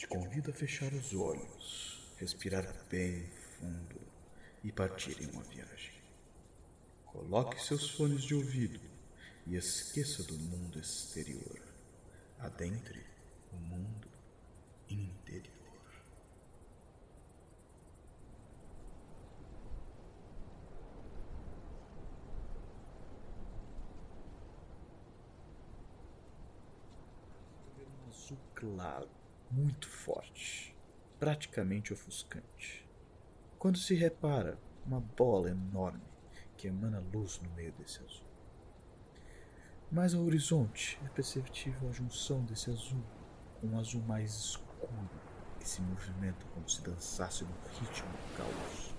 te convido a fechar os olhos, respirar bem fundo e partir em uma viagem. Coloque seus fones de ouvido e esqueça do mundo exterior. Adentre o mundo interior. Azul claro, muito forte, praticamente ofuscante. Quando se repara uma bola enorme que emana luz no meio desse azul. Mais ao horizonte é perceptível a junção desse azul com um azul mais escuro que se movimenta como se dançasse no ritmo do caos.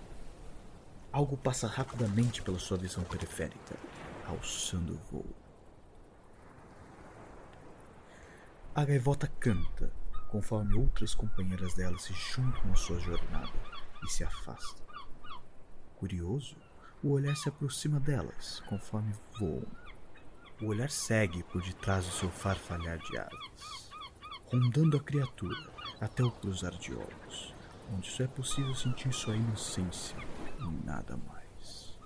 Algo passa rapidamente pela sua visão periférica, alçando o voo. A gaivota canta conforme outras companheiras dela se juntam à sua jornada e se afastam. Curioso, o olhar se aproxima delas conforme voam. O olhar segue por detrás do seu farfalhar de asas, rondando a criatura até o cruzar de olhos, onde só é possível sentir sua inocência e nada mais.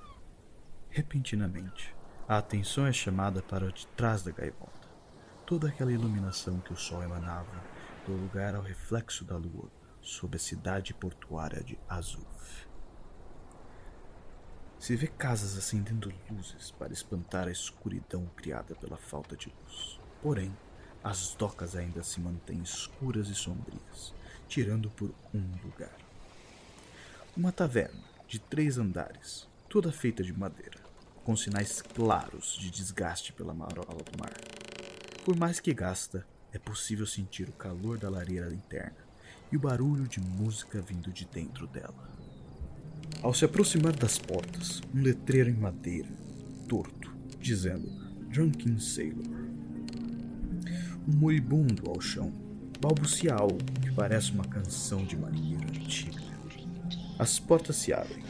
Repentinamente, a atenção é chamada para detrás da gaivota. Toda aquela iluminação que o sol emanava deu lugar ao reflexo da lua sobre a cidade portuária de Azuf. Se vê casas acendendo luzes para espantar a escuridão criada pela falta de luz. Porém, as docas ainda se mantêm escuras e sombrias, tirando por um lugar. Uma taverna de três andares, toda feita de madeira, com sinais claros de desgaste pela marola do mar. Por mais que gasta, é possível sentir o calor da lareira interna e o barulho de música vindo de dentro dela. Ao se aproximar das portas, um letreiro em madeira, torto, dizendo Drunken Sailor. Um moribundo ao chão balbucia algo que parece uma canção de marinheiro antiga. As portas se abrem.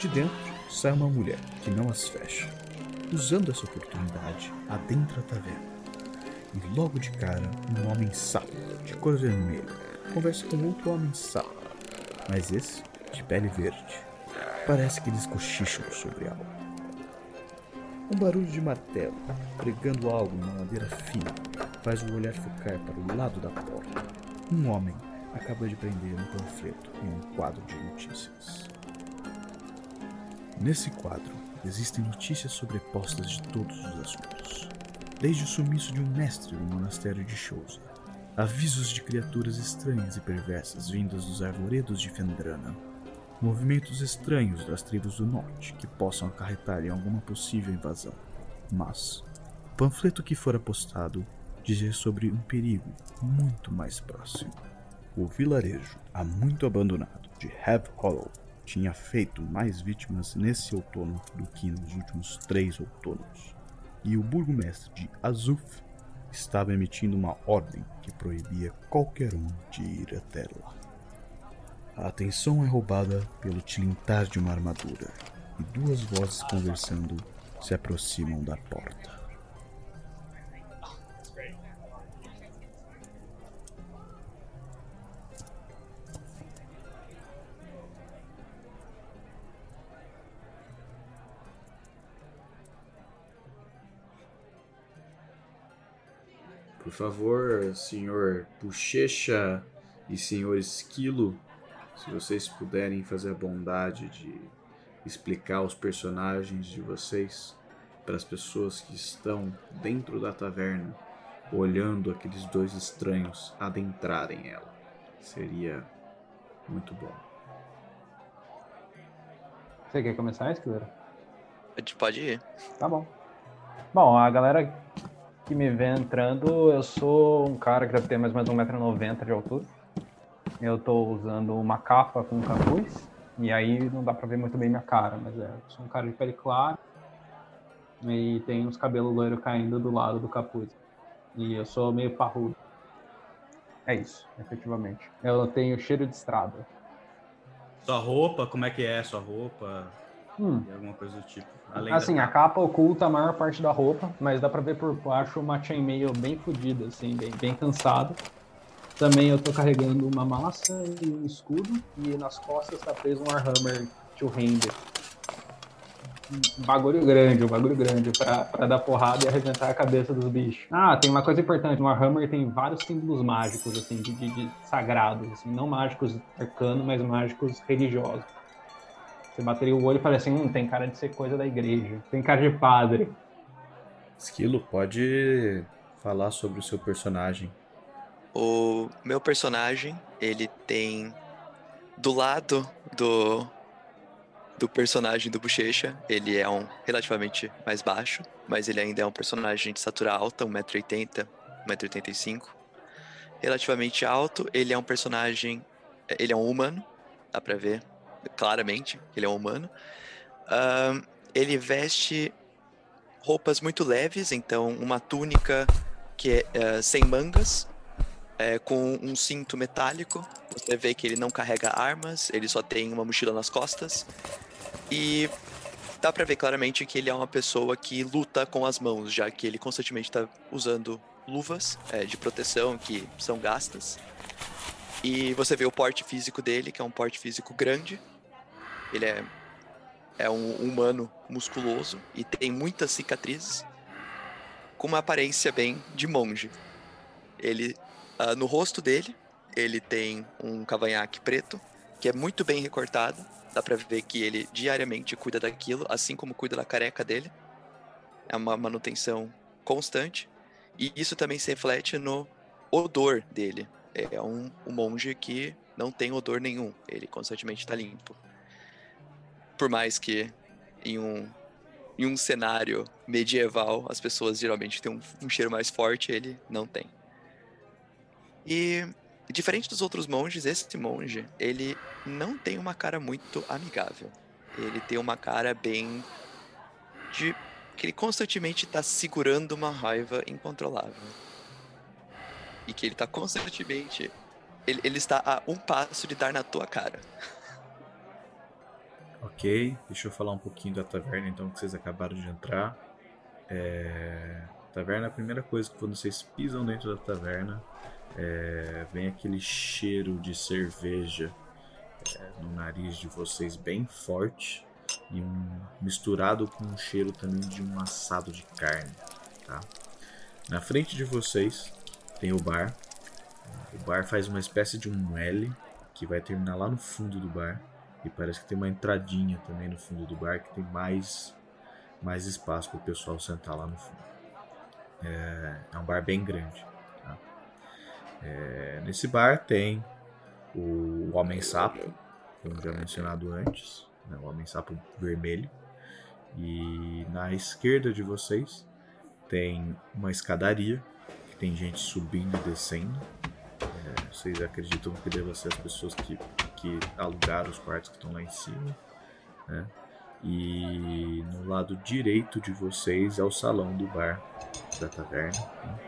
De dentro sai uma mulher que não as fecha. Usando essa oportunidade, adentra a taverna. E logo de cara, um homem sapo, de cor vermelha, conversa com outro homem sapo, mas esse de pele verde. Parece que eles cochicham sobre algo. Um barulho de martelo, pregando algo em uma madeira fina, faz o olhar focar para o lado da porta. Um homem acaba de prender um panfleto em um quadro de notícias. Nesse quadro existem notícias sobrepostas de todos os assuntos, desde o sumiço de um mestre no monastério de Shouza, avisos de criaturas estranhas e perversas vindas dos arvoredos de Fendrana, movimentos estranhos das tribos do norte que possam acarretar em alguma possível invasão. Mas o panfleto que fora postado dizia sobre um perigo muito mais próximo. O vilarejo, há muito abandonado, de Have Hollow, tinha feito mais vítimas nesse outono do que nos últimos três outonos. E o burgomestre de Azuf estava emitindo uma ordem que proibia qualquer um de ir até lá. A atenção é roubada pelo tilintar de uma armadura e duas vozes conversando se aproximam da porta. Por favor, senhor Bochecha e senhor Esquilo, se vocês puderem fazer a bondade de explicar os personagens de vocês para as pessoas que estão dentro da taverna, olhando aqueles dois estranhos adentrarem ela. Seria muito bom. Você quer começar, gente pode ir. Tá bom. Bom, a galera que me vê entrando, eu sou um cara que deve ter mais ou menos 1,90m de altura. Eu tô usando uma capa com capuz, e aí não dá pra ver muito bem minha cara, mas é, eu sou um cara de pele clara e tem uns cabelos loiros caindo do lado do capuz. E eu sou meio parrudo. É isso, efetivamente. Eu tenho cheiro de estrada. Sua roupa, como é que é sua roupa? Hum. E alguma coisa do tipo. Assim, da... a capa oculta a maior parte da roupa, mas dá pra ver por baixo uma chainmail bem fodida, assim, bem, bem cansada. Também eu tô carregando uma maçã e um escudo. E nas costas tá preso um Warhammer two-handed. Um bagulho grande, um bagulho grande pra, pra dar porrada e arrebentar a cabeça dos bichos. Ah, tem uma coisa importante. No Warhammer tem vários símbolos mágicos, assim, de, de, de sagrados. Assim, não mágicos arcanos, mas mágicos religiosos. Você bateria o olho e fala assim, hum, tem cara de ser coisa da igreja. Tem cara de padre. Esquilo, pode falar sobre o seu personagem. O meu personagem, ele tem do lado do do personagem do Bochecha, ele é um relativamente mais baixo, mas ele ainda é um personagem de estatura alta, 1,80m, 1,85m. Relativamente alto, ele é um personagem, ele é um humano, dá pra ver claramente ele é um humano. Um, ele veste roupas muito leves, então uma túnica que é uh, sem mangas, é, com um cinto metálico. Você vê que ele não carrega armas, ele só tem uma mochila nas costas. E dá pra ver claramente que ele é uma pessoa que luta com as mãos, já que ele constantemente tá usando luvas é, de proteção que são gastas. E você vê o porte físico dele, que é um porte físico grande. Ele é, é um humano musculoso e tem muitas cicatrizes, com uma aparência bem de monge. Ele Uh, no rosto dele, ele tem um cavanhaque preto, que é muito bem recortado. Dá pra ver que ele diariamente cuida daquilo, assim como cuida da careca dele. É uma manutenção constante. E isso também se reflete no odor dele. É um, um monge que não tem odor nenhum. Ele constantemente está limpo. Por mais que em um, em um cenário medieval as pessoas geralmente têm um, um cheiro mais forte, ele não tem. E diferente dos outros monges, esse monge, ele não tem uma cara muito amigável. Ele tem uma cara bem de que ele constantemente está segurando uma raiva incontrolável. E que ele está constantemente ele, ele está a um passo de dar na tua cara. Ok, deixa eu falar um pouquinho da taverna então que vocês acabaram de entrar. É... Taverna, a primeira coisa que quando vocês pisam dentro da taverna, é, vem aquele cheiro de cerveja é, no nariz de vocês bem forte e um, misturado com um cheiro também de um assado de carne. Tá? Na frente de vocês tem o bar. O bar faz uma espécie de um L que vai terminar lá no fundo do bar. E parece que tem uma entradinha também no fundo do bar que tem mais, mais espaço para o pessoal sentar lá no fundo. É, é um bar bem grande. É, nesse bar tem o Homem Sapo, como já mencionado antes, né, o Homem Sapo vermelho. E na esquerda de vocês tem uma escadaria que tem gente subindo e descendo. É, vocês acreditam que deve ser as pessoas que, que alugaram os quartos que estão lá em cima. Né? E no lado direito de vocês é o salão do bar da taverna, né?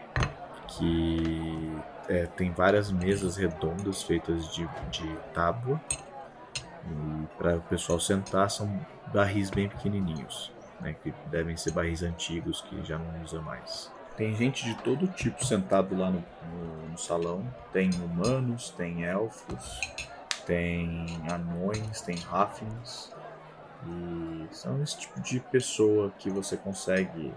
que é, tem várias mesas redondas feitas de, de tábua. E para o pessoal sentar são barris bem pequenininhos, né, que devem ser barris antigos que já não usa mais. Tem gente de todo tipo sentado lá no, no, no salão. Tem humanos, tem elfos, tem anões, tem halflings. E são esse tipo de pessoa que você consegue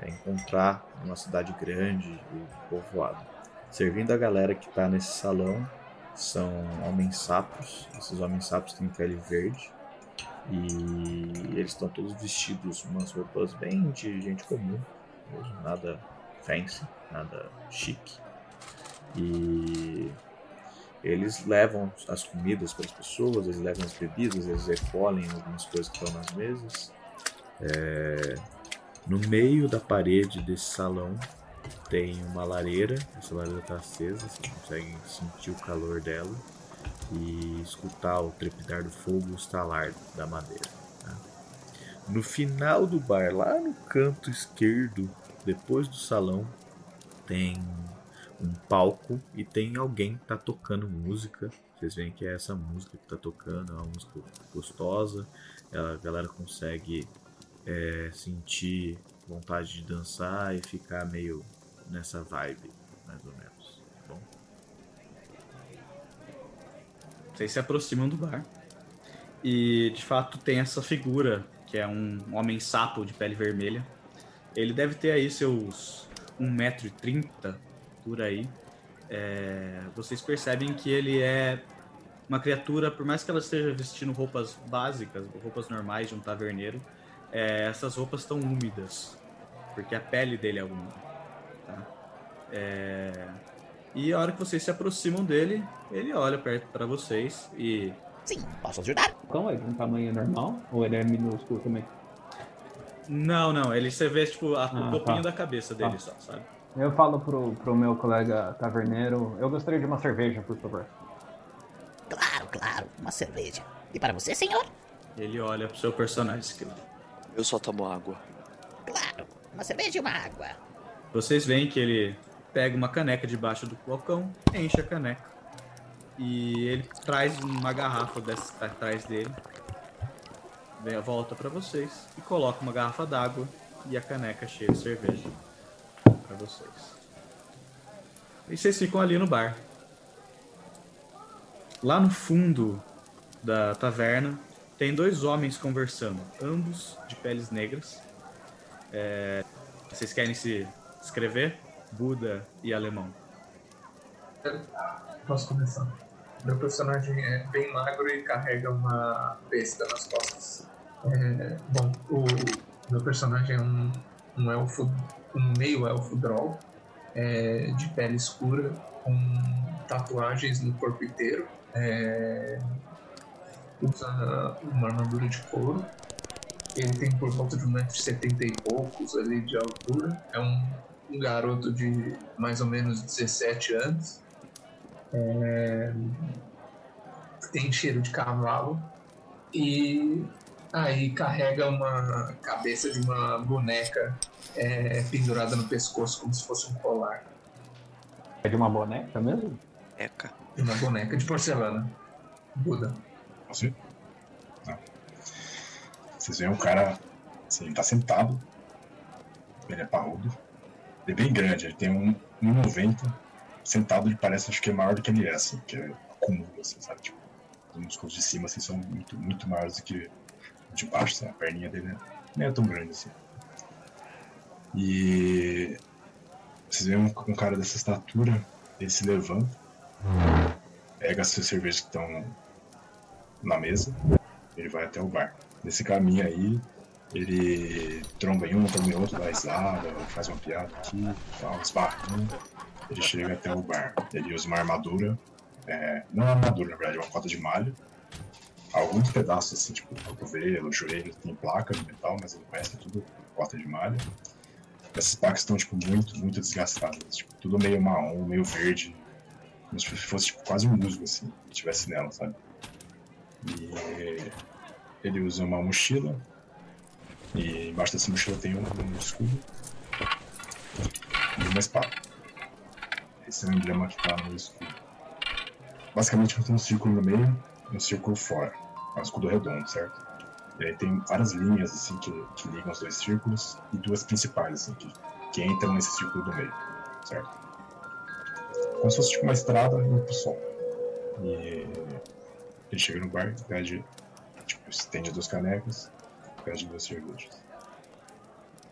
é, encontrar numa cidade grande e povoada. Servindo a galera que está nesse salão são homens sapos. Esses homens sapos têm pele verde. E eles estão todos vestidos umas roupas bem de gente comum, mesmo, nada fancy, nada chique. E eles levam as comidas para as pessoas, eles levam as bebidas, eles recolhem algumas coisas que estão nas mesas. É... No meio da parede desse salão tem uma lareira, essa lareira está acesa, você consegue sentir o calor dela e escutar o trepidar do fogo, o estalar da madeira. Né? No final do bar, lá no canto esquerdo, depois do salão, tem um palco e tem alguém que tá tocando música. Vocês veem que é essa música que tá tocando, é uma música gostosa. A galera consegue é, sentir vontade de dançar e ficar meio nessa vibe, mais ou menos. Tá bom? Vocês se aproximam do bar. E de fato tem essa figura, que é um homem sapo de pele vermelha. Ele deve ter aí seus 1,30m por aí. É, vocês percebem que ele é uma criatura, por mais que ela esteja vestindo roupas básicas, roupas normais de um taverneiro, é, essas roupas estão úmidas, porque a pele dele é úmida. Tá? É, e a hora que vocês se aproximam dele, ele olha perto para vocês e. Sim, posso ajudar? Então, ele é um tamanho normal? Ou ele é minúsculo também? Não, não, ele você vê tipo a, Ah, o topinho tá. da cabeça dele Tá. só, sabe? Eu falo pro, pro meu colega taverneiro, eu gostaria de uma cerveja, por favor. Claro, claro, uma cerveja. E para você, senhor? Ele olha pro seu personagem. Eu só tomo água. Claro, uma cerveja e uma água. Vocês veem que ele pega uma caneca debaixo do balcão, enche a caneca. E ele traz uma garrafa dessa tá atrás dele. Vem, volta pra vocês e coloca uma garrafa d'água e a caneca cheia de cerveja pra vocês. E vocês ficam ali no bar. Lá no fundo da taverna tem dois homens conversando, ambos de peles negras. É, vocês querem se escrever? Buda e alemão. Posso começar? Meu personagem é bem magro e carrega uma besta nas costas. É, bom, o meu personagem é um, um elfo, um meio elfo droll, é, de pele escura, com tatuagens no corpo inteiro. É, usa uma armadura de couro. Ele tem por volta de 1,70m e poucos ali de altura. É um, um garoto de mais ou menos 17 anos. É, tem cheiro de cavalo e aí carrega uma cabeça de uma boneca é, pendurada no pescoço como se fosse um colar É de uma boneca mesmo? Eca. de uma boneca de porcelana Buda Você? Não. Vocês veem um cara, assim, ele tá sentado. Ele é parrudo. Ele é bem grande, ele tem um 1,90. Sentado, ele parece, acho que é maior do que ele é, assim, que é acúmulo, assim, sabe? Tipo, os músculos de cima, assim, são muito, muito maiores do que de baixo, assim, a perninha dele nem é tão grande, assim. E vocês veem um, um cara dessa estatura, ele se levanta, pega as suas cervejas que estão na mesa, ele vai até o bar. Nesse caminho aí, ele tromba em um, tromba em outro, dá risada, faz uma piada aqui, tal, esbarra em um. Ele chega até o bar. Ele usa uma armadura, é, não é armadura, na verdade, é uma cota de malha. Alguns pedaços, assim, tipo, cotovelo, joelho, tem placa de metal, mas resto é tudo cota de malha. Essas placas estão, tipo, muito, muito desgastadas. Tipo, tudo meio marrom, meio verde. Como se fosse, tipo, quase um musgo, assim, que tivesse nela, sabe? E ele usa uma mochila. E embaixo dessa mochila tem um, um escudo. E uma espada. Esse é o emblema que tá no escudo. Basicamente tem um círculo no meio e um círculo fora. É um escudo redondo, certo? E aí tem várias linhas assim que, que ligam os dois círculos e duas principais assim, que, que entram nesse círculo do meio, certo? Como se fosse tipo uma estrada indo pro sol. E ele chega no bar e pede, tipo, estende duas canecas, pede duas cervejas.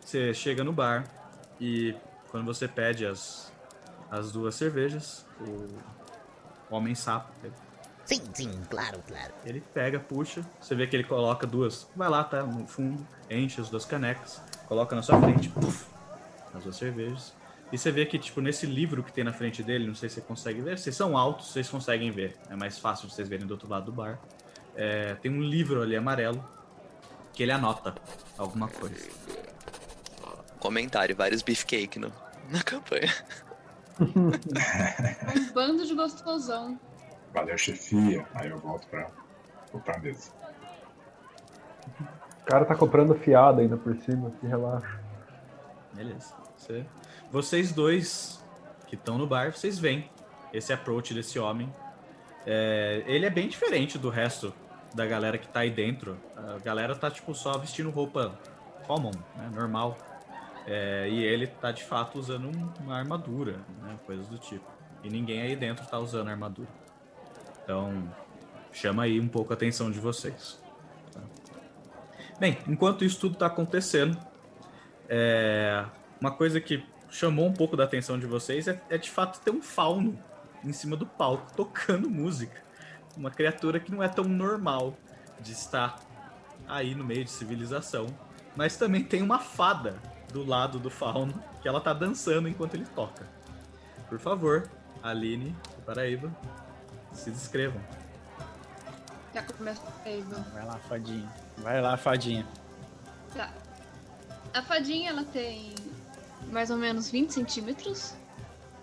Você chega no bar e quando você pede as, as duas cervejas, o homem sapo, Sim, sim, claro, claro. ele pega, puxa, você vê que ele coloca duas, vai lá, tá, no fundo, enche as duas canecas, coloca na sua frente, puf, as duas cervejas. E você vê que, tipo, nesse livro que tem na frente dele, não sei se você consegue ver, vocês são altos, vocês conseguem ver. É mais fácil de vocês verem do outro lado do bar. É, tem um livro ali amarelo que ele anota alguma coisa. Comentário, vários beefcake no, na campanha. Um bando de gostosão. Valeu, chefia. Aí eu volto pra, vou pra mesa. O cara tá comprando fiado ainda por cima, que relaxa. Beleza. Você- Vocês dois que estão no bar, vocês veem esse approach desse homem. É, ele é bem diferente do resto da galera que tá aí dentro. A galera tá, tipo, só vestindo roupa common, né, normal. É, e ele tá, de fato, usando um- uma armadura, né, coisas do tipo. E ninguém aí dentro tá usando armadura. Então, chama aí um pouco a atenção de vocês. tá? Bem, enquanto isso tudo está acontecendo, é, uma coisa que chamou um pouco da atenção de vocês é, é de fato ter um fauno em cima do palco tocando música. Uma criatura que não é tão normal de estar aí no meio de civilização. Mas também tem uma fada do lado do fauno que ela tá dançando enquanto ele toca. Por favor, Aline Paraíba, se descrevam. Já Ivan. Vai lá, fadinha. Vai lá, fadinha. Tá. A fadinha, ela tem mais ou menos 20 centímetros,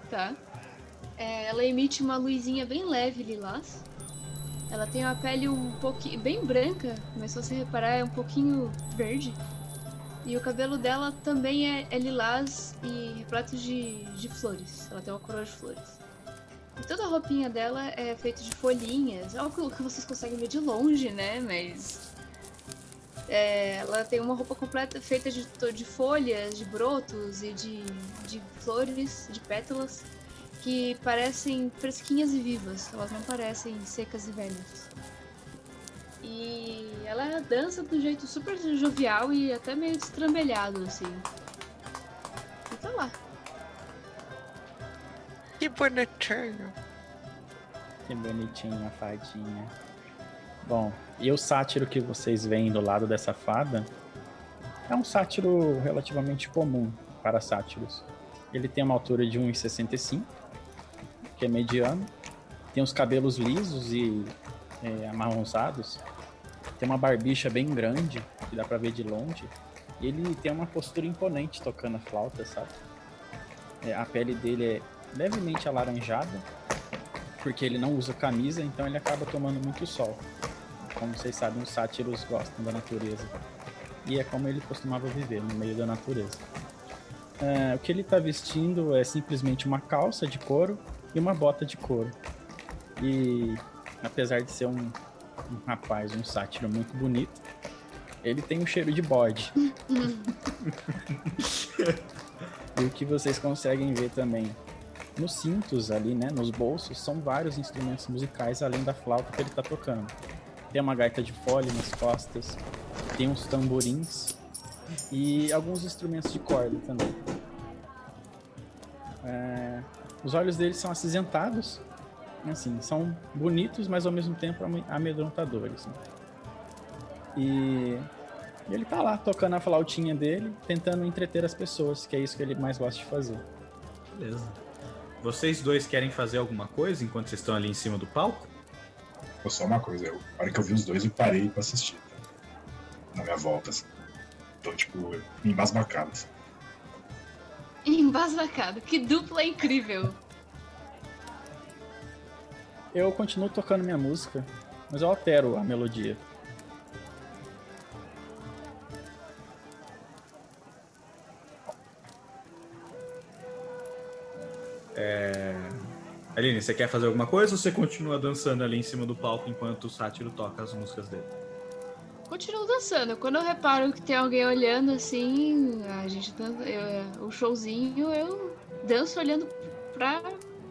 tá? É, ela emite uma luzinha bem leve lilás. Ela tem uma pele um pouquinho bem branca, mas se você reparar é um pouquinho verde. E o cabelo dela também é, é lilás e repleto de, de flores. Ela tem uma coroa de flores. Toda a roupinha dela é feita de folhinhas. É algo que vocês conseguem ver de longe, né? Mas é, ela tem uma roupa completa feita de, de folhas, de brotos e de, de flores, de pétalas, que parecem fresquinhas e vivas. Elas não parecem secas e velhas. E ela dança de um jeito super jovial e até meio destrambelhado, assim. E tá lá. Que bonitinho. Que bonitinha, fadinha. Bom, e o sátiro que vocês veem do lado dessa fada é um sátiro relativamente comum para sátiros. Ele tem uma altura de 1,65, que é mediano. Tem os cabelos lisos e é, amarronzados. Tem uma barbicha bem grande, que dá pra ver de longe. E ele tem uma postura imponente tocando a flauta, sabe? É, a pele dele é levemente alaranjada, porque ele não usa camisa, então ele acaba tomando muito sol. Como vocês sabem, os sátiros gostam da natureza. E é como ele costumava viver, no meio da natureza. É, o que ele está vestindo é simplesmente uma calça de couro e uma bota de couro. E apesar de ser um, um rapaz, um sátiro muito bonito, ele tem um cheiro de bode. e o que vocês conseguem ver também nos cintos ali, né, nos bolsos, são vários instrumentos musicais além da flauta que ele tá tocando. Tem uma gaita de fole nas costas, tem uns tamborins e alguns instrumentos de corda também. É, os olhos dele são acinzentados, assim, são bonitos, mas ao mesmo tempo ame- amedrontadores. né? E, e ele tá lá tocando a flautinha dele, tentando entreter as pessoas, que é isso que ele mais gosta de fazer. Beleza. Vocês dois querem fazer alguma coisa enquanto vocês estão ali em cima do palco? Foi só uma coisa, eu, na hora que eu vi os dois, eu parei pra assistir. tá? Na minha volta, assim. Então, tipo, embasbacado. Assim. Embasbacado. Que dupla incrível. Eu continuo tocando minha música, mas eu altero a melodia. Aline, você quer fazer alguma coisa ou você continua dançando ali em cima do palco enquanto o sátiro toca as músicas dele? Continuo dançando. Quando eu reparo que tem alguém olhando assim, a gente dança, eu- o showzinho, eu danço olhando pra,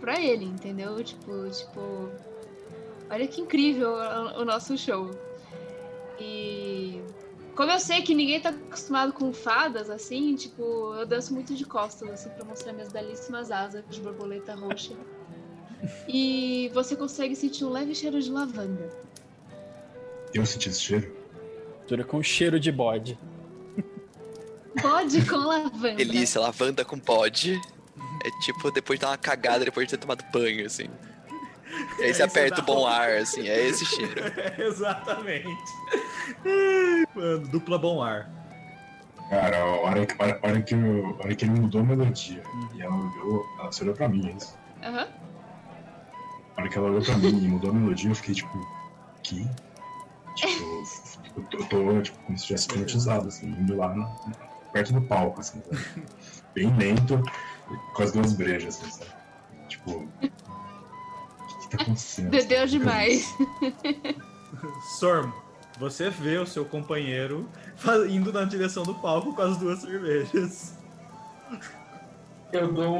pra ele, entendeu? Tipo, tipo, olha que incrível o, o nosso show. E como eu sei que ninguém tá acostumado com fadas, assim, tipo, eu danço muito de costas, assim, pra mostrar minhas belíssimas asas de borboleta roxa. E você consegue sentir um leve cheiro de lavanda. Eu senti esse cheiro. Dura com cheiro de bode. Pode com lavanda. Delícia, lavanda com pod. É tipo depois de dar uma cagada depois de ter tomado banho, assim. E aí você É, aperta o bom um- ar, assim, é esse cheiro. Exatamente. Ai, Mano, dupla bom ar. Cara, a hora, que- a hora, a hora que, eu- a hora que ele mudou a melodia e ela olhou, ela se olhou pra mim, é isso. Aham. A hora que ela olhou pra mim e mudou a melodia, eu fiquei tipo, que? Tipo, eu tô, eu tô, tipo, como se tivesse hipnotizado, assim, indo lá no- perto do palco, assim, sabe? Bem lento, com as duas brejas, assim, sabe? Tipo, tá acontecendo? Bebeu demais. Sorm, você vê o seu companheiro indo na direção do palco com as duas cervejas. Eu dou,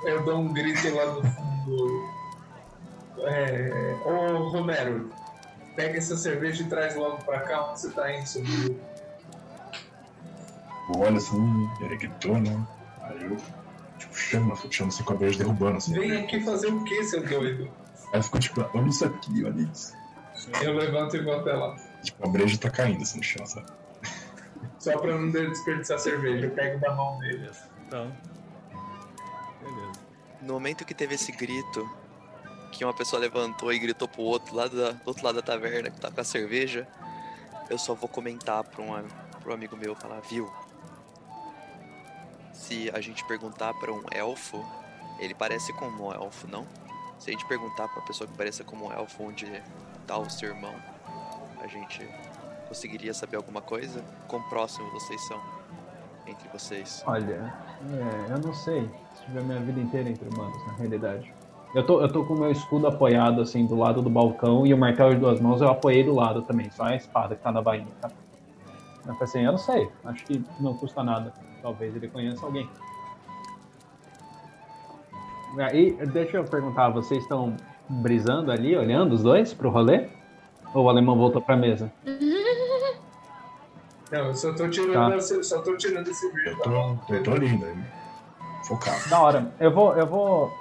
um- eu dou um grito lá do fundo. É, ô Romero, pega essa cerveja e traz logo pra cá onde você tá indo, seu olho assim, erectou, né? Aí eu, tipo, chamo, chamo assim com a breja derrubando, assim. Vem aqui fazer o que, seu doido? Aí ficou tipo, olha isso aqui, olha isso. Eu levanto e vou até lá. Tipo, a breja tá caindo assim no chão, sabe? Só pra não desperdiçar cerveja. Eu pego da mão dele. Beleza. Então. Beleza. No momento que teve esse grito, que uma pessoa levantou e gritou pro outro lado da, do outro lado da taverna que tá com a cerveja, eu só vou comentar pra um, pro amigo meu, falar, viu? Se a gente perguntar pra um elfo, ele parece como um elfo, não? Se a gente perguntar pra pessoa que pareça como um elfo onde tá o seu irmão, a gente conseguiria saber alguma coisa? Quão próximos vocês são entre vocês? Olha, é, eu não sei. Tive a minha vida inteira entre humanos, na realidade. Eu tô, eu tô com o meu escudo apoiado, assim, do lado do balcão e o martelo de duas mãos eu apoiei do lado também, só a espada que tá na bainha, tá? Eu falei assim, eu não sei, acho que não custa nada. Talvez ele conheça alguém. Aí, deixa eu perguntar, vocês estão brisando ali, olhando os dois pro rolê? Ou o alemão voltou pra mesa? Não, eu só tô tirando, Tá. esse, só tô tirando esse Eu vídeo. tá? tô, eu tô ali, né? Focado. Da hora. Eu vou, eu vou,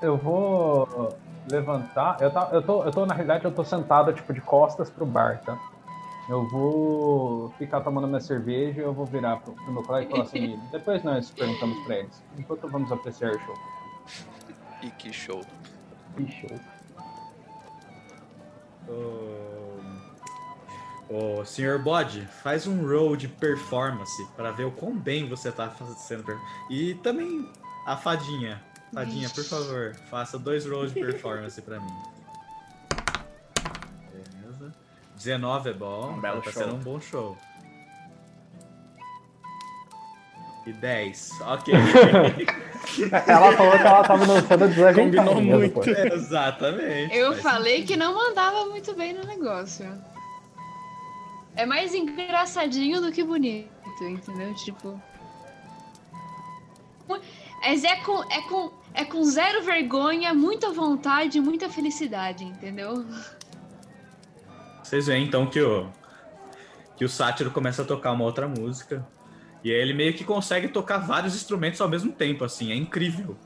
eu vou levantar. Eu, tá, eu tô, eu tô na realidade eu tô sentado tipo de costas pro bar, tá? Eu vou ficar tomando minha cerveja e eu vou virar pro, pro meu colega e falar assim. Depois nós perguntamos pra eles. Enquanto vamos apreciar o show. E que show. Que show. Ô, ô, senhor Bode, faz um roll de performance pra ver o quão bem você tá fazendo. E também a fadinha. Fadinha, por favor, faça dois rolls de performance pra mim. 19 é bom, Um belo tá show. sendo um bom show. E 10, ok. Ela falou que ela tava dançando desajeitado. Combinou mesmo, muito. Exatamente. Eu falei que não mandava muito bem no negócio. É mais engraçadinho do que bonito, entendeu? Tipo. Mas é com, é com, é com zero vergonha, muita vontade e muita felicidade, entendeu? Vocês veem então que o que o sátiro começa a tocar uma outra música e aí ele meio que consegue tocar vários instrumentos ao mesmo tempo, assim, é incrível.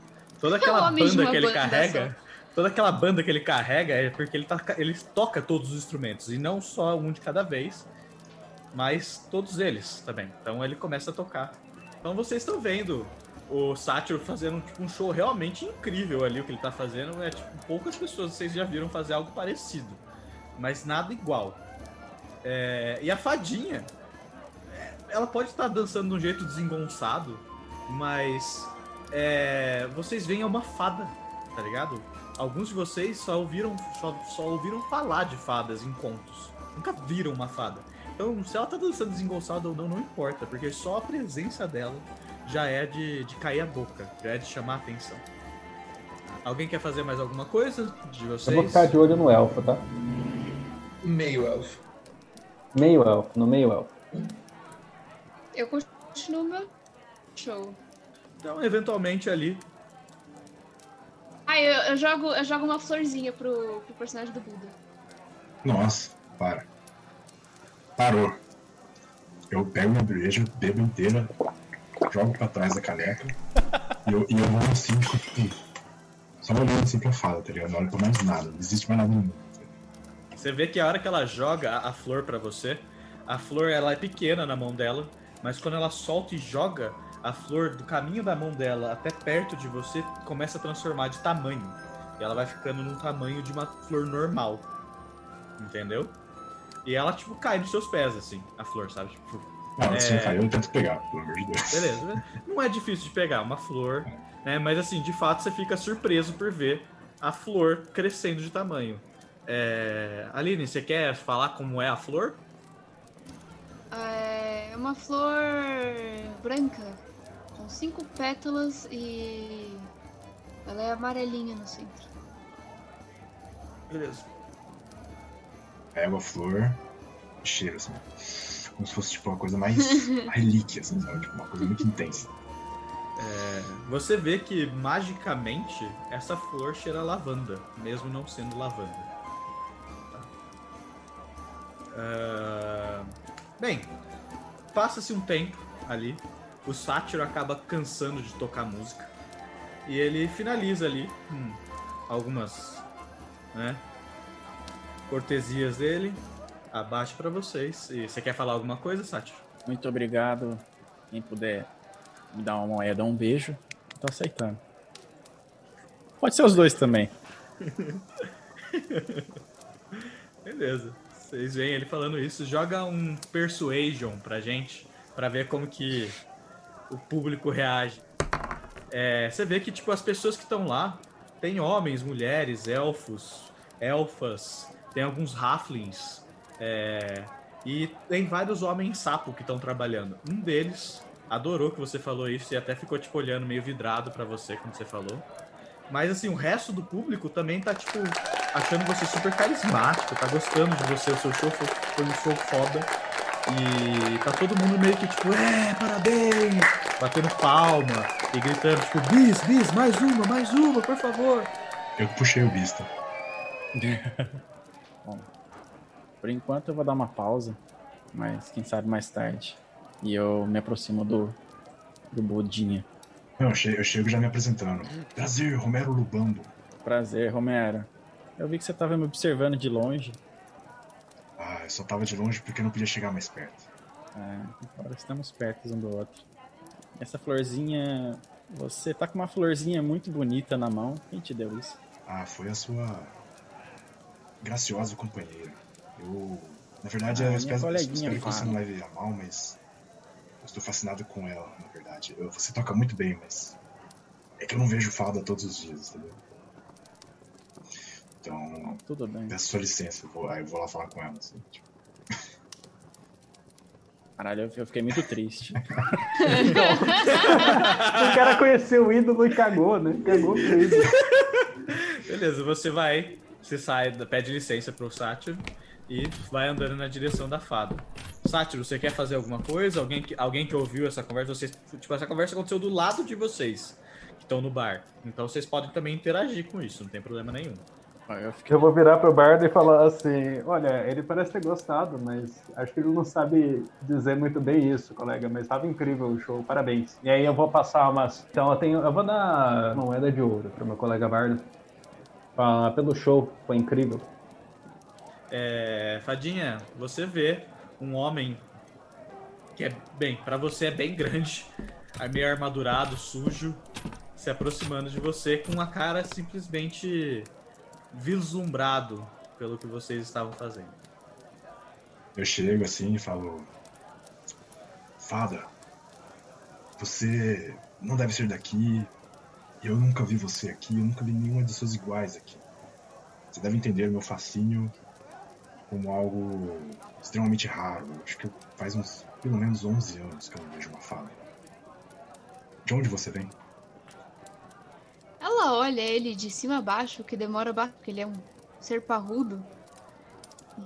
Toda aquela homem de banda que ele banda carrega, toda aquela banda que ele carrega é porque ele, tá, ele toca todos os instrumentos e não só um de cada vez, mas todos eles também. Então ele começa a tocar. Então vocês estão vendo o Sátiro fazendo tipo, um show realmente incrível ali. O que ele tá fazendo é tipo, poucas pessoas vocês já viram fazer algo parecido, mas nada igual. É, e a fadinha, ela pode estar dançando de um jeito desengonçado, mas é, vocês veem é uma fada, tá ligado? Alguns de vocês só ouviram, só, só ouviram falar de fadas em contos, nunca viram uma fada. Então, se ela tá dançando desengonçada ou não, não importa, porque só a presença dela já é de, de cair a boca, já é de chamar a atenção. Alguém quer fazer mais alguma coisa de Eu vocês? vou ficar de olho no elfo, tá? Meio elfo. Meio elfo, no meio elfo. Eu continuo meu show. Então, eventualmente ali, Ah, eu, eu jogo, eu jogo uma florzinha pro, pro personagem do Buda. Nossa, para. Parou. Eu pego minha breja, bebo inteira, jogo pra trás da caneca e eu, e eu vou assim, tipo, só olhando assim pra fala, tá ligado? Não olho pra mais nada, não existe mais nada no mundo. Você vê que a hora que ela joga a, flor pra você, a flor ela é pequena na mão dela, mas quando ela solta e joga, a flor do caminho da mão dela até perto de você começa a transformar de tamanho. E ela vai ficando num tamanho de uma flor normal. Entendeu? E ela, tipo, cai nos seus pés, assim, a flor, sabe? Tipo, Não, se É. não cair, eu tento pegar, pelo amor de Deus. Beleza. Não é difícil de pegar uma flor, né? Mas assim, de fato você fica surpreso por ver a flor crescendo de tamanho. É... Aline, você quer falar como é a flor? É uma flor branca, com cinco pétalas e ela é amarelinha no centro. Beleza. Pego a flor e cheiro, assim. Como se fosse, tipo, uma coisa mais relíquia, assim, sabe? Tipo, uma coisa muito intensa. É, Você vê que magicamente essa flor cheira a lavanda, mesmo não sendo lavanda. Ah, bem, passa-se um tempo ali. O sátiro acaba cansando de tocar música. E ele finaliza ali com algumas né, cortesias dele. Abaixo pra vocês. E você quer falar alguma coisa, Sátiro? Muito obrigado. Quem puder me dar uma moeda um beijo, tô aceitando. Pode ser os dois também. Beleza. Vocês veem ele falando isso. Joga um Persuasion pra gente, pra ver como que o público reage. É, você vê que tipo as pessoas que estão lá tem homens, mulheres, elfos, elfas, tem alguns halflings é, e tem vários homens sapo que estão trabalhando. Um deles adorou que você falou isso e até ficou tipo olhando meio vidrado pra você quando você falou. Mas assim, o resto do público também tá, tipo, achando você super carismático, tá gostando de você, o seu show foi, foi um show foda. E tá todo mundo meio que, tipo, é, parabéns! Batendo palma e gritando, tipo, bis, bis, mais uma, mais uma, por favor. Eu puxei o vista. Bom, por enquanto eu vou dar uma pausa, mas quem sabe mais tarde. E eu me aproximo do, do Budinha. Não, eu chego, eu chego já me apresentando. Prazer, Romero Lubambo. Prazer, Romero. Eu vi que você tava me observando de longe. Ah, eu só tava de longe porque não podia chegar mais perto. É, agora estamos perto um do outro. Essa florzinha. Você tá com uma florzinha muito bonita na mão. Quem te deu isso? Ah, foi a sua graciosa companheira. Eu, na verdade, Ah, eu espero, espero que você não leve a mal, mas eu estou fascinado com ela, na verdade. Eu- você toca muito bem, mas é que eu não vejo fada todos os dias, entendeu? Então, Tudo bem. peço sua licença, eu vou, aí eu vou lá falar com ela. Assim, tipo. Caralho, eu- fiquei muito triste. O cara conheceu o ídolo e cagou, né? Cagou ídolo. Beleza, você vai, você sai, pede licença pro Sátiro e vai andando na direção da fada. Sátiro, você quer fazer alguma coisa? Alguém que, alguém que ouviu essa conversa? Vocês, tipo, essa conversa aconteceu do lado de vocês, que estão no bar. Então vocês podem também interagir com isso, não tem problema nenhum. Eu Eu vou virar pro Bardo e falar assim: olha, ele parece ter gostado, mas acho que ele não sabe dizer muito bem isso, colega. Mas estava incrível o show, parabéns. E aí eu vou passar umas. Então eu tenho. Eu vou dar uma moeda de ouro pro meu colega Bardo. Falar pelo show, foi incrível. É, Fadinha, você vê um homem que é bem, pra você é bem grande, é meio armadurado, sujo, se aproximando de você com a cara simplesmente vislumbrado pelo que vocês estavam fazendo. Eu chego assim e falo: Fada, você não deve ser daqui. Eu nunca vi você aqui, eu nunca vi nenhuma de suas iguais aqui. Você deve entender meu fascínio como algo extremamente raro. Acho que faz uns pelo menos 11 anos que eu não vejo uma fada. De onde você vem? Ela olha ele de cima a baixo, que demora ba- porque ele é um ser parrudo.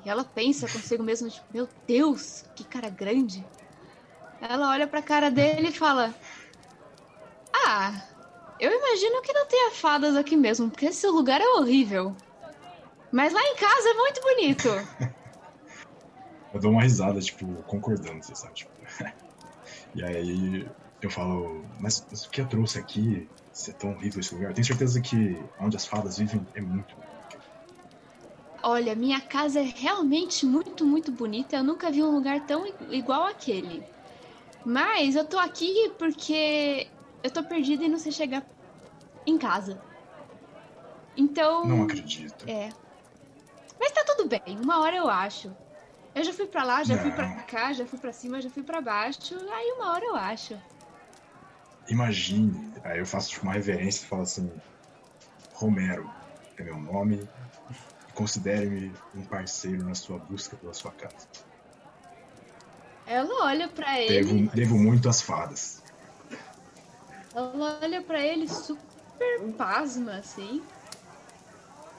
E ela pensa consigo mesma, tipo, meu Deus, que cara grande. Ela olha pra cara dele e fala: Ah, eu imagino que não tenha fadas aqui mesmo, porque esse lugar é horrível. Mas lá em casa é muito bonito. Eu dou uma risada, tipo, concordando, você sabe? Tipo, e aí eu falo, mas, o que eu trouxe aqui? Se é tão horrível esse lugar? Eu tenho certeza que onde as fadas vivem é muito. Olha, minha casa é realmente muito, muito bonita. Eu nunca vi um lugar tão igual aquele. Mas eu tô aqui porque eu tô perdida e não sei chegar em casa. Então. Não acredito. É. Mas tá tudo bem, uma hora eu acho. Eu já fui pra lá, já fui pra cá, já fui pra cima, já fui pra baixo. Aí uma hora eu acho. Imagine, aí eu faço tipo, uma reverência e falo assim: Romero é meu nome, considere-me um parceiro na sua busca pela sua casa. Ela olha pra ele. Devo, devo muito às fadas. Ela olha pra ele super pasma, assim.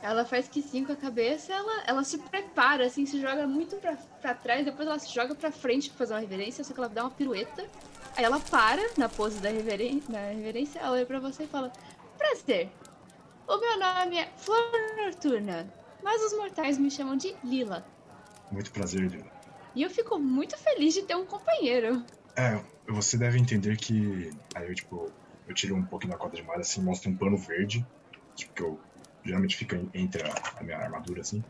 Ela faz que sim com a cabeça, ela, ela se prepara, assim, se joga muito pra, pra trás, depois ela se joga pra frente pra fazer uma reverência, só que ela dá uma pirueta. Aí ela para na pose da, reveren da reverência, ela olha pra você e fala: Prazer, o meu nome é Flor Noturna, mas os mortais me chamam de Lila. Muito prazer, Lila. E eu fico muito feliz de ter um companheiro. É, você deve entender que. Aí eu, tipo, eu tiro um pouquinho da corda de malha, assim, mostro um pano verde, tipo, que eu geralmente fica entre a, a minha armadura, assim.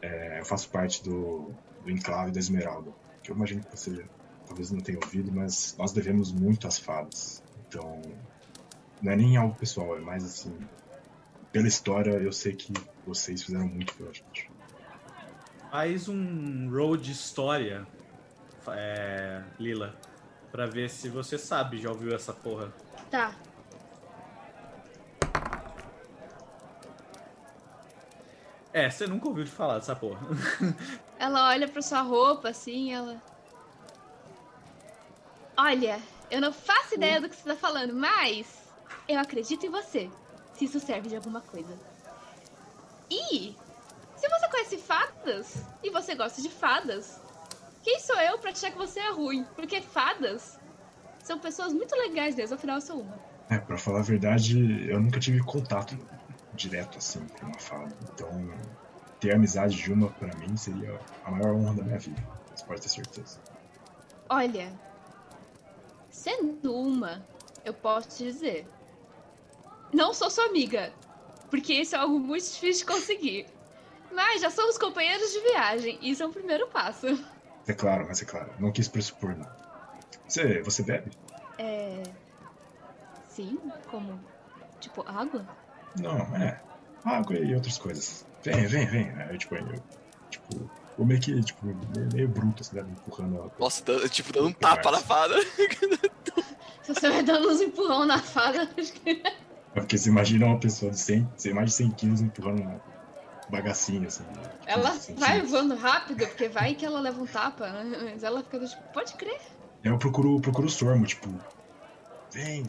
É, eu faço parte do, do enclave da Esmeralda, que eu imagino que você talvez não tenha ouvido, mas nós devemos muito às fadas. Então, não é nem algo pessoal, é mais assim. Pela história, eu sei que vocês fizeram muito pela gente. Faz um roll de história, é, Lila, pra ver se você sabe, já ouviu essa porra. Tá. É, você nunca ouviu falar dessa porra. Ela olha pra sua roupa assim, ela. Olha, eu não faço ideia do que você tá falando, mas eu acredito em você. Se isso serve de alguma coisa. E se você conhece fadas e você gosta de fadas, quem sou eu pra achar que você é ruim? Porque fadas são pessoas muito legais mesmo, afinal eu sou uma. É, pra falar a verdade, eu nunca tive contato direto assim com uma fada. Então, ter a amizade de uma pra mim seria a maior honra da minha vida. Você pode ter certeza. Olha, sendo uma, eu posso te dizer. Não sou sua amiga, porque isso é algo muito difícil de conseguir. Mas já somos companheiros de viagem, isso é um primeiro passo. É claro, mas é claro. Não quis pressupor, não. Você, você bebe? É. Sim, como? Tipo, água? Não, é. Água e outras coisas. Vem, vem, vem. Aí, tipo, eu, tipo, eu meio que, tipo, meio, bruto, assim, né, empurrando ela. Nossa, dando- tipo, dando um tapa na fada. Se você vai dando uns empurrão na fada, acho que. É porque você imagina uma pessoa de 100, você mais de 100 quilos empurrando um bagacinho, assim. né, tipo, Ela vai voando rápido, porque vai que ela leva um tapa, né? Mas ela fica do tipo, pode crer. Eu procuro, procuro o Sormo, tipo, vem.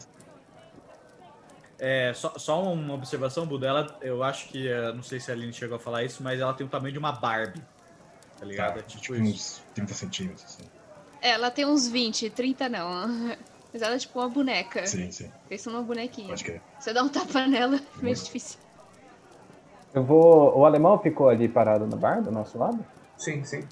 É, só, só uma observação, Buda. Ela, eu acho que, é, não sei se a Aline chegou a falar isso, mas ela tem o tamanho de uma Barbie. Tá ligado? Tá, é tipo, tipo, uns 30 centímetros, assim. É, Ela tem uns 20, 30 não. Mas ela é tipo uma boneca. Sim, sim, Pensa numa bonequinha. pode crer. Você dá um tapa nela, é meio difícil. Eu vou. O alemão ficou ali parado no bar do nosso lado? Sim, sim.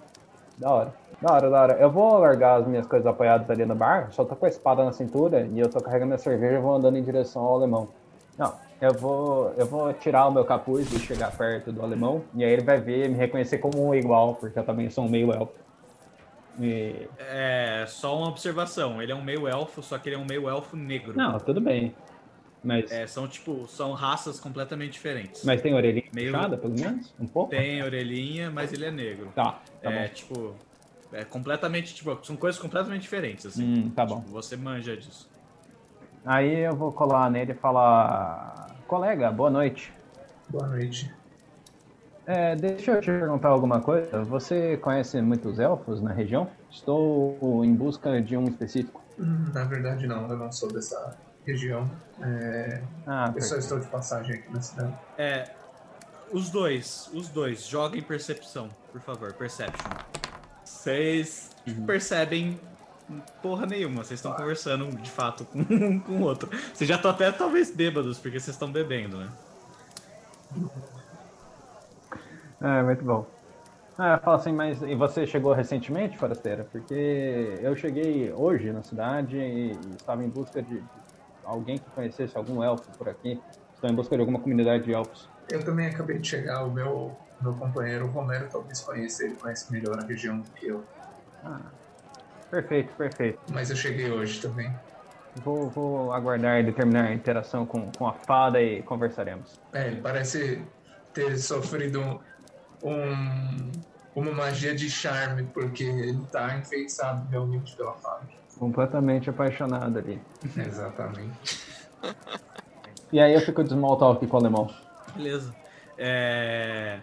Da hora. Da hora, da hora. Eu vou largar as minhas coisas apoiadas ali no bar, só tô com a espada na cintura e eu tô carregando a cerveja e vou andando em direção ao alemão. Não, eu vou. Eu vou tirar o meu capuz e chegar perto do alemão, e aí ele vai ver e me reconhecer como um igual, porque eu também sou um meio elfo. E... É, só uma observação. Ele é um meio elfo, só que ele é um meio elfo negro. Não, tudo bem. Mas, É, são tipo, são raças completamente diferentes. mas tem orelhinha Meio- puxada, pelo menos? Um pouco? Tem orelhinha, mas ele é negro. Tá, tá é, bom. tipo, é completamente, tipo, são coisas completamente diferentes, assim. Hum, tá bom. Tipo, você manja disso. Aí eu vou colar nele e falar. Colega, boa noite. Boa noite. É, deixa eu te perguntar alguma coisa. Você conhece muitos elfos na região? Estou em busca de um específico. Hum, Na verdade, não, eu não sou dessa região. É, Ah, eu só perfeito. estou de passagem aqui na cidade. É, os dois, os dois, joguem percepção, por favor, perception. Vocês Uhum. percebem porra nenhuma, vocês estão conversando de fato com um com o outro. Vocês já estão até talvez bêbados, porque vocês estão bebendo, né? É, muito bom. Ah, fala assim, mas e você chegou recentemente, Forasteira? Porque eu cheguei hoje na cidade e estava em busca de alguém que conhecesse algum elfo por aqui. Estou em busca de alguma comunidade de elfos. Eu também acabei de chegar, o meu, meu companheiro Romero talvez conheça, ele conhece melhor a região do que eu. Ah, perfeito, perfeito. Mas eu cheguei hoje também. Vou, vou aguardar ele terminar a interação com, com a fada e conversaremos. É, ele parece ter sofrido um, uma magia de charme, porque ele tá enfeitiçado realmente pela fada. Completamente apaixonado ali. Exatamente. E aí eu fico de small talk com o alemão. Beleza. É...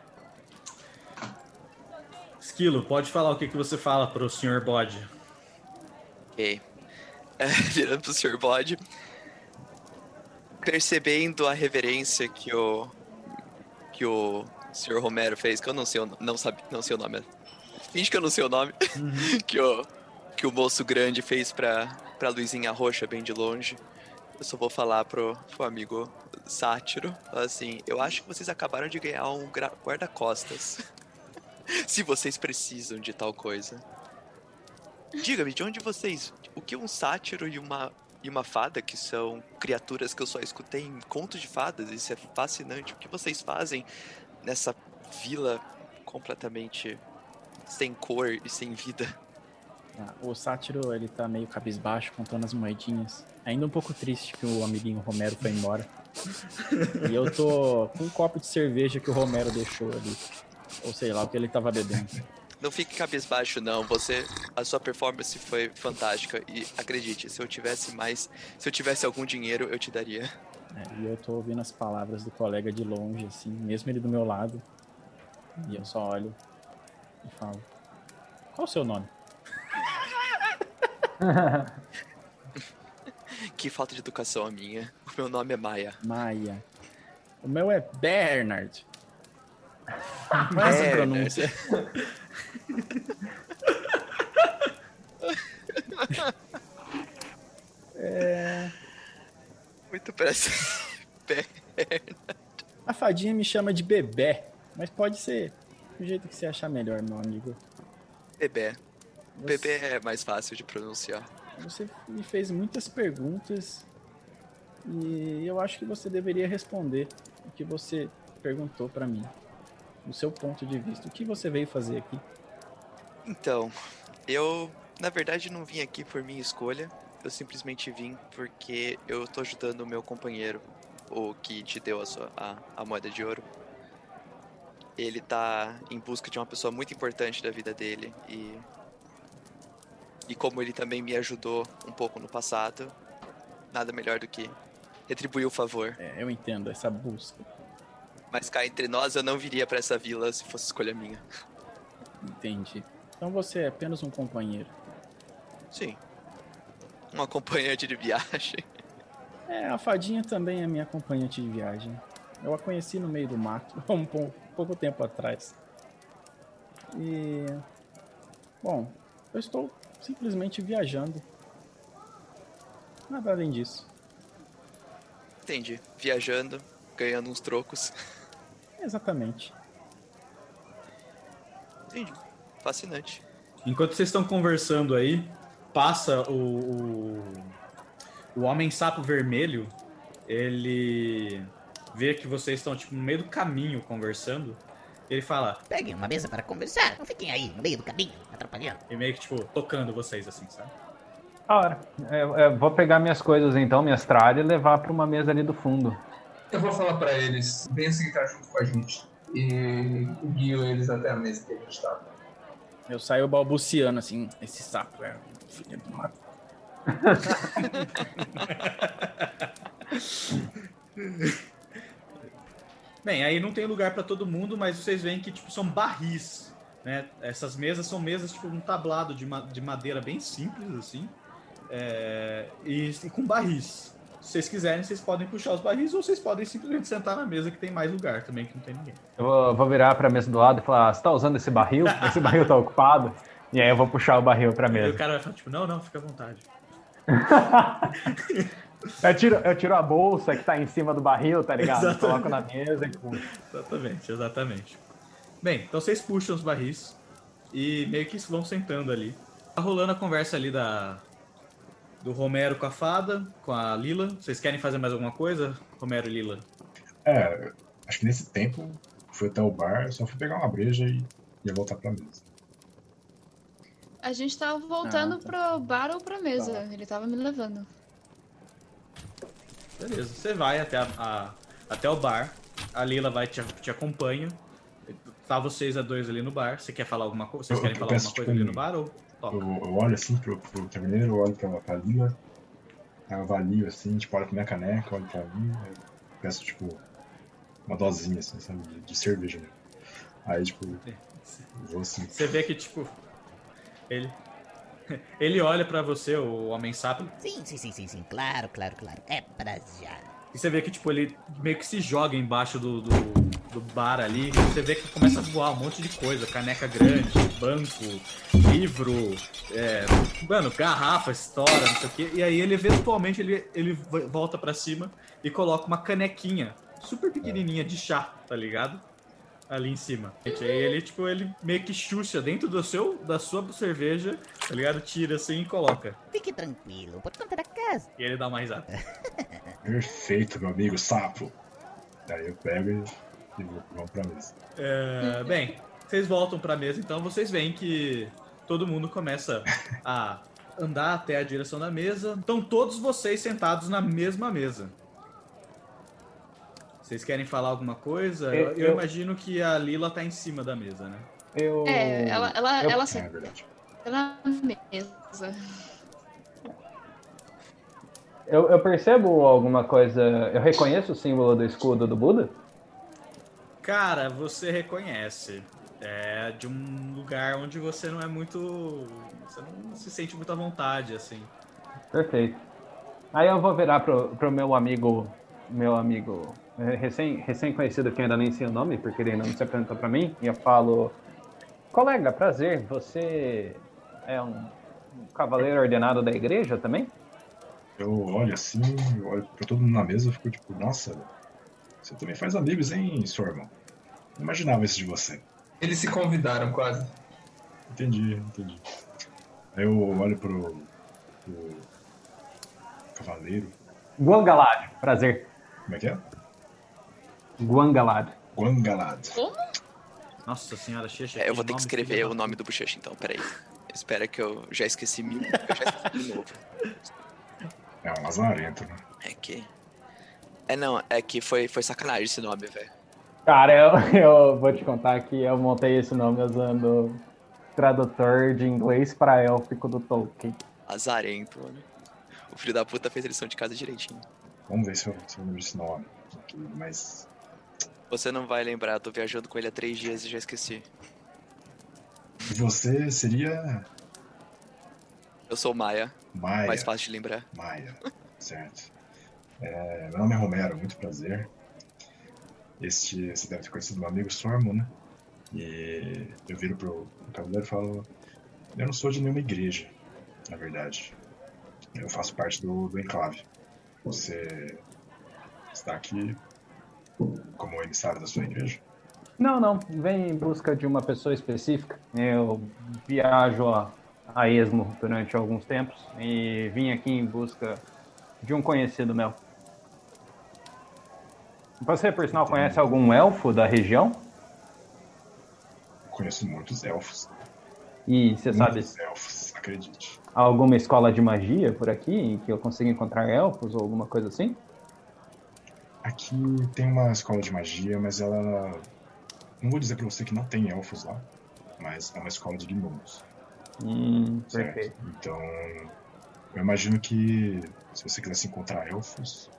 Esquilo, pode falar o que, que você fala pro Sr. Bode. Ok. É, virando pro Sr. Bode. Percebendo a reverência que o. que o Sr. Romero fez, que eu não sei o, não sabe, não sei o nome. Finge que eu não sei o nome. que, o, que o moço grande fez pra, pra Luizinha Roxa, bem de longe. Eu só vou falar pro, pro amigo Sátiro. Assim, eu acho que vocês acabaram de ganhar um guarda-costas. Se vocês precisam de tal coisa. Diga-me, de onde vocês. O que um sátiro e uma, e uma fada, que são criaturas que eu só escutei em contos de fadas, isso é fascinante. O que vocês fazem nessa vila completamente sem cor e sem vida? Ah, o sátiro, ele tá meio cabisbaixo, contando as moedinhas. Ainda um pouco triste que o amiguinho Romero foi embora. e eu tô com um copo de cerveja que o Romero deixou ali. Ou sei lá, o que ele tava bebendo. Não fique cabisbaixo, não. Você, a sua performance foi fantástica e acredite, se eu tivesse mais, se eu tivesse algum dinheiro, eu te daria. É, e eu tô ouvindo as palavras do colega de longe, assim, mesmo ele do meu lado. E eu só olho e falo: Qual o seu nome? Que falta de educação a minha. O meu nome é Maia. Maia. O meu é Bernard. Não é Bernard. pronúncia. É, Muito parece. a fadinha me chama de bebê, mas pode ser do jeito que você achar melhor, meu amigo. Bebê. Bebê é mais fácil de pronunciar. Você me fez muitas perguntas e eu acho que você deveria responder o que você perguntou pra mim. Do seu ponto de vista, o que você veio fazer aqui? Então, eu na verdade não vim aqui por minha escolha. Eu simplesmente vim porque eu tô ajudando o meu companheiro, o que te deu a, sua, a, a moeda de ouro. Ele tá em busca de uma pessoa muito importante da vida dele e. E como ele também me ajudou um pouco no passado, nada melhor do que retribuir o favor. É, eu entendo essa busca. Mas cá entre nós, eu não viria pra essa vila se fosse escolha minha. Entendi. Então você é apenas um companheiro. Sim. Um acompanhante de viagem. É, a fadinha também é minha acompanhante de viagem. Eu a conheci no meio do mato, há um pou- pouco tempo atrás. E. Bom, eu estou simplesmente viajando. Nada além disso. Entendi. Viajando, ganhando uns trocos. Exatamente. Entendi. Fascinante. Enquanto vocês estão conversando aí, passa o, o, o Homem Sapo Vermelho. Ele vê que vocês estão tipo, no meio do caminho conversando. Ele fala, Peguem uma mesa para conversar. Não fiquem aí no meio do caminho, atrapalhando. e meio que tipo, tocando vocês assim, sabe? Da hora. Eu, eu vou pegar minhas coisas então, minhas tralhas, e levar pra uma mesa ali do fundo. Eu vou falar pra eles, venham sentar junto com a gente. E guio eles até a mesa que a gente tá. Eu saio balbuciando assim, esse sapo é filho do mato. Bem, aí não tem lugar pra todo mundo, mas vocês veem que tipo são barris, né? Essas mesas são mesas tipo um tablado de, ma- de madeira bem simples assim, é, e, e com barris. Se vocês quiserem, vocês podem puxar os barris ou vocês podem simplesmente sentar na mesa que tem mais lugar também, que não tem ninguém. Eu vou, vou virar pra mesa do lado e falar: Você tá usando esse barril? Esse barril tá ocupado? E aí eu vou puxar o barril pra E o mesa. cara vai falar tipo, não, não, fica à vontade. Eu tiro, eu tiro a bolsa que tá em cima do barril, tá ligado? Exatamente. Coloco na mesa e puxo. Exatamente, exatamente. Bem, então vocês puxam os barris e meio que vão sentando ali. Tá rolando a conversa ali da do Romero com a fada, com a Lila. Vocês querem fazer mais alguma coisa, Romero e Lila? É, acho que nesse tempo fui até o bar, só fui pegar uma breja e ia voltar pra mesa. A gente tava voltando Ah, tá. pro bar ou pra mesa. Ele tava me levando. Beleza, você vai até, a, a- até o bar. A Lila vai te, te acompanha. Tá vocês a dois ali no bar. Você quer falar alguma coisa? Vocês Eu- querem eu falar alguma coisa tipo, ali no bar ou toca? Eu, eu olho assim pro, pro taverneiro, eu olho pra, pra Lila, eu avalio assim, tipo, olho pra minha caneca, olho pra mim, aí peço, tipo, uma dosinha, assim, sabe, de, de cerveja mesmo. Aí, tipo, vou assim, Você vê que, tipo, ele. Ele olha pra você, o Homem Sapo, Sim, sim, sim, sim, sim. Claro, claro, claro. É pra já. E você vê que, tipo, ele meio que se joga embaixo do, do, do bar ali. Você vê que começa a voar um monte de coisa. Caneca grande, banco, livro, é, mano, garrafa, estoura, não sei o quê. E aí ele, eventualmente, ele, ele vo- volta pra cima e coloca uma canequinha super pequenininha de chá, tá ligado? Ali em cima. E aí ele, tipo, ele meio que xuxa dentro do seu, da sua cerveja, tá ligado? Tira assim e coloca. Fique tranquilo, por conta da casa. E ele dá uma risada. Perfeito, meu amigo sapo. Aí eu pego e, vou- vamos pra mesa. É, bem, vocês voltam pra mesa, então vocês veem que todo mundo começa a andar até a direção da mesa. Estão todos vocês sentados na mesma mesa. Vocês querem falar alguma coisa? Eu, Eu- eu imagino que a Lila tá em cima da mesa, né? Eu. É, ela, ela, eu- ela É verdade. na mesa. Eu, eu percebo alguma coisa. Eu reconheço o símbolo do escudo do Buda? Cara, você reconhece. É de um lugar onde você não é muito. Você não se sente muito à vontade, assim. Perfeito. Aí eu vou virar pro, pro meu amigo. Meu amigo eh, recém, recém-conhecido, que eu ainda nem sei o nome, porque ele não se apresentou pra mim, e eu falo: Colega, prazer, você é um, um cavaleiro ordenado da igreja também? Eu olho assim, eu olho pra todo mundo na mesa e fico tipo, nossa, você também faz amigos, hein, seu irmão? Não imaginava isso de você. Eles se convidaram quase. Entendi, entendi. Aí eu olho pro, pro cavaleiro. Guangalad, prazer. Como é que é? Guangalad. Guangalad. Como? Nossa senhora, Xexa. É, eu vou ter que escrever filho o nome do bochecha então, peraí. Espera que eu já esqueci mil. Eu já esqueci de novo. É um lazarento, né? É que. É não, é que foi, foi sacanagem esse nome, velho. Cara, eu, eu vou te contar que eu montei esse nome usando tradutor de inglês para élfico do Tolkien. Azarento, mano. O filho da puta fez a lição de casa direitinho. Vamos ver se eu, se eu lembro esse nome. aqui, Mas Você não vai lembrar, tô viajando com ele há três dias e já esqueci. você seria Eu sou Maia, Maia. mais fácil de lembrar. Maia, certo. É, meu nome é Romero, muito prazer. Este, você deve ter conhecido meu amigo Sormo, né? E eu viro pro, pro cavaleiro e falo: Eu não sou de nenhuma igreja, na verdade. Eu faço parte do, do enclave. Você está aqui como emissário da sua igreja? Não, não. Vem em busca de uma pessoa específica. Eu viajo a, a esmo durante alguns tempos e vim aqui em busca de um conhecido meu. Você, por sinal, conhece algum elfo da região? Conheço muitos elfos. E você sabe elfos, acredite. alguma escola de magia por aqui em que eu consiga encontrar elfos ou alguma coisa assim? Aqui tem uma escola de magia, mas ela. Não vou dizer pra você que não tem elfos lá, mas é uma escola de gnomos. Hum, certo? perfeito. Então, eu imagino que se você quisesse encontrar elfos,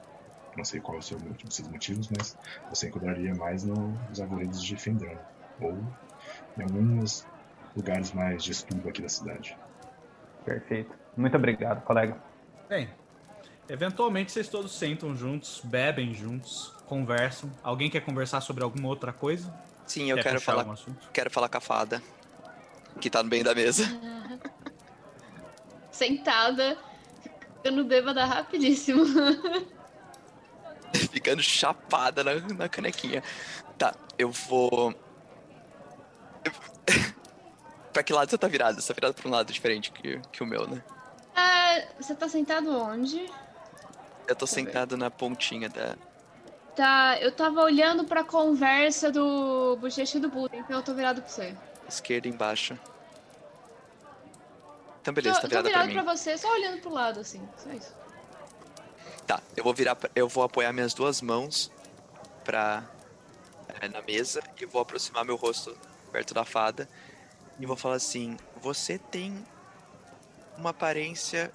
não sei qual é o seu motivo, seus motivos, mas você encontraria mais no- nos arvoredos de Fendran, ou em alguns lugares mais de estudo aqui da cidade. Perfeito. Muito obrigado, colega. Bem, eventualmente vocês todos sentam juntos, bebem juntos, conversam. Alguém quer conversar sobre alguma outra coisa? Sim, eu quer quero falar, quero falar com a fada. Que tá no meio da mesa. Sentada, ficando bêbada rapidíssimo. Ficando chapada na, na canequinha. Tá, eu vou. pra que lado você tá virado? Você tá virado pra um lado diferente que, que o meu, né? Ah, você tá sentado onde? Eu tô sentado na pontinha da. Tá, eu tava olhando pra conversa do Bochecha e do Buda, então eu tô virado pra você. esquerda embaixo. Então beleza, tô, tá tô virada pra virado mim. pra você, só olhando pro lado, assim. Só isso. Tá, eu vou virar, pra- eu vou apoiar minhas duas mãos pra é, na mesa e vou aproximar meu rosto perto da fada e vou falar assim: "Você tem uma aparência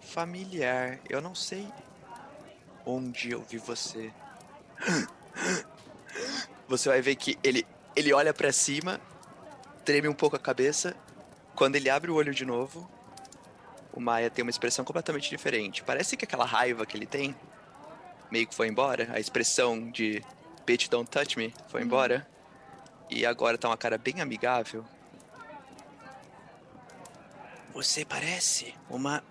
familiar. Eu não sei onde eu vi você." Você vai ver que ele ele olha pra cima, treme um pouco a cabeça, quando ele abre o olho de novo, o Maia tem uma expressão completamente diferente. Parece que aquela raiva que ele tem meio que foi embora. A expressão de bitch don't touch me foi embora. E agora tá uma cara bem amigável. Você parece uma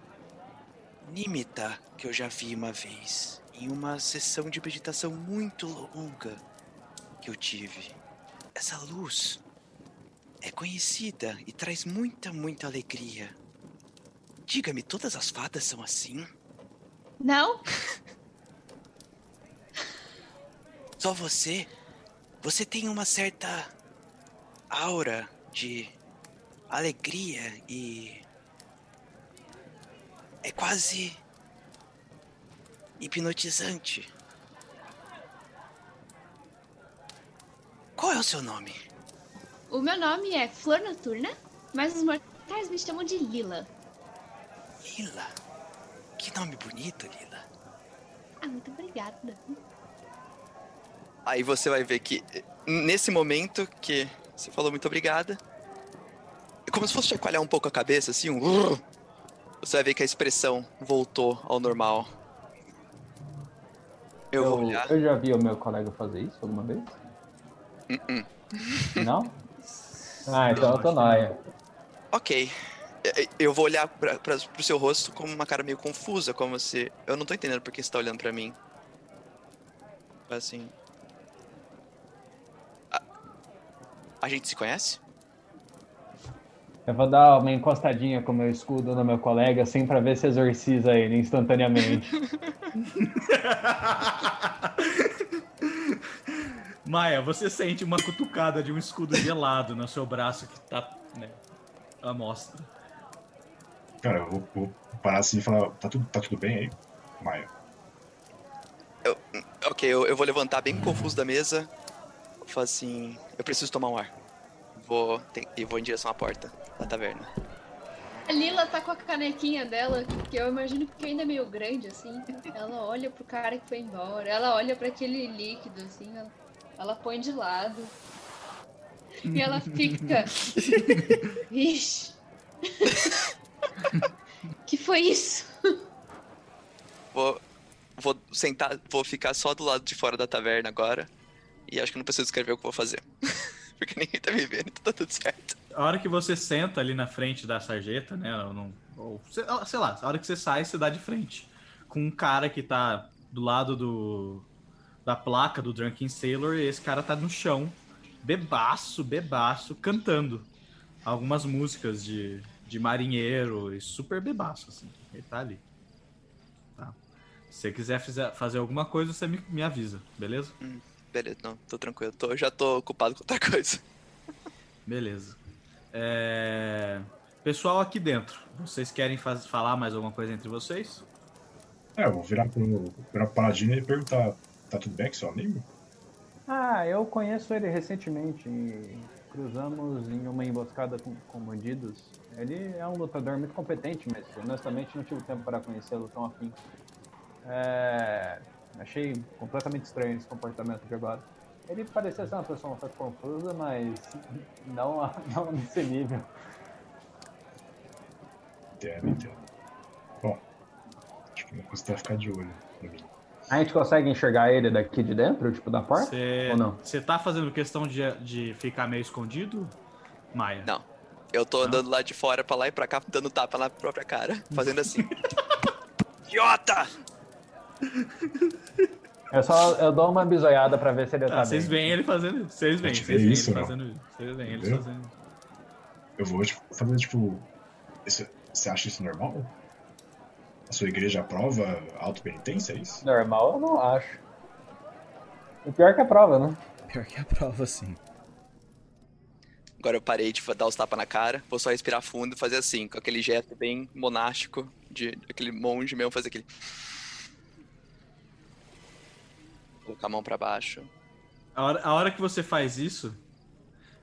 Nimita que eu já vi uma vez em uma sessão de meditação muito longa que eu tive. essa luz é conhecida e traz muita, muita alegria. Diga-me, todas as fadas são assim? Não? Só você? Você tem uma certa aura de alegria e. É quase. Hipnotizante. Qual é o seu nome? O meu nome é Flor Noturna, mas os mortais me chamam de Lila. Lila. Que nome bonito, Lila. Ah, muito obrigada. Aí você vai ver que nesse momento que você falou muito obrigada, é como se fosse chacoalhar um pouco a cabeça, assim, um... Você vai ver que a expressão voltou ao normal. Eu, vou olhar. eu já vi o meu colega fazer isso alguma vez? Uh-uh. Não? Ah, então eu tô nóia. Ok. É, é, Eu vou olhar pra, pra, pro seu rosto com uma cara meio confusa, como se. Eu não tô entendendo por que você tá olhando pra mim. Assim. A, a gente se conhece? Eu vou dar uma encostadinha com o meu escudo no meu colega, assim, pra ver se exorciza ele instantaneamente. Maia, você sente uma cutucada de um escudo gelado no seu braço que tá, né, à mostra. Cara, eu vou, vou parar assim e falar, tá tudo, tá tudo bem aí, Maia? Ok, eu, eu vou levantar bem confuso da mesa. Vou falar assim. Eu preciso tomar um ar. Vou. e vou em direção à porta da taverna. A Lila tá com a canequinha dela, que eu imagino que ainda é meio grande, assim. Ela olha pro cara que foi embora, ela olha pra aquele líquido, assim, ela, ela põe de lado. E ela fica. Ixi. que foi isso? Vou. Vou sentar. Vou ficar só do lado de fora da taverna agora. E acho que não preciso escrever o que vou fazer. Porque ninguém tá me vendo, então tá tudo certo. A hora que você senta ali na frente da sarjeta, né? Ou, não- ou sei, sei lá, a hora que você sai, você dá de frente. Com um cara que tá do lado do da placa do Drunken Sailor e esse cara tá no chão, bebaço, bebaço, cantando algumas músicas de, de marinheiro e super bebaço, assim. Ele tá ali. Tá. Se você quiser fazer alguma coisa, você me, me avisa, beleza? Beleza, não, tô tranquilo. Tô, já tô ocupado com outra coisa. Beleza. É, Pessoal aqui dentro, vocês querem faz- falar mais alguma coisa entre vocês? É, eu vou virar pro, virar pro Paladino e perguntar, tá tudo bem com seu amigo? Ah, eu conheço ele recentemente. e Cruzamos em uma emboscada com, com bandidos. Ele é um lutador muito competente, mas honestamente não tive tempo para conhecê-lo tão afim. É, achei completamente estranho esse comportamento de agora. Ele parecia ser uma pessoa um pouco confusa, mas não, a- não nesse nível. Entendo, entendo. Bom, acho que não custa ficar de olho no mim. A gente consegue enxergar ele daqui de dentro, tipo da porta? Você Ou não? você tá fazendo questão de, de ficar meio escondido, Maia? Não. Eu tô andando lá de fora pra lá e pra cá, dando tapa na própria cara, fazendo assim. Idiota! Eu só eu dou uma bisoiada pra ver se ele tá Ah, vocês bem. veem ele fazendo isso. Vocês veem, vocês veem isso, ele não? fazendo isso. Vocês veem ele fazendo isso. Eu vou tipo, fazer, tipo. isso- Você acha isso normal? A sua igreja aprova autopenitência, é isso? Normal, eu não acho. O pior que a prova, né? Pior que a prova, sim. Agora eu parei de dar os tapas na cara, vou só respirar fundo e fazer assim, com aquele gesto bem monástico, de aquele monge mesmo, fazer aquele. Colocar a mão pra baixo. A hora, a hora que você faz isso,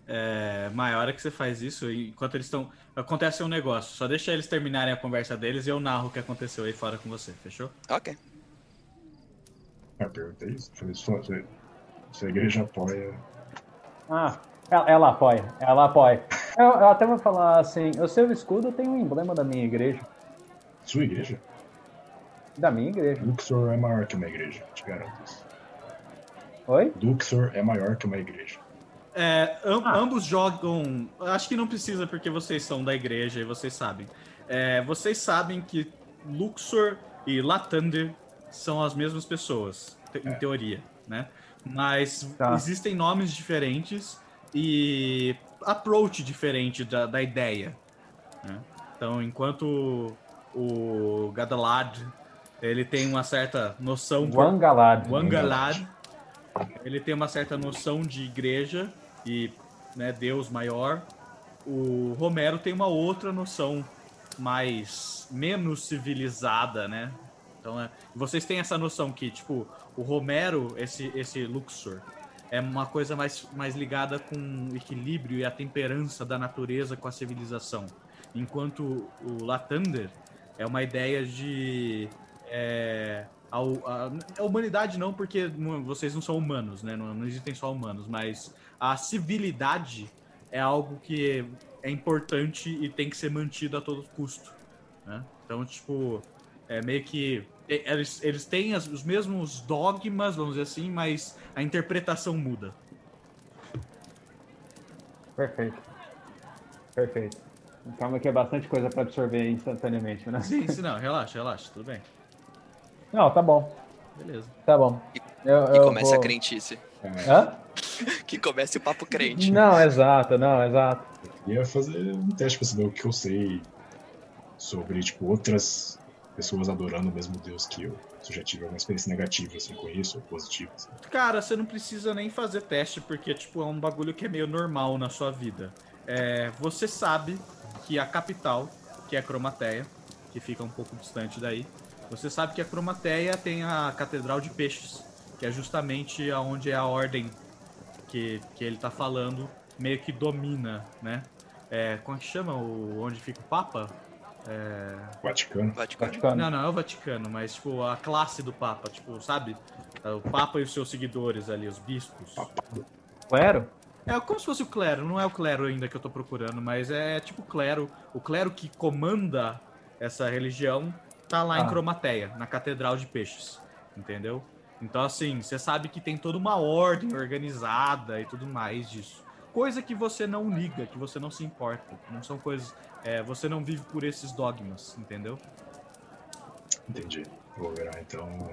é, Maia, a hora que você faz isso, enquanto eles estão. Acontece um negócio. Só deixa eles terminarem a conversa deles e eu narro o que aconteceu aí fora com você, fechou? Ok. Eu perguntei isso. Falei, sua, sua igreja apoia. Ah, ela, ela apoia, ela apoia. Eu, eu até vou falar assim, o seu escudo tem um emblema da minha igreja. Sua igreja? Da minha igreja. Luxor é maior que uma igreja, te garanto isso. Oi? Luxor é maior que uma igreja. É, am- Ambos jogam. Acho que não precisa porque vocês são da igreja e vocês sabem. É, vocês sabem que Luxor e Latander são as mesmas pessoas, te- em teoria, né? Mas Tá. existem nomes diferentes e approach diferente da, da ideia. né? Então, enquanto o Gadalad ele tem uma certa noção Wangalad. Wangalad, ele tem uma certa noção de igreja e né, Deus maior. O Romero tem uma outra noção mais menos civilizada, né? Então, é, vocês têm essa noção que, tipo, o Romero, esse esse Luxor, é uma coisa mais, mais ligada com o equilíbrio e a temperança da natureza com a civilização. Enquanto o Latander é uma ideia de é, a, a- a humanidade não, porque vocês não são humanos, né? Não, não existem só humanos, mas a civilidade é algo que é importante e tem que ser mantido a todo custo, né? Então, tipo, é meio que eles, eles têm as- os mesmos dogmas, vamos dizer assim, mas a interpretação muda. Perfeito. Perfeito. Calma que é bastante coisa pra absorver instantaneamente, né? Sim, sim, não, relaxa, relaxa, tudo bem. Não, tá bom. Beleza. Tá bom. Eu, E eu começa vou- a crentice. Hã? Que comece o papo crente. Não, exato, não, exato. Eu ia fazer um teste pra saber o que eu sei sobre, tipo, outras pessoas adorando o mesmo Deus que eu. Se eu já tive alguma experiência negativa, assim, com isso, ou positiva, assim. Cara, você não precisa nem fazer teste, porque, tipo, é um bagulho que é meio normal na sua vida. É, você sabe que a capital, que é Cromateia, que fica um pouco distante daí, você sabe que a Cromateia tem a Catedral de Peixes, que é justamente aonde é a ordem que, que ele tá falando, meio que domina, né? É, como é que chama o, onde fica o Papa? É... Vaticano. Vaticano. Vaticano. Não, não é o Vaticano, mas tipo a classe do Papa, tipo, sabe? O Papa e os seus seguidores ali, os bispos. Clero? É como se fosse o clero, não é o clero ainda que eu tô procurando, mas é tipo o clero. O clero que comanda essa religião tá lá em Ah. Cromateia, na Catedral de Peixes, entendeu? Então, assim, você sabe que tem toda uma ordem organizada e tudo mais disso. Coisa que você não liga, que você não se importa. Não são coisas. é, você não vive por esses dogmas, entendeu? Entendi. Vou virar então.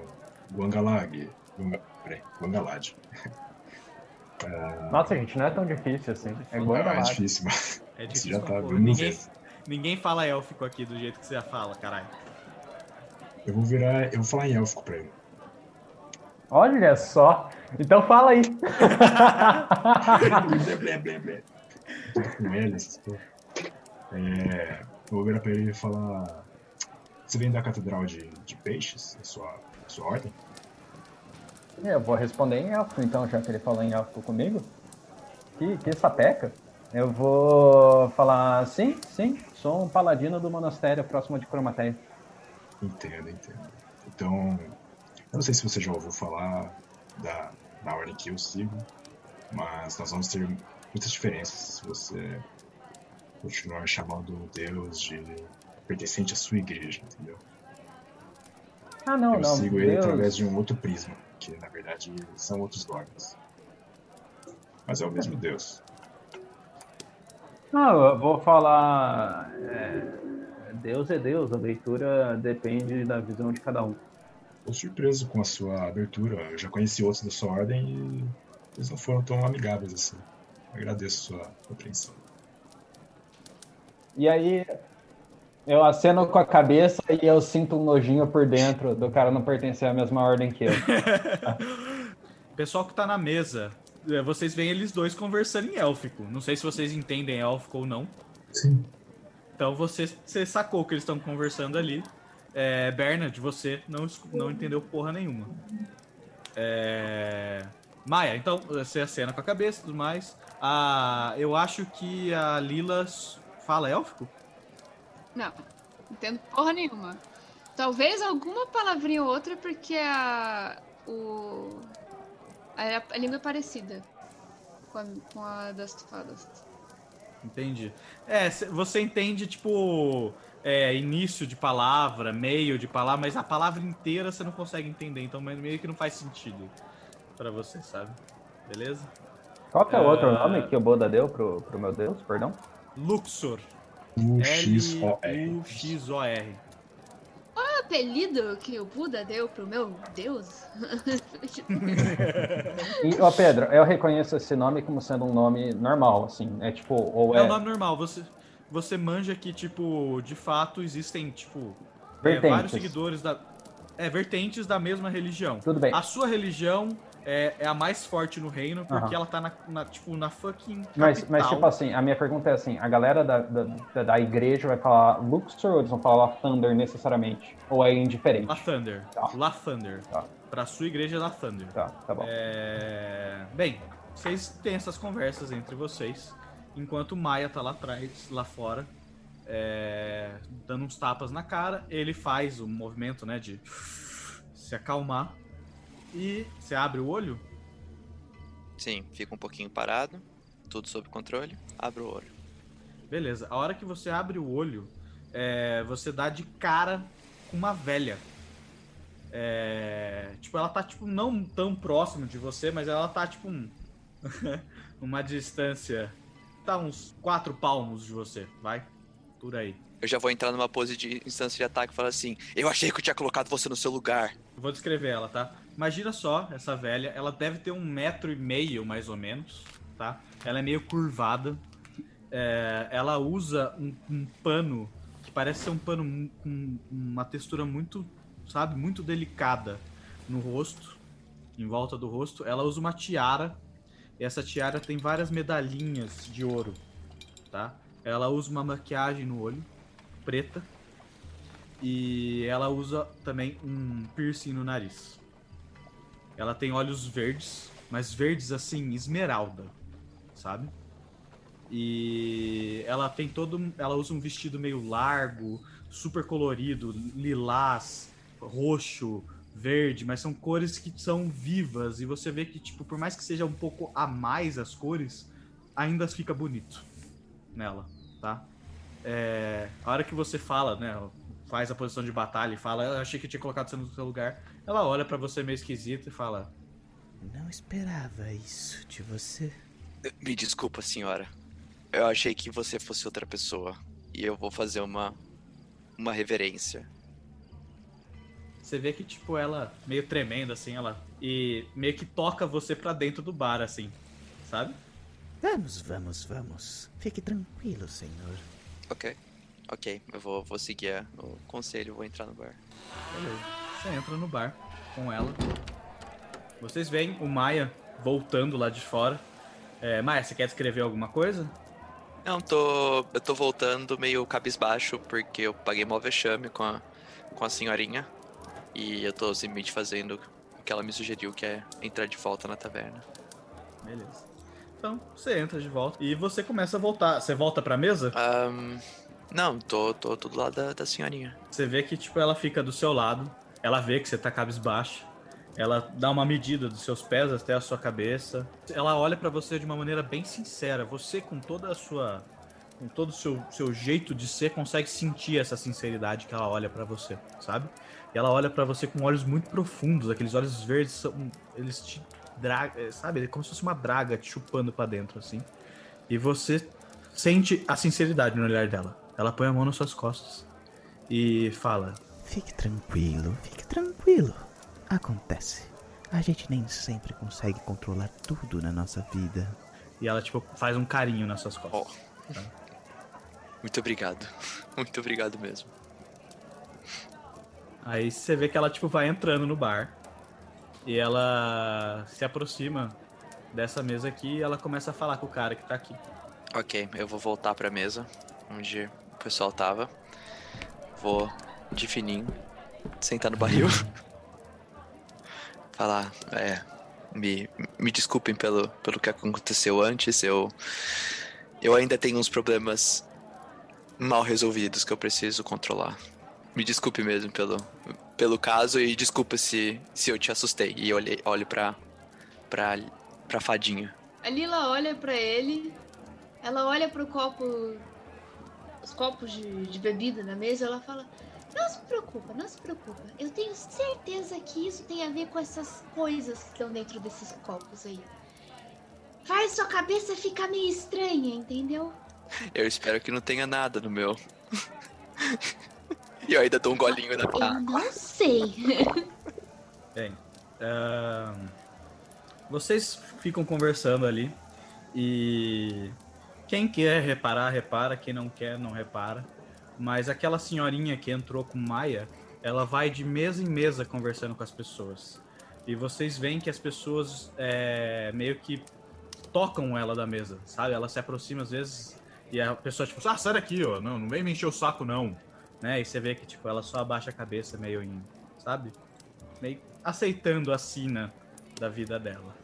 Guangalag. Guanga... Peraí, Guangalad. Nossa, gente, não é tão difícil assim. É é difícil, mas É você difícil já tá Ninguém, ninguém fala élfico aqui do jeito que você fala, caralho. Eu vou virar. Eu vou falar em élfico pra ele. Olha só. Então fala aí. blé, blé, blé, com porra. É, eu vou virar pra ele e falar. Você vem da Catedral de, de Peixes? A sua, a sua ordem? Eu vou responder em élfico, então, já que ele falou em élfico comigo. Que, que sapeca. Eu vou falar, sim, sim, sou um paladino do monastério próximo de Cromateia. Entendo, entendo. Então, eu não sei se você já ouviu falar da, da ordem que eu sigo, mas nós vamos ter muitas diferenças se você continuar chamando Deus de pertencente à sua igreja, entendeu? Ah, não, eu não. sigo ele Deus- através de um outro prisma, que na verdade são outros dogmas. Mas é o mesmo Deus. Não, eu vou falar. é, Deus é Deus, a leitura depende da visão de cada um. Tô surpreso com a sua abertura. Eu já conheci outros da sua ordem e eles não foram tão amigáveis assim. Agradeço a sua compreensão. E aí, eu aceno com a cabeça e eu sinto um nojinho por dentro do cara não pertencer à mesma ordem que eu. Pessoal que tá na mesa, é, vocês veem eles dois conversando em élfico. Não sei se vocês entendem élfico ou não. Sim. Então você, você sacou que eles estão conversando ali. É, Bernard, você não, não entendeu porra nenhuma. É, Maia, então você acena com a cabeça e tudo mais. Ah, eu acho que a Lila fala élfico? Não, não entendo porra nenhuma. Talvez alguma palavrinha ou outra, porque a. O. A, a língua é parecida com a, com a das fadas. Entendi. É, cê- você entende, tipo, é, início de palavra, meio de palavra, mas a palavra inteira você não consegue entender, então meio que não faz sentido pra você, sabe? Beleza? Qual que é o outro Ah. nome que o Boda deu pro, pro meu Deus, perdão? Luxor. U-X-O-R. L-U-X-O-R. Apelido que o Buda deu pro meu Deus? E, ó, Pedro, eu reconheço esse nome como sendo um nome normal, assim. É tipo, ou É é. um nome normal. Você, você manja que, tipo, de fato existem, tipo, é, vários seguidores da. É, vertentes da mesma religião. Tudo bem. A sua religião é, é a mais forte no reino, porque ela tá na, na, tipo, na fucking. Mas, mas, capital. tipo assim, a minha pergunta é assim: a galera da, da, da- igreja vai falar Luxor ou eles vão falar Thunder necessariamente? Ou é indiferente? La Thunder. Tá. La Thunder. Tá. Pra sua igreja é La Thunder. Tá, tá bom. É... Bem, vocês têm essas conversas entre vocês, enquanto Maia tá lá atrás, lá fora, é, dando uns tapas na cara. Ele faz o movimento, né, de se acalmar. E você abre o olho, Sim, fica um pouquinho parado, tudo sob controle, abre o olho. beleza. A hora que você abre o olho, é, você dá de cara com uma velha. É, tipo, ela tá, tipo, não tão próximo de você, mas ela tá, tipo, um, uma distância. Tá uns quatro palmos de você, vai? Por aí. Eu já vou entrar numa pose de instância de ataque e falar assim: Eu achei que eu tinha colocado você no seu lugar. Eu Vou descrever ela, tá? Imagina só, essa velha, ela deve ter um metro e meio, mais ou menos, tá? Ela é meio curvada. É, ela usa um, um pano que parece ser um pano com uma textura muito, sabe, muito delicada no rosto, em volta do rosto. Ela usa uma tiara, e essa tiara tem várias medalhinhas de ouro, tá? Ela usa uma maquiagem no olho, preta, e ela usa também um piercing no nariz. Ela tem olhos verdes, mas verdes assim, esmeralda, sabe? E ela tem todo. Ela usa um vestido meio largo, super colorido, lilás, roxo, verde, mas são cores que são vivas. E você vê que, tipo, por mais que seja um pouco a mais as cores, ainda fica bonito nela, tá? É, a hora que você fala, né? Faz a posição de batalha e fala, eu achei que tinha colocado você no seu lugar. Ela olha pra você meio esquisito e fala, Não esperava isso de você. Me desculpa, senhora. Eu achei que você fosse outra pessoa. E eu vou fazer uma. Uma reverência. Você vê que, tipo, ela meio tremenda, assim, ela. E meio que toca você pra dentro do bar, assim. Sabe? Vamos, vamos, vamos. Fique tranquilo, senhor. Ok. Ok, eu vou, vou seguir o conselho, vou entrar no bar. Beleza. Você entra no bar com ela. Vocês veem o Maia voltando lá de fora. É, Maia, você quer descrever alguma coisa? Não, tô. Eu tô voltando meio cabisbaixo porque eu paguei mó vexame com a, com a senhorinha. E eu tô simplesmente fazendo o que ela me sugeriu, que é entrar de volta na taverna. Beleza. Então, você entra de volta e você começa a voltar. Você volta pra mesa? Ahn, não, tô, tô, tô do lado da, da senhorinha. Você vê que, tipo, ela fica do seu lado. Ela vê que você tá cabisbaixo. Ela dá uma medida dos seus pés até a sua cabeça. Ela olha pra você de uma maneira bem sincera. Você, com toda a sua. Com todo o seu, seu jeito de ser, consegue sentir essa sinceridade que ela olha pra você, sabe? E ela olha pra você com olhos muito profundos. Aqueles olhos verdes são. Eles te. Dra... é, Sabe? É como se fosse uma draga te chupando pra dentro, assim. E você sente a sinceridade no olhar dela. Ela põe a mão nas suas costas e fala: Fique tranquilo, fique tranquilo. Acontece. A gente nem sempre consegue controlar tudo na nossa vida. E ela, tipo, faz um carinho nas suas costas. Muito obrigado. Muito obrigado mesmo. Aí você vê que ela, tipo, vai entrando no bar. E ela se aproxima dessa mesa aqui e ela começa a falar com o cara que tá aqui. Ok, eu vou voltar pra mesa onde o pessoal tava. Vou de fininho, sentar no barril. Falar, é. Me, me desculpem pelo, pelo que aconteceu antes. Eu. Eu ainda tenho uns problemas mal resolvidos que eu preciso controlar. Me desculpe mesmo pelo, pelo caso e desculpa se, se eu te assustei. E olhei, olho pra, pra, pra fadinha. A Lila olha pra ele, ela olha pro copo, os copos de, de bebida na mesa, ela fala: Não se preocupa, não se preocupa. Eu tenho certeza que isso tem a ver com essas coisas que estão dentro desses copos aí. Faz sua cabeça ficar meio estranha, entendeu? Eu espero que não tenha nada no meu. E eu ainda dou um golinho na Eu não sei. Bem, ahn, vocês ficam conversando ali e quem quer reparar, repara, quem não quer, não repara. Mas aquela senhorinha que entrou com Maia, ela vai de mesa em mesa conversando com as pessoas. E vocês veem que as pessoas é, meio que tocam ela da mesa, sabe? Ela se aproxima às vezes e a pessoa tipo, ah, sai daqui, ó, não, não vem me encher o saco não, né? E você vê que tipo ela só abaixa a cabeça meio em, sabe? Meio aceitando a sina da vida dela.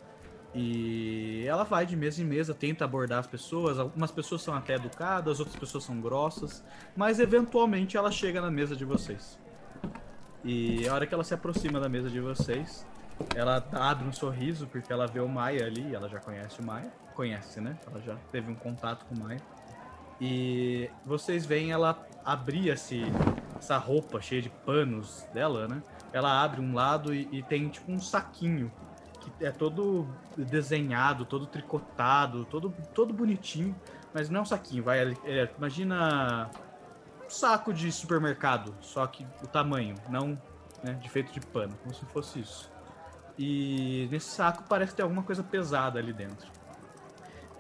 E ela vai de mesa em mesa, tenta abordar as pessoas. Algumas pessoas são até educadas, outras pessoas são grossas, mas eventualmente ela chega na mesa de vocês. E a hora que ela se aproxima da mesa de vocês, ela abre um sorriso porque ela vê o Maia ali, ela já conhece o Maia, conhece, né? Ela já teve um contato com o Maia. E vocês veem ela abrir esse, essa roupa cheia de panos dela, né? Ela abre um lado e, e tem tipo um saquinho que é todo desenhado, todo tricotado, todo, todo bonitinho, mas não é um saquinho, vai. é- é- imagina um saco de supermercado, só que o tamanho, não né, de feito de pano, como se fosse isso. E nesse saco parece ter alguma coisa pesada ali dentro.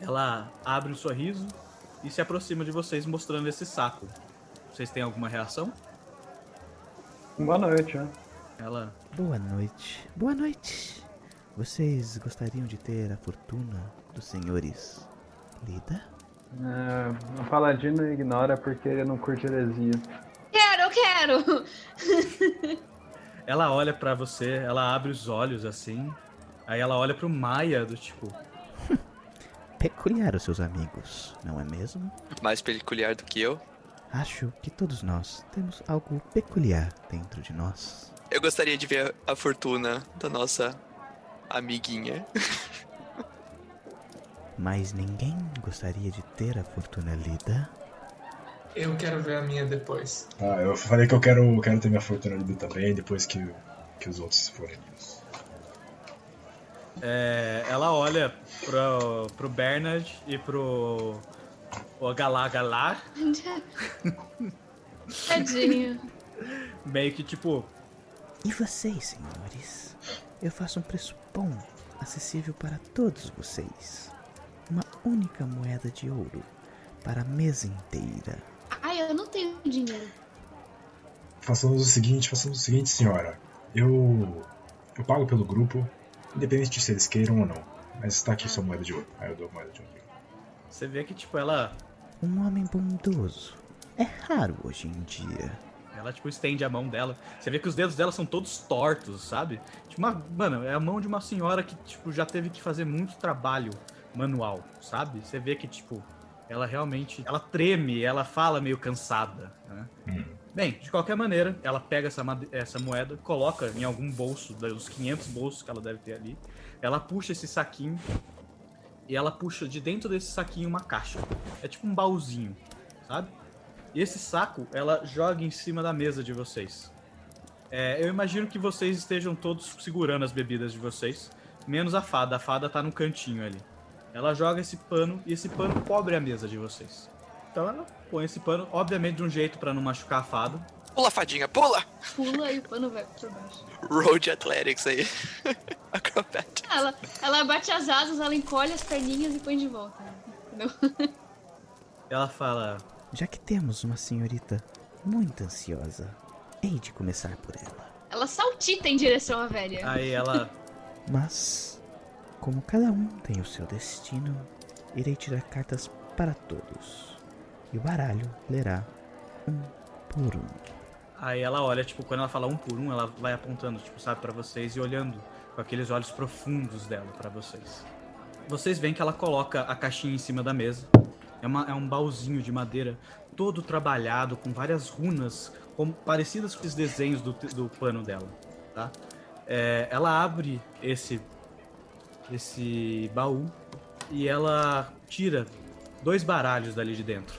Ela abre um sorriso e se aproxima de vocês mostrando esse saco. Vocês têm alguma reação? Boa noite, né? Ela Boa noite. Boa noite. Vocês gostariam de ter a fortuna dos senhores Lida? É, o Paladino ignora porque ele não curte heresia. Quero, eu quero! Ela olha pra você, ela abre os olhos assim. Aí ela olha pro Maia do tipo, Peculiar os seus amigos, não é mesmo? Mais peculiar do que eu. Acho que todos nós temos algo peculiar dentro de nós. Eu gostaria de ver a fortuna da nossa amiguinha. Mas ninguém gostaria de ter a fortuna Lida? Eu quero ver a minha depois. Ah, eu falei que eu quero, quero ter minha fortuna ali também, depois que, que os outros forem. É, ela olha pro, pro Bernard e pro o Galar Galar, Tadinho. meio que tipo, E vocês, senhores? Eu faço um preço bom, acessível para todos vocês. Uma única moeda de ouro para a mesa inteira. Ai, eu não tenho dinheiro. Façamos o seguinte, façamos o seguinte, senhora. Eu. Eu pago pelo grupo, independente de se eles queiram ou não. Mas está aqui sua moeda de ouro. Aí eu dou a moeda de ouro. você vê que tipo ela Um homem bondoso. É raro hoje em dia. Ela tipo estende a mão dela. Você vê que os dedos dela são todos tortos, sabe? Tipo uma, mano, é a mão de uma senhora que tipo já teve que fazer muito trabalho manual, sabe? Você vê que tipo ela realmente, ela treme, ela fala meio cansada, né? Bem, de qualquer maneira, ela pega essa, essa moeda, coloca em algum bolso, dos 500 bolsos que ela deve ter ali. Ela puxa esse saquinho e ela puxa de dentro desse saquinho uma caixa. É tipo um baúzinho, sabe? E esse saco ela joga em cima da mesa de vocês. É, eu imagino que vocês estejam todos segurando as bebidas de vocês, menos a fada. A fada tá no cantinho ali. Ela joga esse pano e esse pano cobre a mesa de vocês. Então ela põe esse pano, obviamente de um jeito pra não machucar a fada. Pula, fadinha, pula! Pula e o pano vai por baixo. Road Athletics aí. Acrobat. Ela, ela bate as asas, ela encolhe as perninhas e põe de volta. Entendeu? Ela fala: Já que temos uma senhorita muito ansiosa, hei de começar por ela. Ela saltita em direção à velha. Aí ela. Mas, como cada um tem o seu destino, irei tirar cartas para todos. E o baralho lerá um por um. Aí ela olha, tipo, quando ela fala um por um, ela vai apontando, tipo, sabe, pra vocês e olhando com aqueles olhos profundos dela pra vocês. Vocês veem que ela coloca a caixinha em cima da mesa. É, uma- é um baúzinho de madeira todo trabalhado com várias runas como- parecidas com os desenhos do, do pano dela, tá? É, ela abre esse esse baú e ela tira dois baralhos dali de dentro.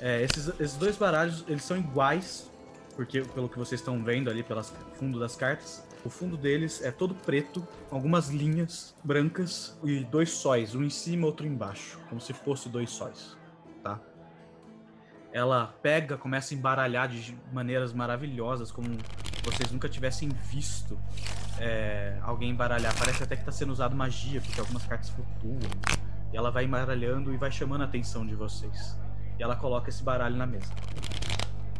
É, esses, esses dois baralhos, eles são iguais, porque pelo que vocês estão vendo ali pelo fundo das cartas, o fundo deles é todo preto, com algumas linhas brancas e dois sóis, um em cima outro embaixo, como se fosse dois sóis, tá? ela pega, começa a embaralhar de maneiras maravilhosas, como vocês nunca tivessem visto é, alguém embaralhar. Parece até que está sendo usado magia, porque algumas cartas flutuam. E ela vai embaralhando e vai chamando a atenção de vocês. E ela coloca esse baralho na mesa.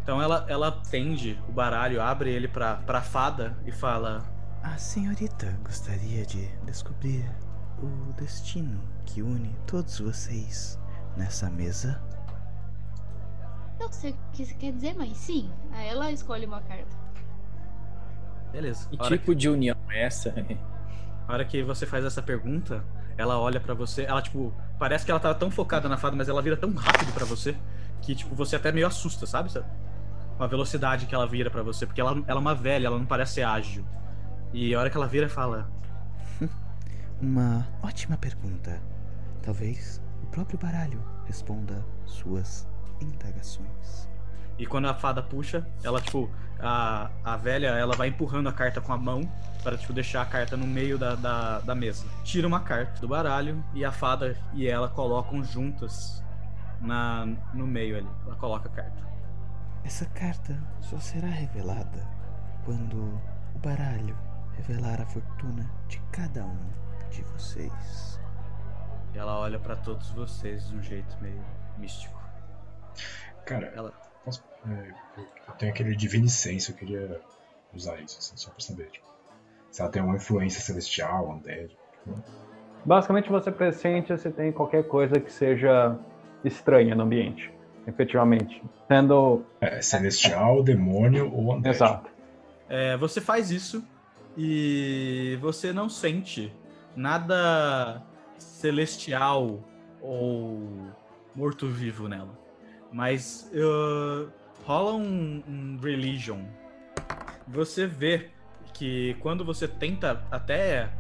Então ela, ela tende o baralho, abre ele pra, pra fada e fala: A senhorita gostaria de descobrir o destino que une todos vocês nessa mesa? Não sei o que isso quer dizer, mas sim. Aí ela escolhe uma carta. Beleza. Que tipo de união é essa? A hora que você faz essa pergunta, ela olha pra você, ela tipo, parece que ela tá tão focada na fada, mas ela vira tão rápido pra você que tipo, você até meio assusta, sabe? Com a velocidade que ela vira pra você, porque ela, ela é uma velha, ela não parece ser ágil. E a hora que ela vira, fala: Uma ótima pergunta. Talvez o próprio baralho responda suas indagações. E quando a fada puxa, ela, tipo, a, a velha, ela vai empurrando a carta com a mão para, tipo, deixar a carta no meio da, da, da mesa. Tira uma carta do baralho e a fada e ela colocam juntas na, no meio ali. Ela coloca a carta. Essa carta só será revelada quando o baralho revelar a fortuna de cada um de vocês. E ela olha para todos vocês de um jeito meio místico. Cara, Ela, posso- é, eu tenho aquele Divinicência, eu queria usar isso, assim, só pra saber. Tipo, se ela tem uma influência celestial, undead. Tipo, Basicamente, você pressente se tem qualquer coisa que seja estranha no ambiente. Efetivamente. Sendo. é, celestial, demônio ou undead. Exato. É, você faz isso e você não sente nada celestial ou morto-vivo nela. Mas uh, rola um, um religion. Você vê que quando você tenta até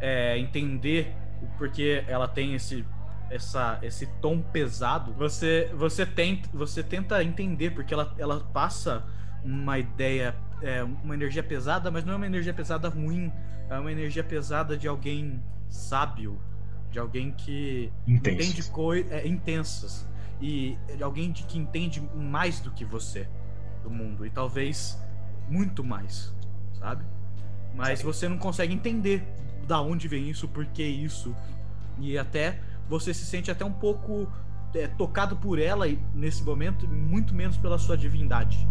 é, entender o porquê ela tem esse essa, esse tom pesado, você você tenta você tenta entender porque ela, ela passa uma ideia é, uma energia pesada, mas não é uma energia pesada ruim, é uma energia pesada de alguém sábio, de alguém que Intensos. entende coisas é, intensas e de alguém de, que entende mais do que você do mundo e talvez muito mais, sabe? Mas você não consegue entender da onde vem isso, por que isso e até você se sente até um pouco é, tocado por ela e, nesse momento, muito menos pela sua divindade,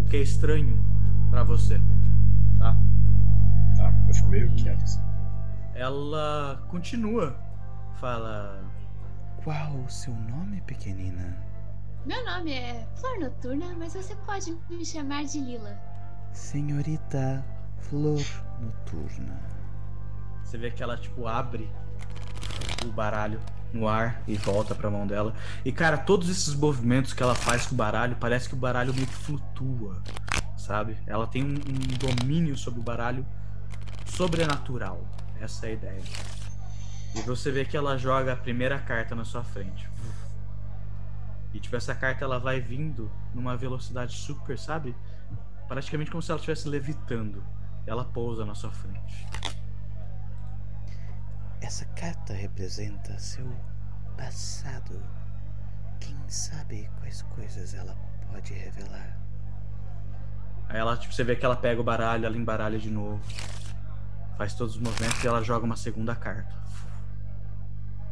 o que é estranho pra você, tá? Tá, eu fico meio quieto. Assim. Ela continua, fala, Qual o seu nome, pequenina? Meu nome é Flor Noturna, mas você pode me chamar de Lila. Senhorita Flor Noturna. Você vê que ela, tipo, abre o baralho no ar e volta pra mão dela. E, cara, todos esses movimentos que ela faz com o baralho, parece que o baralho meio que flutua, sabe? Ela tem um, um domínio sobre o baralho sobrenatural. Essa é a ideia. E você vê que ela joga a primeira carta na sua frente. E, tipo, essa carta ela vai vindo numa velocidade super, sabe? Praticamente como se ela estivesse levitando. Ela pousa na sua frente. Essa carta representa seu passado. Quem sabe quais coisas ela pode revelar? Aí ela, tipo, você vê que ela pega o baralho, ela embaralha de novo. Faz todos os movimentos e ela joga uma segunda carta.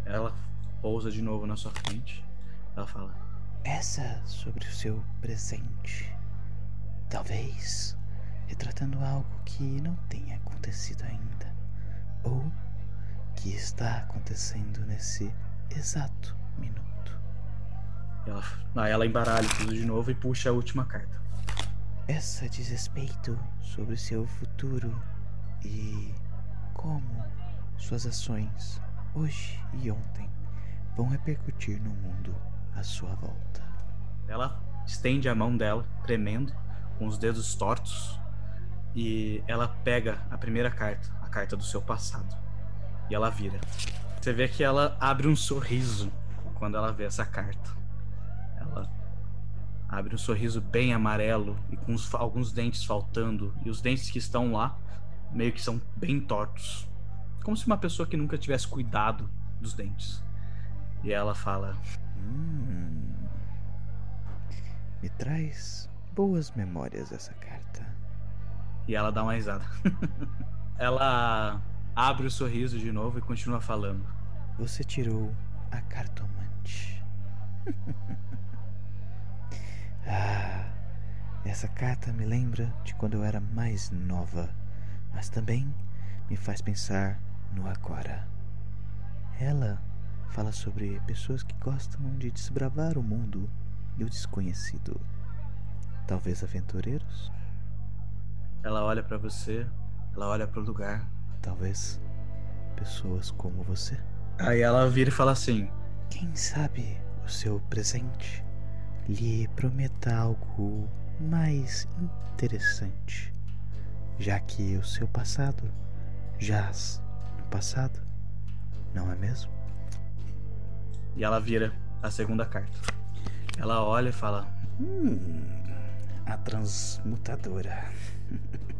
Ela pousa de novo na sua frente. Ela fala: Essa sobre o seu presente. Talvez retratando algo que não tenha acontecido ainda. Ou que está acontecendo nesse exato minuto. Ela, aí ela embaralha tudo de novo e puxa a última carta. Essa diz respeito sobre seu futuro e como suas ações hoje e ontem vão repercutir no mundo à sua volta. Ela estende a mão dela, tremendo, com os dedos tortos, e ela pega a primeira carta, a carta do seu passado, e ela vira. Você vê que ela abre um sorriso quando ela vê essa carta. Ela abre um sorriso bem amarelo e com os- alguns dentes faltando, e os dentes que estão lá meio que são bem tortos. Como se uma pessoa que nunca tivesse cuidado dos dentes. E ela fala: Hum. Me traz boas memórias essa carta. E ela dá uma risada. ela abre o sorriso de novo e continua falando. Você tirou a cartomante. ah, essa carta me lembra de quando eu era mais nova, mas também me faz pensar no agora. Ela fala sobre pessoas que gostam de desbravar o mundo e o desconhecido. Talvez aventureiros? Ela olha para você, ela olha para o lugar. Talvez pessoas como você. Aí ela vira e fala assim: Quem sabe o seu presente lhe prometa algo mais interessante, já que o seu passado jaz no passado, não é mesmo? E ela vira a segunda carta. Ela olha e fala: Hum, a transmutadora.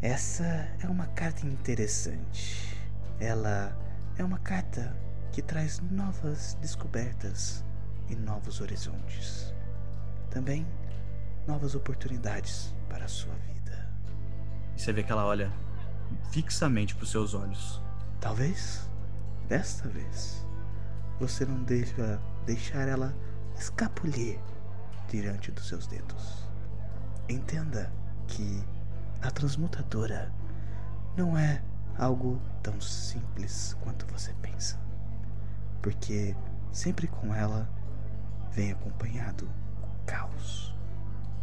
Essa é uma carta interessante. Ela é uma carta que traz novas descobertas e novos horizontes. Também novas oportunidades para a sua vida. E você vê que ela olha fixamente para os seus olhos. Talvez, desta vez, você não deva deixar ela escapulir diante dos seus dedos. Entenda que a transmutadora não é algo tão simples quanto você pensa. Porque sempre com ela vem acompanhado o caos.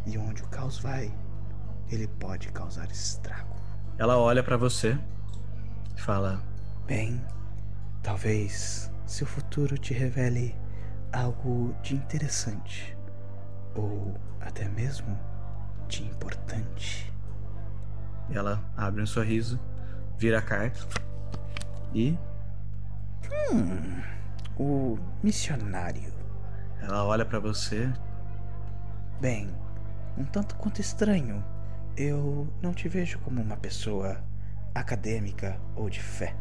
E onde o caos vai, ele pode causar estrago. Ela olha para você e fala: Bem, talvez seu futuro te revele algo de interessante ou até mesmo de importante. Ela abre um sorriso, vira a carta e. Hum, o missionário. Ela olha para você. Bem, um tanto quanto estranho. Eu não te vejo como uma pessoa acadêmica ou de fé.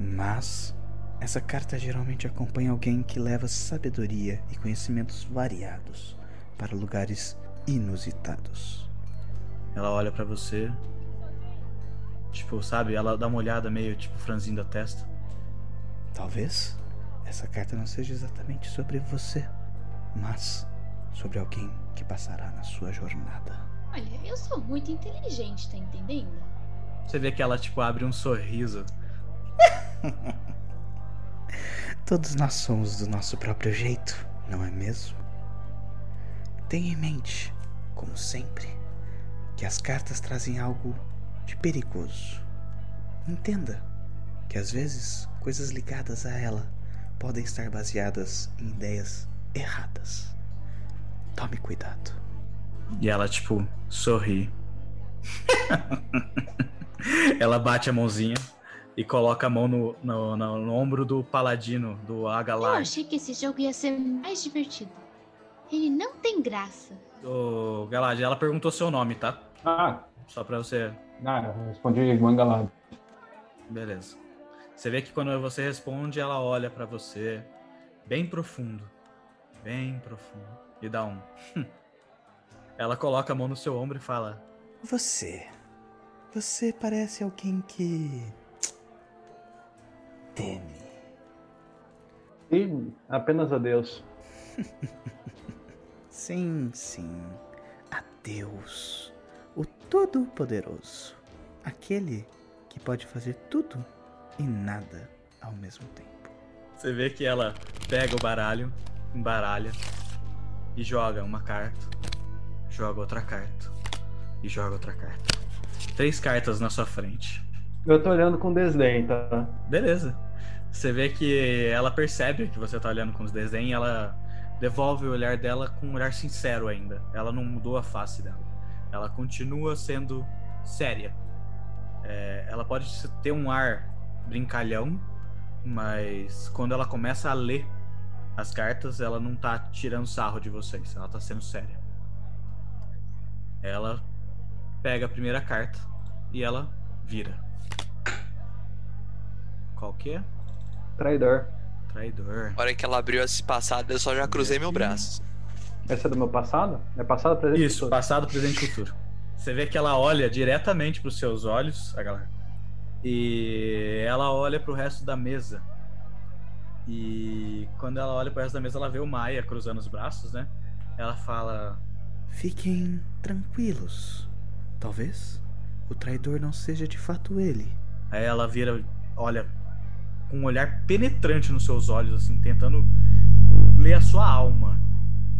Mas essa carta geralmente acompanha alguém que leva sabedoria e conhecimentos variados para lugares inusitados. Ela olha para você. Tipo, sabe? Ela dá uma olhada meio tipo franzindo a testa. Talvez essa carta não seja exatamente sobre você, mas sobre alguém que passará na sua jornada. Olha, eu sou muito inteligente, tá entendendo? Você vê que ela tipo abre um sorriso. Todos nós somos do nosso próprio jeito, não é mesmo? Tenha em mente, como sempre, que as cartas trazem algo de perigoso. Entenda que às vezes coisas ligadas a ela podem estar baseadas em ideias erradas. Tome cuidado. E ela, tipo, sorri. ela bate a mãozinha e coloca a mão no, no, no, no ombro do paladino, do Eu Agalar. achei que esse jogo ia ser mais divertido. Ele não tem graça. Ô, Galad, ela perguntou seu nome, tá? Ah, Só pra você. ah eu respondi Mangalado. Beleza. Você vê que quando você responde, ela olha pra você bem profundo. Bem profundo. E dá um. ela coloca a mão no seu ombro e fala: Você. Você parece alguém que. teme. E apenas a Deus. Sim, sim. A Deus, o Todo-Poderoso. Aquele que pode fazer tudo e nada ao mesmo tempo. Você vê que ela pega o baralho, embaralha e joga uma carta, joga outra carta e joga outra carta. Três cartas na sua frente. Eu tô olhando com desdém, tá? Beleza. Você vê que ela percebe que você tá olhando com os desdém e ela devolve o olhar dela com um olhar sincero ainda. Ela não mudou a face dela. Ela continua sendo séria. É, ela pode ter um ar brincalhão, mas quando ela começa a ler as cartas, ela não tá tirando sarro de vocês. Ela tá sendo séria. Ela pega a primeira carta e ela vira. Qual que é? Traidor. Traidor. A hora que ela abriu essa passada, eu só já cruzei meu braço. Esse é do meu passado? É passado, presente Isso, futuro? passado, presente e futuro. Você vê que ela olha diretamente pros seus olhos, a galera. E ela olha pro resto da mesa. E quando ela olha pro resto da mesa, ela vê o Maia cruzando os braços, né? Ela fala: Fiquem tranquilos. Talvez o traidor não seja de fato ele. Aí ela vira, olha com um olhar penetrante nos seus olhos, assim, tentando ler a sua alma.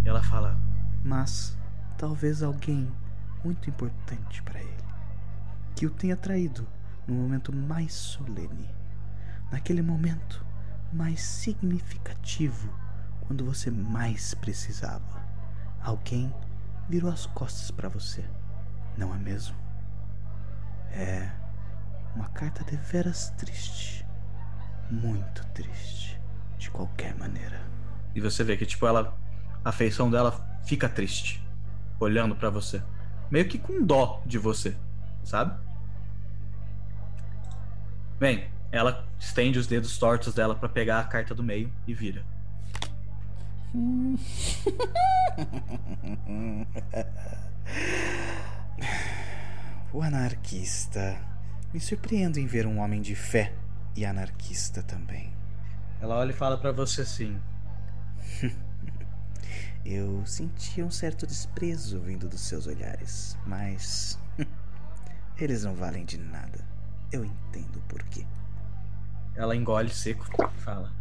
E ela fala: Mas talvez alguém muito importante para ele, que o tenha traído no momento mais solene, naquele momento mais significativo, quando você mais precisava. Alguém virou as costas para você, não é mesmo? É uma carta deveras triste, muito triste, de qualquer maneira. E você vê que, tipo, ela. A feição dela fica triste. Olhando pra você. Meio que com dó de você. Sabe? Bem, ela estende os dedos tortos dela pra pegar a carta do meio e vira. o anarquista. Me surpreendo em ver um homem de fé e anarquista também. Ela olha e fala pra você assim. Eu sentia um certo desprezo vindo dos seus olhares, mas eles não valem de nada. Eu entendo o porquê. Ela engole seco e fala.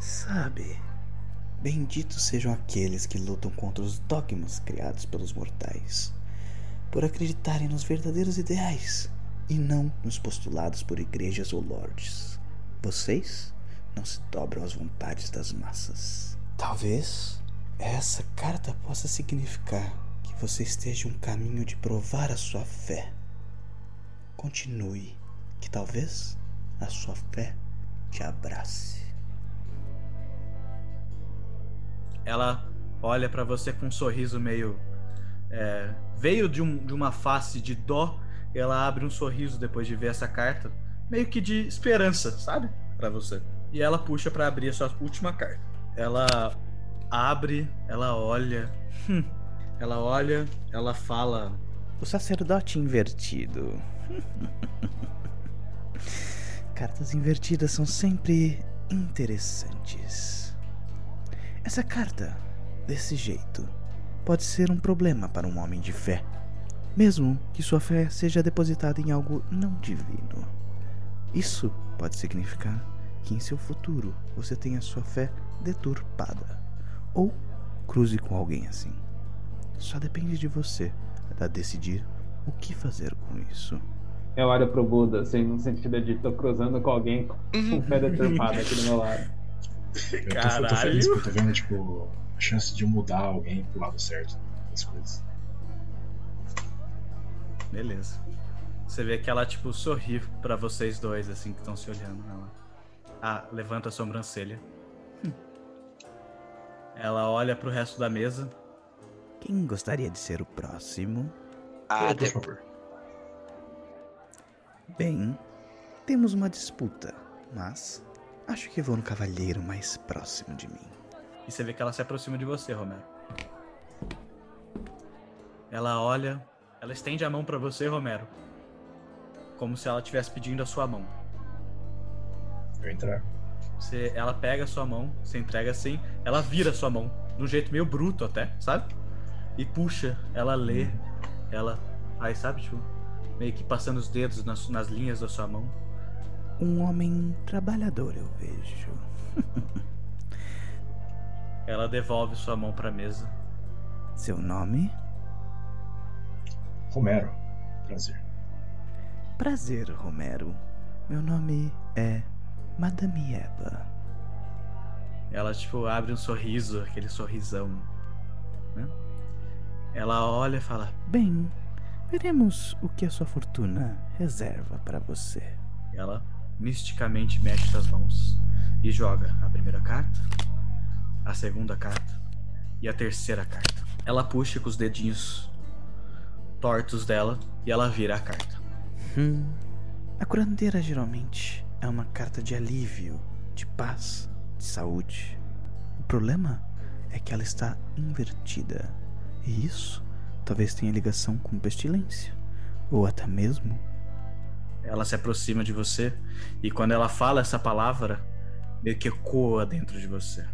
Sabe, benditos sejam aqueles que lutam contra os dogmas criados pelos mortais, por acreditarem nos verdadeiros ideais e não nos postulados por igrejas ou lords. Vocês não se dobram às vontades das massas. Talvez essa carta possa significar que você esteja um caminho de provar a sua fé. Continue, que talvez a sua fé te abrace. Ela olha pra você com um sorriso meio. é, veio de, um- de uma face de dó. Ela abre um sorriso depois de ver essa carta. Meio que de esperança, sabe? Pra você. E ela puxa pra abrir a sua última carta. Ela abre, ela olha. hum, ela olha, ela fala. O sacerdote invertido. Cartas invertidas são sempre interessantes. Essa carta, desse jeito, pode ser um problema para um homem de fé, mesmo que sua fé seja depositada em algo não divino. Isso pode significar que em seu futuro você tenha sua fé deturpada ou cruze com alguém assim. Só depende de você a decidir o que fazer com isso. Eu olho pro Buda, assim, no sentido de tô cruzando com alguém com fé deturpada aqui do meu lado. Eu tô, Caralho. tô feliz porque eu tô vendo, tipo, a chance de mudar alguém pro lado certo das coisas. Beleza. Você vê que ela, tipo, sorri pra vocês dois, assim, que estão se olhando. Ela ah, levanta a sobrancelha. Ela olha pro resto da mesa. Quem gostaria de ser o próximo? Ah, por favor. Bem, temos uma disputa, mas acho que vou no cavalheiro mais próximo de mim. E você vê que ela se aproxima de você, Romero. Ela olha, ela estende a mão pra você, Romero. Como se ela estivesse pedindo a sua mão. Eu entrar. Você, ela pega a sua mão, você entrega assim, ela vira a sua mão, de um jeito meio bruto até, sabe? E puxa, ela lê, ela. Aí, sabe, tipo, meio que passando os dedos nas, nas linhas da sua mão. Um homem trabalhador, eu vejo. Ela devolve sua mão pra mesa. Seu nome? Romero. Prazer. Prazer, Romero. Meu nome é Madame Eva. Ela, tipo, abre um sorriso, aquele sorrisão. Né? Ela olha e fala: Bem, veremos o que a sua fortuna reserva para você. Ela misticamente mexe as mãos e joga a primeira carta, a segunda carta e a terceira carta. Ela puxa com os dedinhos tortos dela e ela vira a carta. Hum. A curandeira geralmente é uma carta de alívio, de paz, de saúde. O problema é que ela está invertida. E isso talvez tenha ligação com pestilência. Ou até mesmo. Ela se aproxima de você e quando ela fala essa palavra, meio que ecoa dentro de você.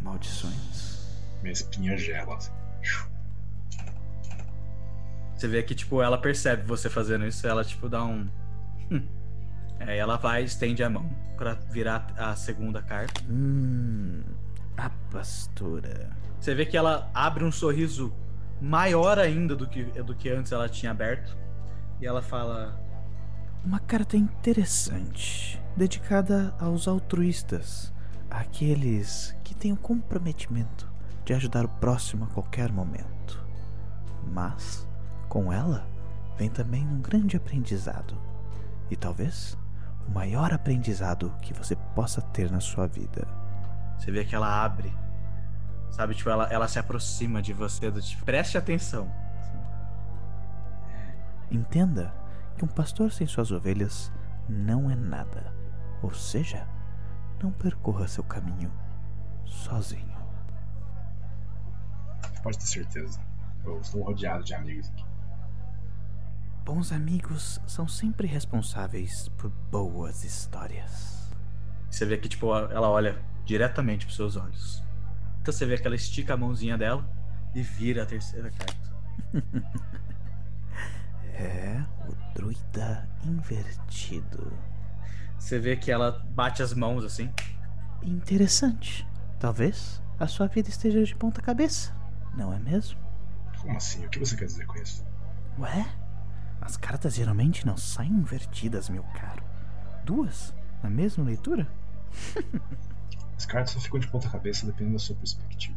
Maldições. Minha espinha gela. assim. Você vê que, tipo, ela percebe você fazendo isso, ela, tipo, dá um. Aí ela vai e estende a mão pra virar a segunda carta. Hum. A pastora. Você vê que ela abre um sorriso maior ainda do que, do que antes ela tinha aberto. E ela fala: Uma carta interessante, dedicada aos altruístas, aqueles que têm o comprometimento de ajudar o próximo a qualquer momento. Mas, com ela, vem também um grande aprendizado. E talvez o maior aprendizado que você possa ter na sua vida. Você vê que ela abre. Sabe, tipo, ela, ela se aproxima de você, do tipo, preste atenção. Entenda que um pastor sem suas ovelhas não é nada. Ou seja, não percorra seu caminho sozinho. Pode ter certeza. Eu estou rodeado de amigos aqui. Bons amigos são sempre responsáveis por boas histórias. Você vê que, tipo, ela olha diretamente pros seus olhos. Então você vê que ela estica a mãozinha dela e vira a terceira carta. É o druida invertido. Você vê que ela bate as mãos assim. Interessante. Talvez a sua vida esteja de ponta cabeça, não é mesmo? Como assim? O que você quer dizer com isso? Ué? As cartas geralmente não saem invertidas, meu caro. Duas na mesma leitura? As cartas só ficam de ponta cabeça dependendo da sua perspectiva.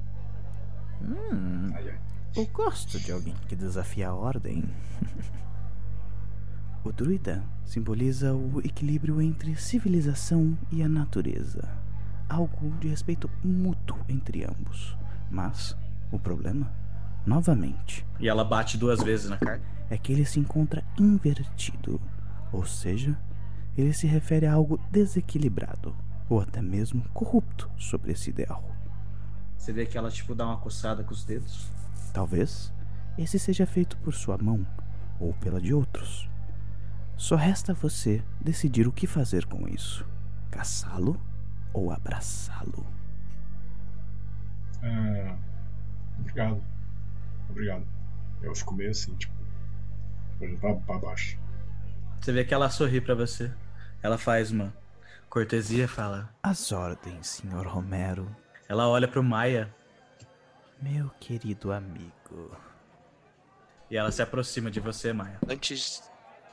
Hum, Ai, ai. eu gosto de alguém que desafia a ordem. o druida simboliza o equilíbrio entre civilização e a natureza. Algo de respeito mútuo entre ambos. Mas o problema, novamente, E ela bate duas vezes na carta. É que ele se encontra invertido, ou seja, ele se refere a algo desequilibrado ou até mesmo corrupto sobre esse ideal. Você vê que ela, tipo, dá uma coçada com os dedos. Talvez esse seja feito por sua mão ou pela de outros. Só resta você decidir o que fazer com isso: caçá-lo ou abraçá-lo. Ah, obrigado. Obrigado. Eu fico meio assim, tipo, pra, pra baixo. Você vê que ela sorri pra você. Ela faz uma cortesia e fala. As ordens, Sr. Romero, Ela olha pro Maia meu querido amigo. E ela se aproxima de você, Maia. Antes,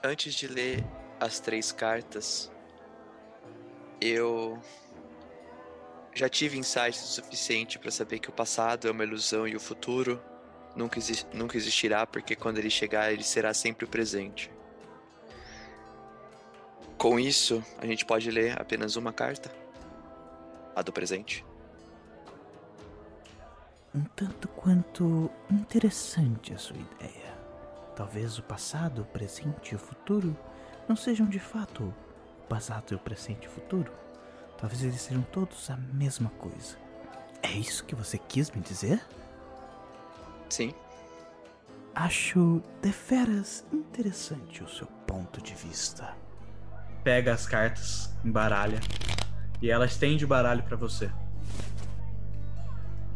antes de ler as três cartas, eu já tive insights o suficiente para saber que o passado é uma ilusão e o futuro nunca, exi- nunca existirá, porque quando ele chegar, ele será sempre o presente. Com isso, a gente pode ler apenas uma carta, a do presente. Um tanto quanto interessante a sua ideia. Talvez o passado, o presente e o futuro não sejam de fato o passado e o presente e o futuro. Talvez eles sejam todos a mesma coisa. É isso que você quis me dizer? Sim, Acho deveras interessante o seu ponto de vista. Pega as cartas, embaralha. E ela estende o baralho pra você.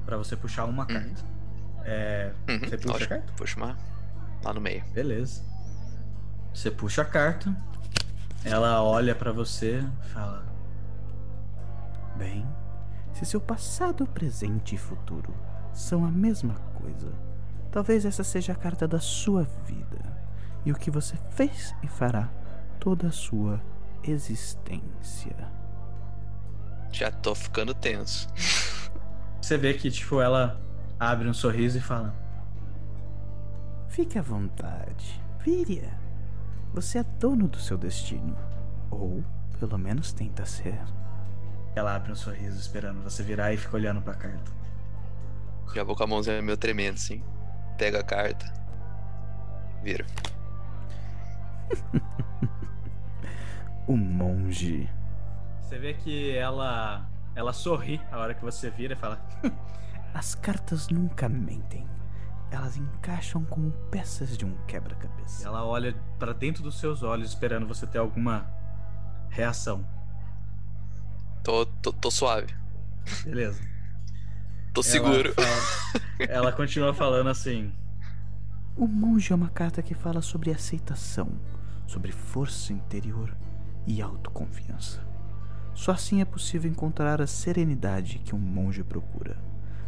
Pra você puxar uma carta. É. Uhum, Você puxa a lógico. carta? Puxa uma lá no meio. Beleza. Você puxa a carta. Ela olha pra você e fala: Bem, se seu passado, presente e futuro são a mesma coisa, talvez essa seja a carta da sua vida e o que você fez e fará toda a sua existência. Já tô ficando tenso. Você vê que, tipo, ela abre um sorriso e fala: Fique à vontade, Viria. Você é dono do seu destino. Ou, pelo menos, tenta ser. Ela abre um sorriso esperando você virar e fica olhando pra carta. Já vou com a mãozinha meio tremendo, assim. Pega a carta. Vira. O monge. Você vê que ela ela sorri a hora que você vira e fala: As cartas nunca mentem. Elas encaixam como peças de um quebra-cabeça. Ela olha para dentro dos seus olhos, esperando você ter alguma reação. Tô, tô, tô suave. Beleza. Tô seguro. Ela, fala- ela continua falando assim. O monge é uma carta que fala sobre aceitação, sobre força interior e autoconfiança. Só assim é possível encontrar a serenidade que um monge procura.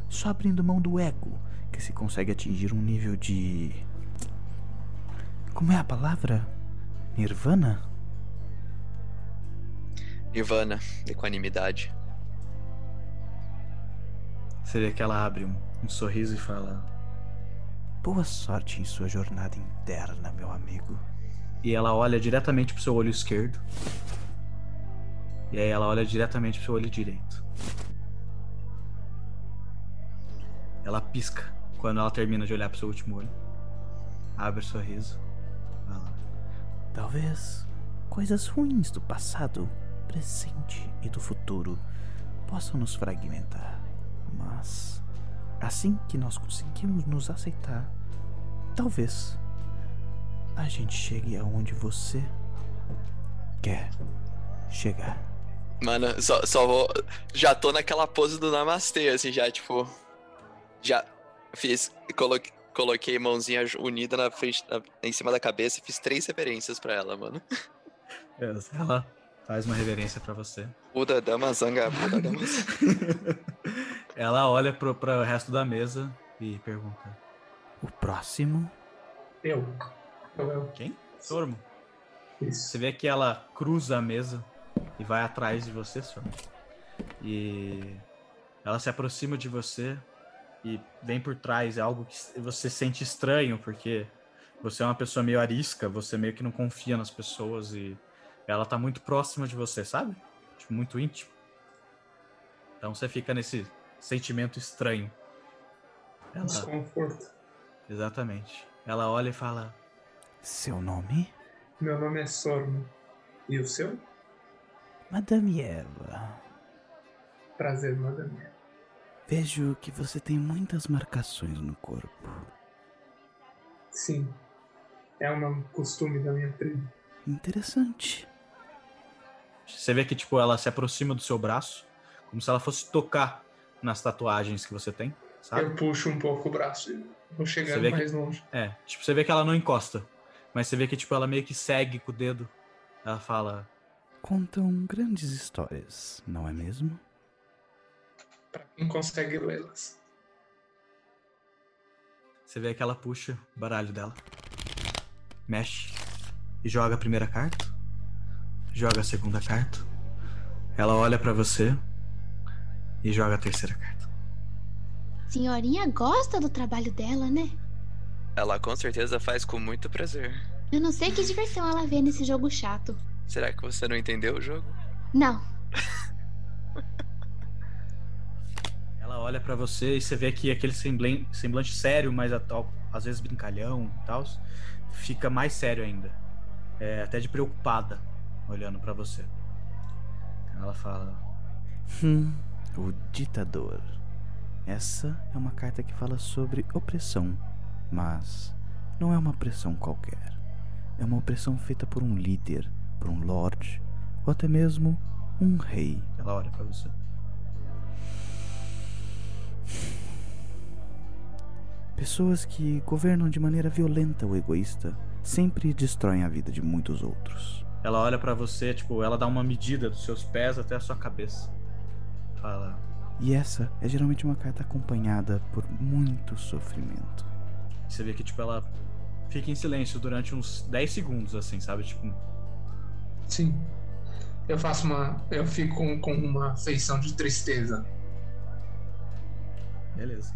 Só abrindo mão do ego que se consegue atingir um nível de. Como é a palavra? Nirvana? Nirvana, equanimidade. Você vê que ela abre um, um sorriso e fala. Boa sorte em sua jornada interna, meu amigo. E ela olha diretamente pro seu olho esquerdo. E aí ela olha diretamente pro seu olho direito. Ela pisca quando ela termina de olhar pro seu último olho. Abre o sorriso. Fala. Talvez coisas ruins do passado, presente e do futuro possam nos fragmentar. Mas assim que nós conseguimos nos aceitar, talvez a gente chegue aonde você quer chegar. Mano, só, só vou. Já tô naquela pose do Namastê, assim, já, tipo. Já fiz. Coloquei, coloquei mãozinha unida na frente, na- em cima da cabeça e fiz três referências pra ela, mano. Beleza. Ela faz uma reverência pra você. Buda Dama Zanga, Buda Dama Zanga. Ela olha pro, pro resto da mesa e pergunta: O próximo Eu. Eu, eu. Quem? Sormo. Isso. Você vê que ela cruza a mesa e vai atrás de você, Sormo. E ela se aproxima de você e vem por trás. É algo que você sente estranho, porque você é uma pessoa meio arisca, você meio que não confia nas pessoas e ela tá muito próxima de você, sabe? Tipo, muito íntimo. Então você fica nesse sentimento estranho. Ela, Desconforto. exatamente. Ela olha e fala: seu nome? Meu nome é Sormo. E o seu? Madame Eva. Prazer, madame. Vejo que você tem muitas marcações no corpo. Sim. É um costume da minha tribo. Interessante. Você vê que, tipo, ela se aproxima do seu braço, como se ela fosse tocar nas tatuagens que você tem, sabe? Eu puxo um pouco o braço e vou chegando vê que- mais longe. É, tipo, você vê que ela não encosta, mas você vê que, tipo, ela meio que segue com o dedo. Ela fala, Contam grandes histórias, não é mesmo? Pra quem consegue lê-las. você vê que ela puxa o baralho dela, mexe e joga a primeira carta, joga a segunda carta, ela olha pra você e joga a terceira carta. Senhorinha gosta do trabalho dela, né? Ela com certeza faz com muito prazer. Eu não sei que diversão ela vê nesse jogo chato. Será que você não entendeu o jogo? Não. Ela olha pra você e você vê que aquele semblan- semblante sério, mas às vezes brincalhão e tal, fica mais sério ainda. É, até de preocupada, olhando pra você. Ela fala: Hum, o ditador. Essa é uma carta que fala sobre opressão, mas não é uma opressão qualquer. É uma opressão feita por um líder, por um lord, ou até mesmo um rei. Ela olha pra você. Pessoas que governam de maneira violenta ou egoísta sempre destroem a vida de muitos outros. Ela olha pra você, tipo, ela dá uma medida dos seus pés até a sua cabeça. Fala: E essa é geralmente uma carta acompanhada por muito sofrimento. Você vê que, tipo, ela fica em silêncio durante uns 10 segundos, assim, sabe? Tipo, Sim. Eu faço uma. Eu fico com, com uma feição de tristeza. beleza.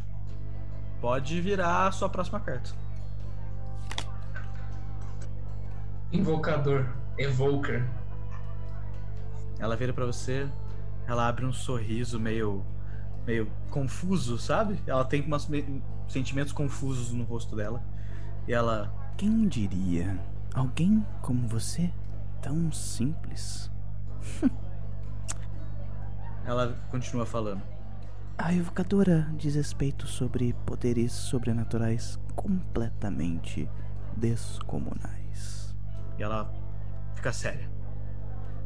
Pode virar a sua próxima carta. Invocador. Evoker. Ela vira pra você, ela abre um sorriso meio meio confuso, sabe? Ela tem umas me- sentimentos confusos no rosto dela. E ela, Quem diria? Alguém como você? Tão simples. ela continua falando. A evocadora diz respeito sobre poderes sobrenaturais completamente descomunais. E ela fica séria.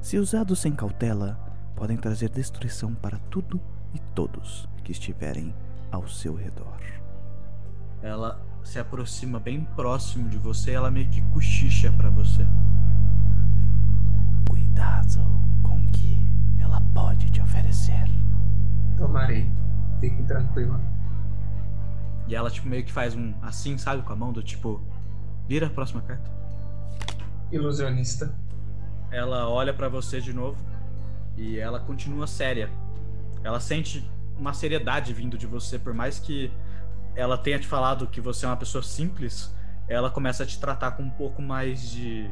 Se usados sem cautela, podem trazer destruição para tudo e todos que estiverem ao seu redor. Ela se aproxima bem próximo de você e ela meio que cochicha pra você. Cuidado com o que ela pode te oferecer. Tomarei. Fique tranquila. E ela, tipo, meio que faz um assim, sabe, com a mão, do tipo, vira a próxima carta. Ilusionista. Ela olha pra você de novo e ela continua séria. Ela sente uma seriedade vindo de você, por mais que ela tenha te falado que você é uma pessoa simples, ela começa a te tratar com um pouco mais de.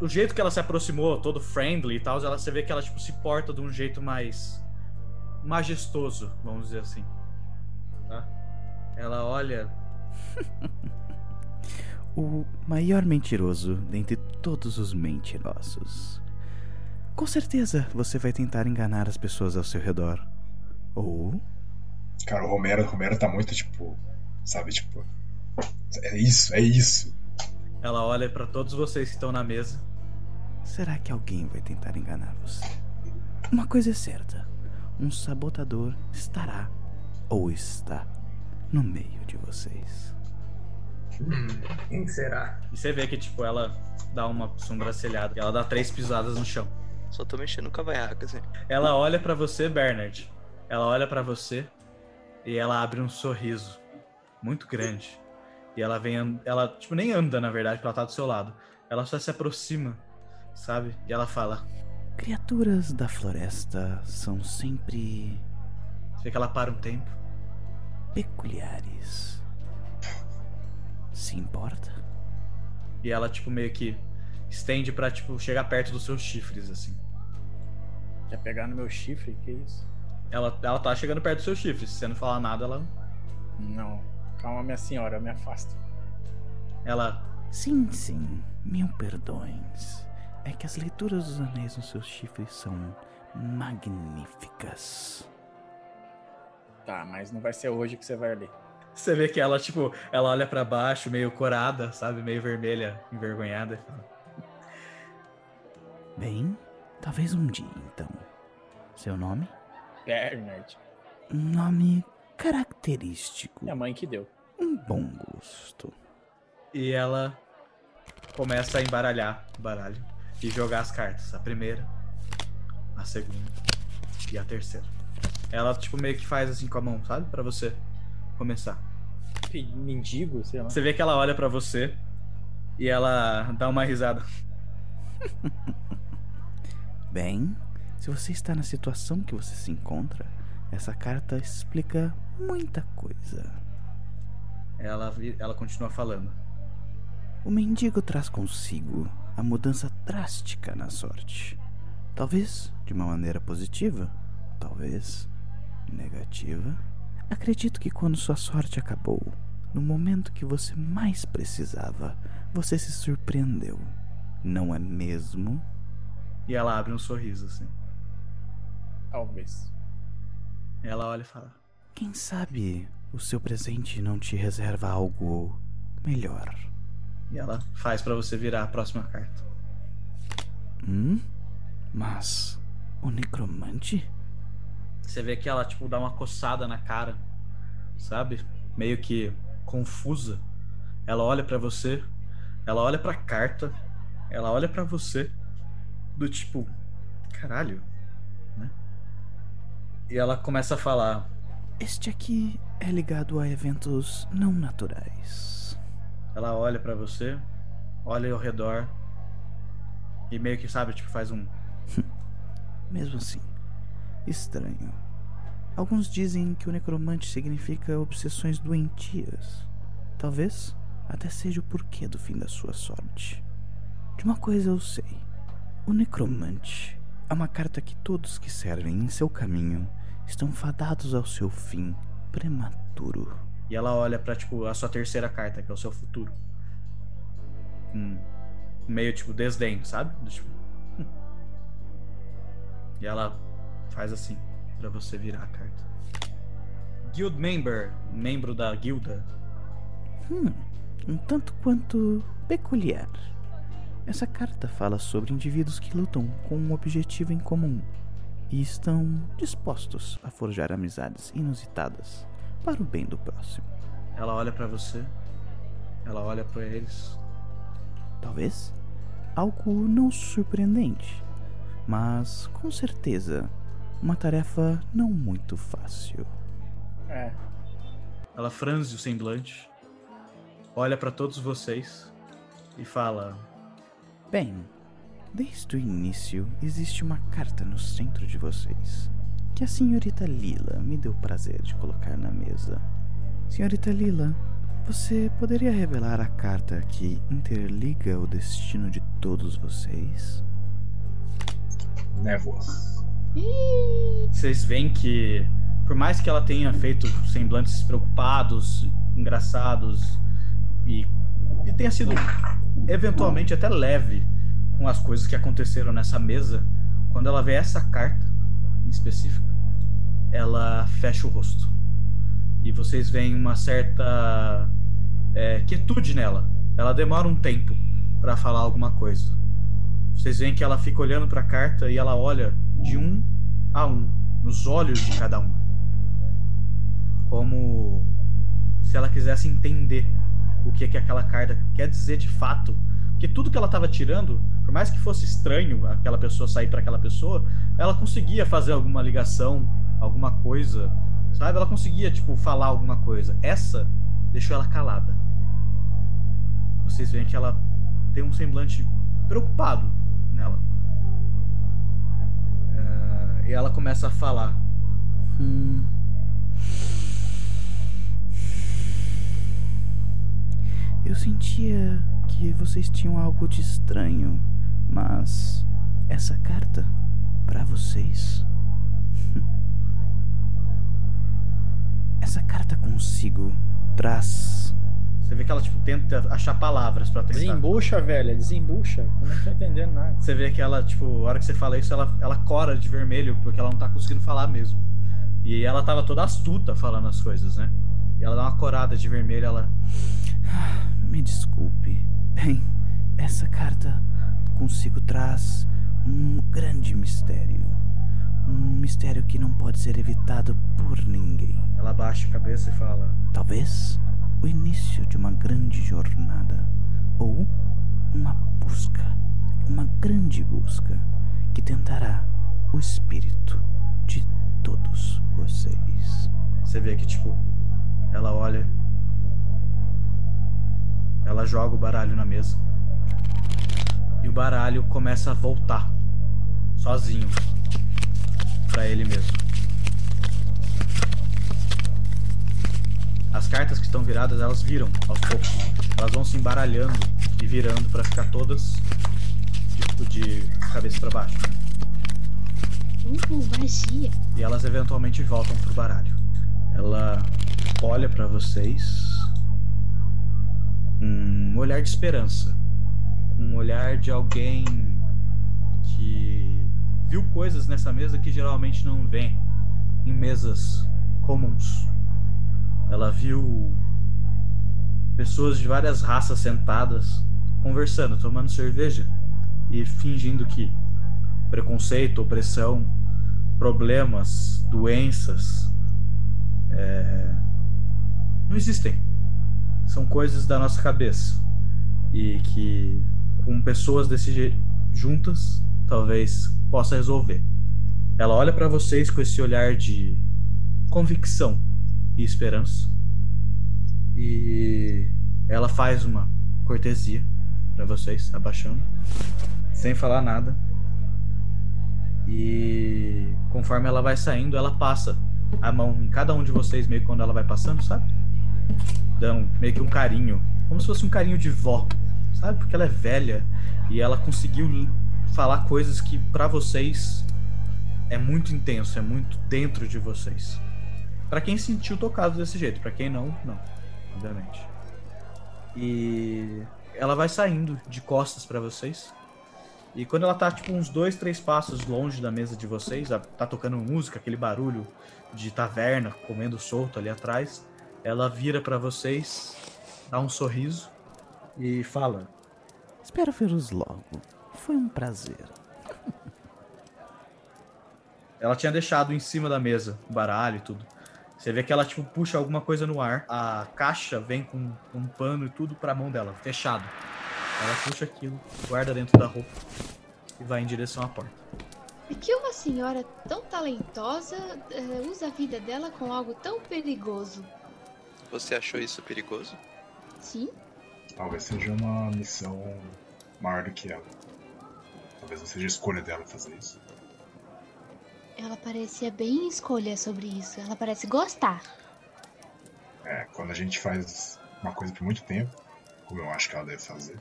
O jeito que ela se aproximou, todo friendly e tal, você vê que ela tipo, se porta de um jeito mais majestoso, vamos dizer assim. Tá? Ela olha. O maior mentiroso dentre todos os mentirosos. Com certeza você vai tentar enganar as pessoas ao seu redor. Ou Cara, o Romero, o Romero tá muito tipo. Sabe, tipo. É isso, é isso. Ela olha pra todos vocês que estão na mesa. será que alguém vai tentar enganar você? Uma coisa é certa: um sabotador estará ou está no meio de vocês. Hum, quem será? E você vê que, tipo, ela dá uma sobrancelhada. E ela dá três pisadas no chão. Só tô mexendo o cavanhaque, assim. Ela olha pra você, Bernard. Ela olha pra você e ela abre um sorriso muito grande. E ela vem, ela tipo nem anda na verdade, porque ela tá do seu lado. Ela só se aproxima, sabe? E ela fala. Criaturas da floresta são sempre Você vê que ela para um tempo. peculiares. Se importa? E ela tipo meio que estende pra tipo chegar perto dos seus chifres assim. Quer pegar no meu chifre? Que isso? Ela, ela tá chegando perto dos seus chifres. Se você não falar nada, ela Não. Calma, minha senhora, eu me afasto. ela Sim, sim, mil perdões. É que as leituras dos anéis nos seus chifres são magníficas. Tá, mas não vai ser hoje que você vai ler. Você vê que ela, tipo, ela olha pra baixo, meio corada, sabe? Meio vermelha, envergonhada. Bem, talvez um dia então. Seu nome? Bernard. Um nome característico. Minha mãe que deu. Um bom gosto. E ela começa a embaralhar o baralho e jogar as cartas. A primeira, a segunda e a terceira. Ela, tipo, meio que faz assim com a mão, sabe? Pra você começar. Mendigo, sei lá. Você vê que ela olha pra você e ela dá uma risada. Bem, se você está na situação que você se encontra, essa carta explica muita coisa. Ela, ela continua falando. O mendigo traz consigo a mudança drástica na sorte. Talvez de uma maneira positiva, talvez negativa. Acredito que quando sua sorte acabou, no momento que você mais precisava, você se surpreendeu. Não é mesmo? E ela abre um sorriso, assim. Talvez. Ela olha e fala: Quem sabe o seu presente não te reserva algo melhor? E ela faz pra você virar a próxima carta. Hum? Mas o necromante? Você vê que ela, tipo, dá uma coçada na cara, sabe? Meio que confusa. Ela olha pra você, ela olha pra carta, ela olha pra você, do tipo, caralho, né? E ela começa a falar: Este aqui é ligado a eventos não naturais. Ela olha pra você, olha ao redor e meio que, sabe, tipo, faz um. Mesmo assim, estranho. Alguns dizem que o necromante significa obsessões doentias. Talvez até seja o porquê do fim da sua sorte. De uma coisa eu sei: o necromante é uma carta que todos que servem em seu caminho estão fadados ao seu fim prematuro. E ela olha pra, tipo, a sua terceira carta, que é o seu futuro. Com meio, tipo, desdém, sabe? Tipo, "Hum." E ela faz assim. para você virar a carta. Guild Member, membro da guilda. Hum, um tanto quanto peculiar. Essa carta fala sobre indivíduos que lutam com um objetivo em comum e estão dispostos a forjar amizades inusitadas para o bem do próximo. Ela olha para você. Ela olha para eles. Talvez algo não surpreendente, mas com certeza uma tarefa não muito fácil. É. Ela franze o semblante, olha para todos vocês e fala: Bem, desde o início existe uma carta no centro de vocês que a senhorita Lila me deu o prazer de colocar na mesa. Senhorita Lila, você poderia revelar a carta que interliga o destino de todos vocês? Névoas. Vocês veem que, por mais que ela tenha feito semblantes preocupados, engraçados e, e tenha sido eventualmente até leve com as coisas que aconteceram nessa mesa, quando ela vê essa carta em específico, ela fecha o rosto. E vocês veem uma certa é, quietude nela. Ela demora um tempo para falar alguma coisa. Vocês veem que ela fica olhando para a carta e ela olha de um a um, nos olhos de cada um. Como se ela quisesse entender o que, é que aquela carta quer dizer de fato. Porque tudo que ela estava tirando, por mais que fosse estranho aquela pessoa sair para aquela pessoa, ela conseguia fazer alguma ligação, alguma coisa, sabe? Ela conseguia, tipo, falar alguma coisa. Essa deixou ela calada. Vocês veem que ela tem um semblante preocupado nela. É, e ela começa a falar. Hum. Eu sentia que vocês tinham algo de estranho, mas essa carta para vocês. Essa carta consigo traz Você vê que ela tipo tenta achar palavras para tentar. Desembucha, velha, desembucha. Eu não tô entendendo nada. Você vê que ela, tipo, a hora que você fala isso, ela, ela cora de vermelho, porque ela não tá conseguindo falar mesmo. E ela tava toda astuta falando as coisas, né? E ela dá uma corada de vermelho, ela. Me desculpe. Bem, essa carta consigo traz um grande mistério. Um mistério que não pode ser evitado por ninguém. Ela baixa a cabeça e fala. Talvez o início de uma grande jornada ou uma busca, uma grande busca que tentará o espírito de todos vocês. Você vê que, tipo, ela olha. Ela joga o baralho na mesa. E o baralho começa a voltar. Sozinho. Pra ele mesmo. As cartas que estão viradas, elas viram aos poucos. Elas vão se embaralhando e virando pra ficar todas tipo de cabeça pra baixo. né? Uh, magia. E elas eventualmente voltam pro baralho. Ela olha pra vocês. Um olhar de esperança. Um olhar de alguém que viu coisas nessa mesa que geralmente não vê em mesas comuns. Ela viu pessoas de várias raças sentadas conversando, tomando cerveja e fingindo que preconceito, opressão, problemas, doenças é, não existem. São coisas da nossa cabeça e que com pessoas desse jeito juntas talvez possa resolver. Ela olha para vocês com esse olhar de convicção e esperança e ela faz uma cortesia para vocês, abaixando, sem falar nada. E conforme ela vai saindo, ela passa a mão em cada um de vocês, meio quando ela vai passando, sabe? Dão meio que um carinho, como se fosse um carinho de vó, sabe? Porque ela é velha e ela conseguiu falar coisas que pra vocês é muito intenso, é muito dentro de vocês. Pra quem sentiu tocado desse jeito, pra quem não, não, obviamente. E ela vai saindo de costas pra vocês E quando ela tá, tipo, uns dois, três passos longe da mesa de vocês, tá tocando música, aquele barulho de taverna, comendo solto ali atrás, ela vira para vocês, dá um sorriso e fala: Espero vê-los logo. Foi um prazer. Ela tinha deixado em cima da mesa o baralho e tudo. Você vê que ela tipo puxa alguma coisa no ar. A caixa vem com, um pano e tudo pra mão dela, fechado. Ela puxa aquilo, guarda dentro da roupa e vai em direção à porta. E que uma senhora tão talentosa uh, usa a vida dela com algo tão perigoso? Você achou isso perigoso? Sim. Talvez seja uma missão maior do que ela. Talvez não seja a escolha dela fazer isso. Ela parecia bem escolha sobre isso. Ela parece gostar. É, quando a gente faz uma coisa por muito tempo, como eu acho que ela deve fazer,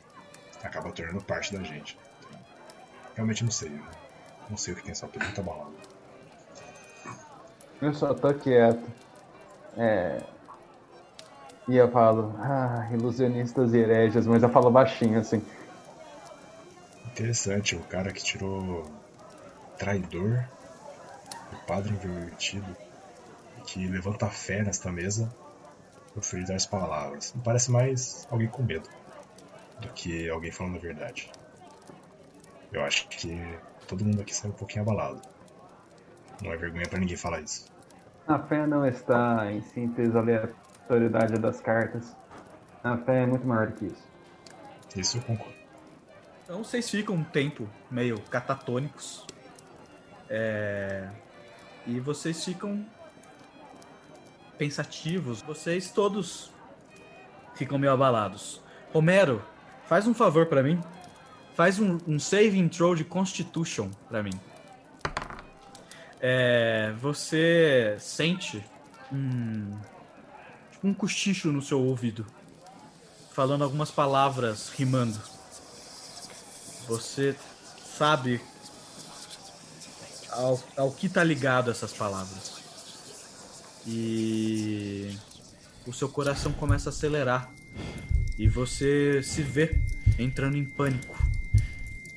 acaba tornando parte da gente. Então, realmente não sei. Né? Não sei o que tem essa pergunta balada. Eu só tô quieto. É. E eu falo, ah, ilusionistas e hereges, mas eu falo baixinho assim. Interessante, o cara que tirou traidor, o padre invertido, que levanta fé nesta mesa, proferir as palavras. Me parece mais alguém com medo do que alguém falando a verdade. Eu acho que todo mundo aqui sai um pouquinho abalado. Não é vergonha para ninguém falar isso. A fé não está em síntese aleatoriedade das cartas. A fé é muito maior do que isso. Isso eu concordo. Então vocês ficam um tempo meio catatônicos. É... E vocês ficam pensativos. Vocês todos ficam meio abalados. Romero, Faz um favor para mim. Faz um, um save throw de Constitution para mim. É, você sente um, um cochicho no seu ouvido, falando algumas palavras rimando. Você sabe ao, ao que tá ligado essas palavras. E o seu coração começa a acelerar e você se vê entrando em pânico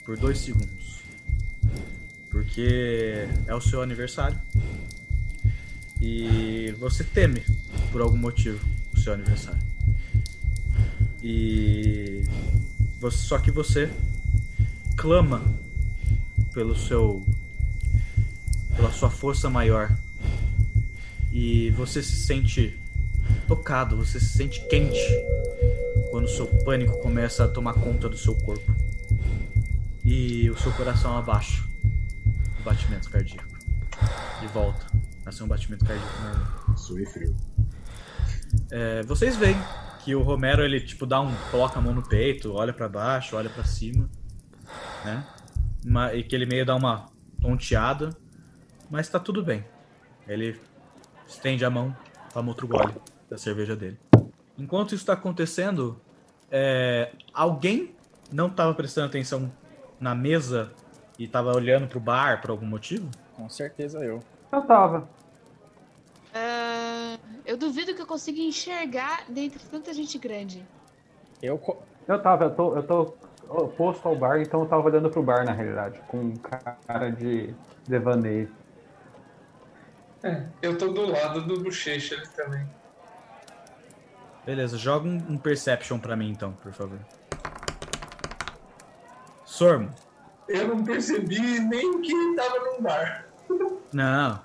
por dois segundos. Porque é o seu aniversário. E você teme, por algum motivo, o seu aniversário. E. Você, só que você clama pelo seu. pela sua força maior. E você se sente tocado, você se sente quente quando o seu pânico começa a tomar conta do seu corpo. E o seu coração abaixa. O batimento cardíaco. De volta a ser um batimento cardíaco normal. Suei frio. É, vocês veem que o Romero ele tipo dá um coloca a mão no peito, olha para baixo, olha para cima, né? e que ele meio dá uma tonteada, mas tá tudo bem. Ele estende a mão, toma outro gole da cerveja dele. Enquanto isso está acontecendo, é, alguém não estava prestando atenção na mesa e estava olhando pro bar por algum motivo? Com certeza eu. Eu tava. Uh, eu duvido que eu consiga enxergar dentro de tanta gente grande. Eu, eu tava, eu tô, eu tô oposto ao bar, então eu tava olhando pro bar na realidade, com cara de devaneio. É, eu tô do lado do bochecha também. Beleza, joga um, um Perception pra mim então, por favor. Sormo. Eu não percebi nem que tava num bar. Não,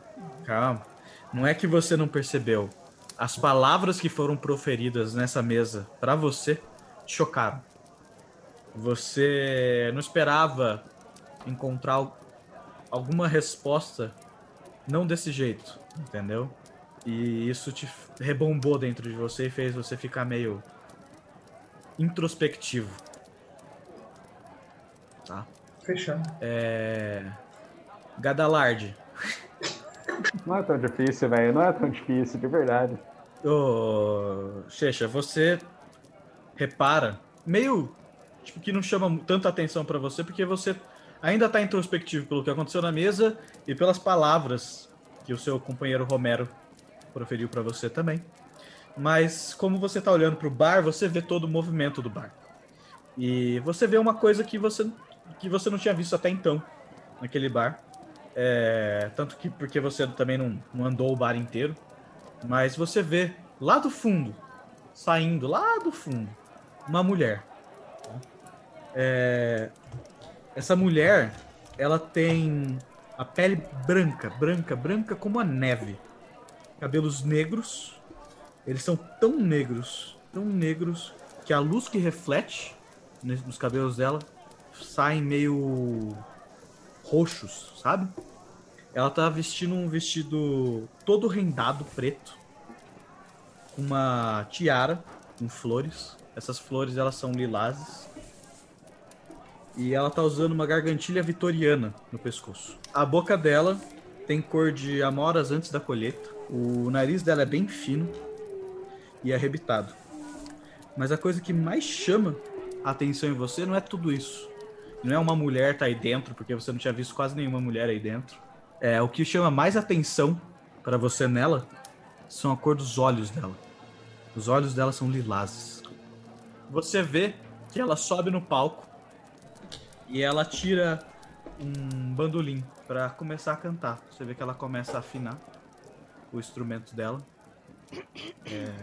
calma. Não é que você não percebeu. As palavras que foram proferidas nessa mesa para você te chocaram. Você não esperava encontrar alguma resposta não desse jeito, entendeu? E isso te rebombou dentro de você e fez você ficar meio introspectivo. Tá? Fechando. É. Gadalard. Não é tão difícil, velho. Não é tão difícil, de verdade. Ô. Checha, você repara, meio. Tipo, que não chama tanta atenção para você, porque você ainda tá introspectivo pelo que aconteceu na mesa e pelas palavras que o seu companheiro Romero proferiu para você também. Mas como você tá olhando pro bar, você vê todo o movimento do bar. E você vê uma coisa que você que você não tinha visto até então naquele bar. É, tanto que porque você também não, não andou o bar inteiro. Mas você vê lá do fundo, saindo lá do fundo, uma mulher. É, essa mulher, ela tem a pele branca, branca, branca como a neve. Cabelos negros. Eles são tão negros, tão negros, que a luz que reflete nos cabelos dela saem meio roxos, sabe? Ela tá vestindo um vestido todo rendado preto, com uma tiara com flores. Essas flores elas são lilazes. E ela tá usando uma gargantilha vitoriana no pescoço. A boca dela tem cor de amoras antes da colheita. O nariz dela é bem fino e arrebitado. Mas a coisa que mais chama a atenção em você não é tudo isso. Não é uma mulher tá aí dentro, porque você não tinha visto quase nenhuma mulher aí dentro. É, o que chama mais atenção para você nela são a cor dos olhos dela. Os olhos dela são lilazes. Você vê que ela sobe no palco e ela tira um bandolim para começar a cantar. Você vê que ela começa a afinar o instrumento dela. É...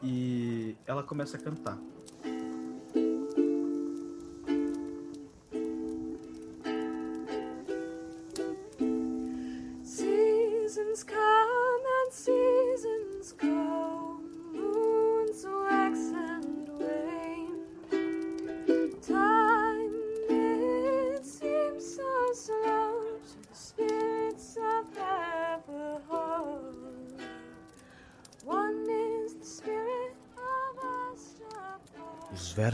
E ela começa a cantar.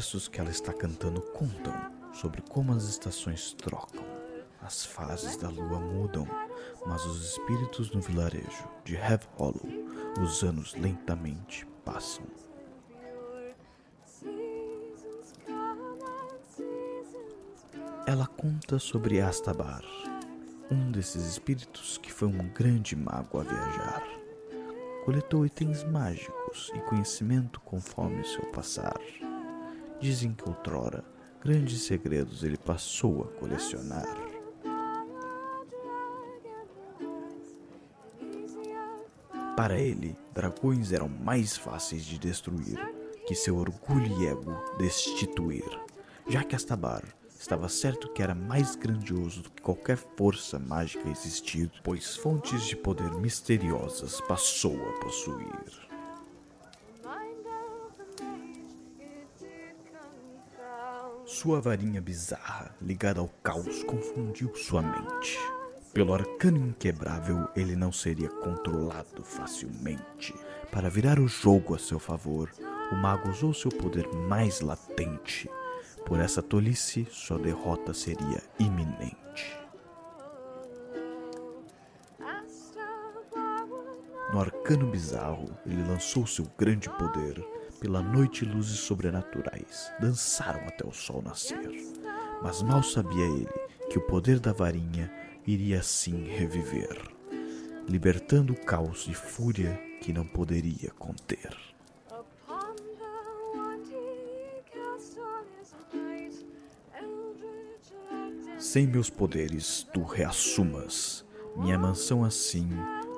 Versos que ela está cantando contam sobre como as estações trocam, as fases da lua mudam, mas os espíritos no vilarejo de Have Hollow, os anos lentamente passam. Ela conta sobre Astabar, um desses espíritos que foi um grande mago a viajar. Coletou itens mágicos e conhecimento conforme o seu passar. Dizem que outrora grandes segredos ele passou a colecionar. Para ele, dragões eram mais fáceis de destruir que seu orgulho e ego destituir, já que Astabar estava certo que era mais grandioso do que qualquer força mágica existir, pois fontes de poder misteriosas passou a possuir. Sua varinha bizarra, ligada ao caos, confundiu sua mente. Pelo arcano inquebrável, ele não seria controlado facilmente. Para virar o jogo a seu favor, o mago usou seu poder mais latente. Por essa tolice, sua derrota seria iminente. No arcano bizarro, ele lançou seu grande poder. Pela noite, luzes sobrenaturais dançaram até o sol nascer. Mas mal sabia ele que o poder da varinha iria assim reviver, libertando o caos e fúria que não poderia conter. Sem meus poderes, tu reassumas minha mansão assim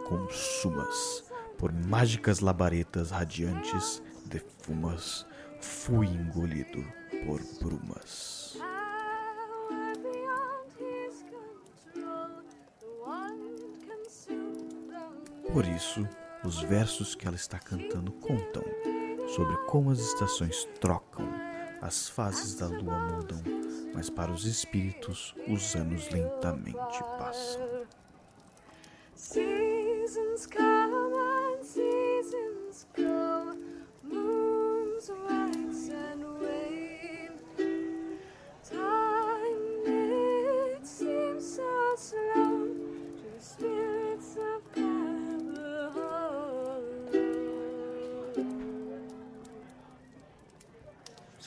consumas. Por mágicas labaredas radiantes, defumas, fui engolido por brumas. Por isso, os versos que ela está cantando contam sobre como as estações trocam, as fases da lua mudam, mas para os espíritos os anos lentamente passam.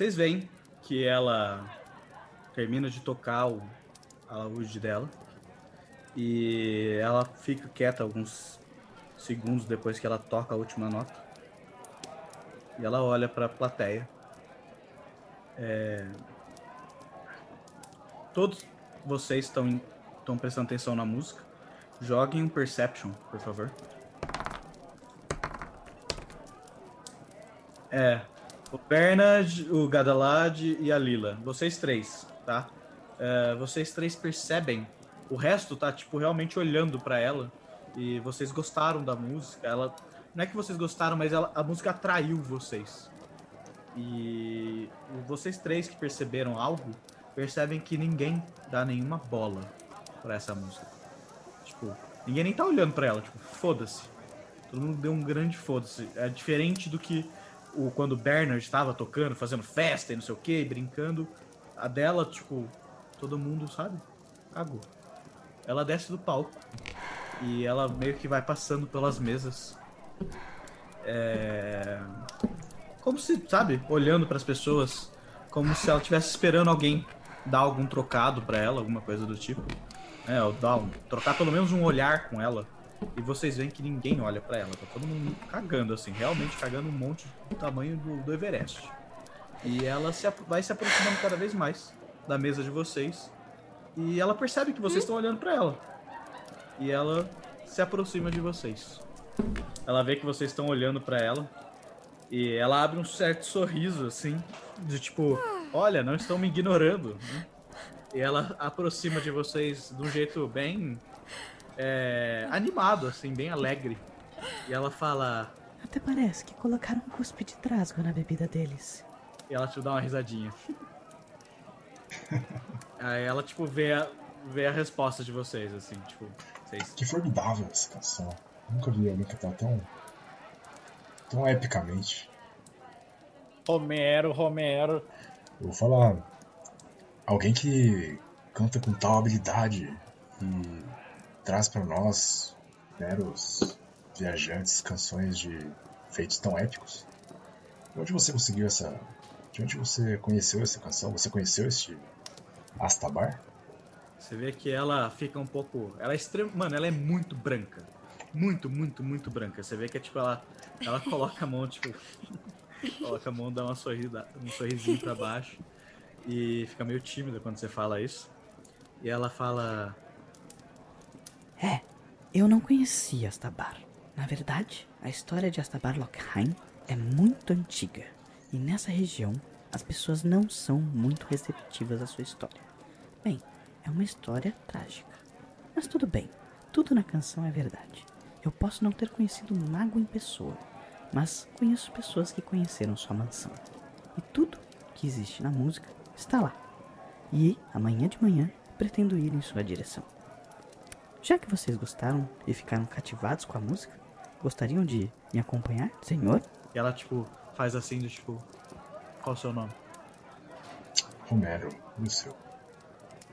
Vocês veem que ela termina de tocar o alaúde dela e ela fica quieta alguns segundos depois que ela toca a última nota. E ela olha para a plateia. É, todos vocês estão estão prestando atenção na música. Joguem um Perception, por favor. É. O Bernard, o Gadalad e a Lila. Vocês três, tá? É, vocês três percebem. O resto tá, tipo, realmente olhando pra ela. E vocês gostaram da música. Ela. Não é que vocês gostaram, mas ela, a música atraiu vocês. E vocês três que perceberam algo, percebem que ninguém dá nenhuma bola pra essa música. Tipo, ninguém nem tá olhando pra ela, tipo, foda-se. Todo mundo deu um grande foda-se. É diferente do que o quando o Bernard estava tocando, fazendo festa e não sei o que, brincando. A dela, tipo, todo mundo, sabe? Cagou. Ela desce do palco e ela meio que vai passando pelas mesas. É... Como se, sabe, olhando pras pessoas, como se ela estivesse esperando alguém dar algum trocado pra ela, alguma coisa do tipo. É, ou dar um, trocar pelo menos um olhar com ela. E vocês veem que ninguém olha pra ela. Tá todo mundo cagando, assim, realmente cagando um monte do tamanho do, do Everest. E ela se, vai se aproximando cada vez mais da mesa de vocês. E ela percebe que vocês estão olhando pra ela. E ela se aproxima de vocês. Ela vê que vocês estão olhando pra ela. E ela abre um certo sorriso, assim, de tipo, olha, não estão me ignorando. né? E ela aproxima de vocês de um jeito bem é, animado, assim, bem alegre. E ela fala. Até parece que colocaram um cuspe de trasgo na bebida deles. E ela te dá uma risadinha. Aí ela, tipo, vê a, vê a resposta de vocês, assim, tipo, vocês. Que formidável essa canção. Nunca vi alguém cantar tão. tão epicamente. Romero, Romero. Eu vou falar. Alguém que canta com tal habilidade e traz pra nós, meros viajantes, canções de feitos tão épicos. De onde você conseguiu essa. De onde você conheceu essa canção? Você conheceu este Astabar? Você vê que ela fica um pouco. Ela é extrema. Mano, ela é muito branca. Muito, muito, muito branca. Você vê que é tipo, ela, ela coloca a mão, tipo. coloca a mão, dá uma sorrida, um sorrisinho pra baixo. E fica meio tímida quando você fala isso. E ela fala. É, eu não conhecia Astabar. Na verdade, a história de Astabar Lockheim é muito antiga. E nessa região, as pessoas não são muito receptivas à sua história. Bem, é uma história trágica. Mas tudo bem, tudo na canção é verdade. Eu posso não ter conhecido um mago em pessoa, mas conheço pessoas que conheceram sua mansão. E tudo que existe na música está lá. E amanhã de manhã pretendo ir em sua direção. Já que vocês gostaram e ficaram cativados com a música, gostariam de me acompanhar, senhor? E ela, tipo, faz assim, do tipo. Qual o seu nome? Romero, o seu?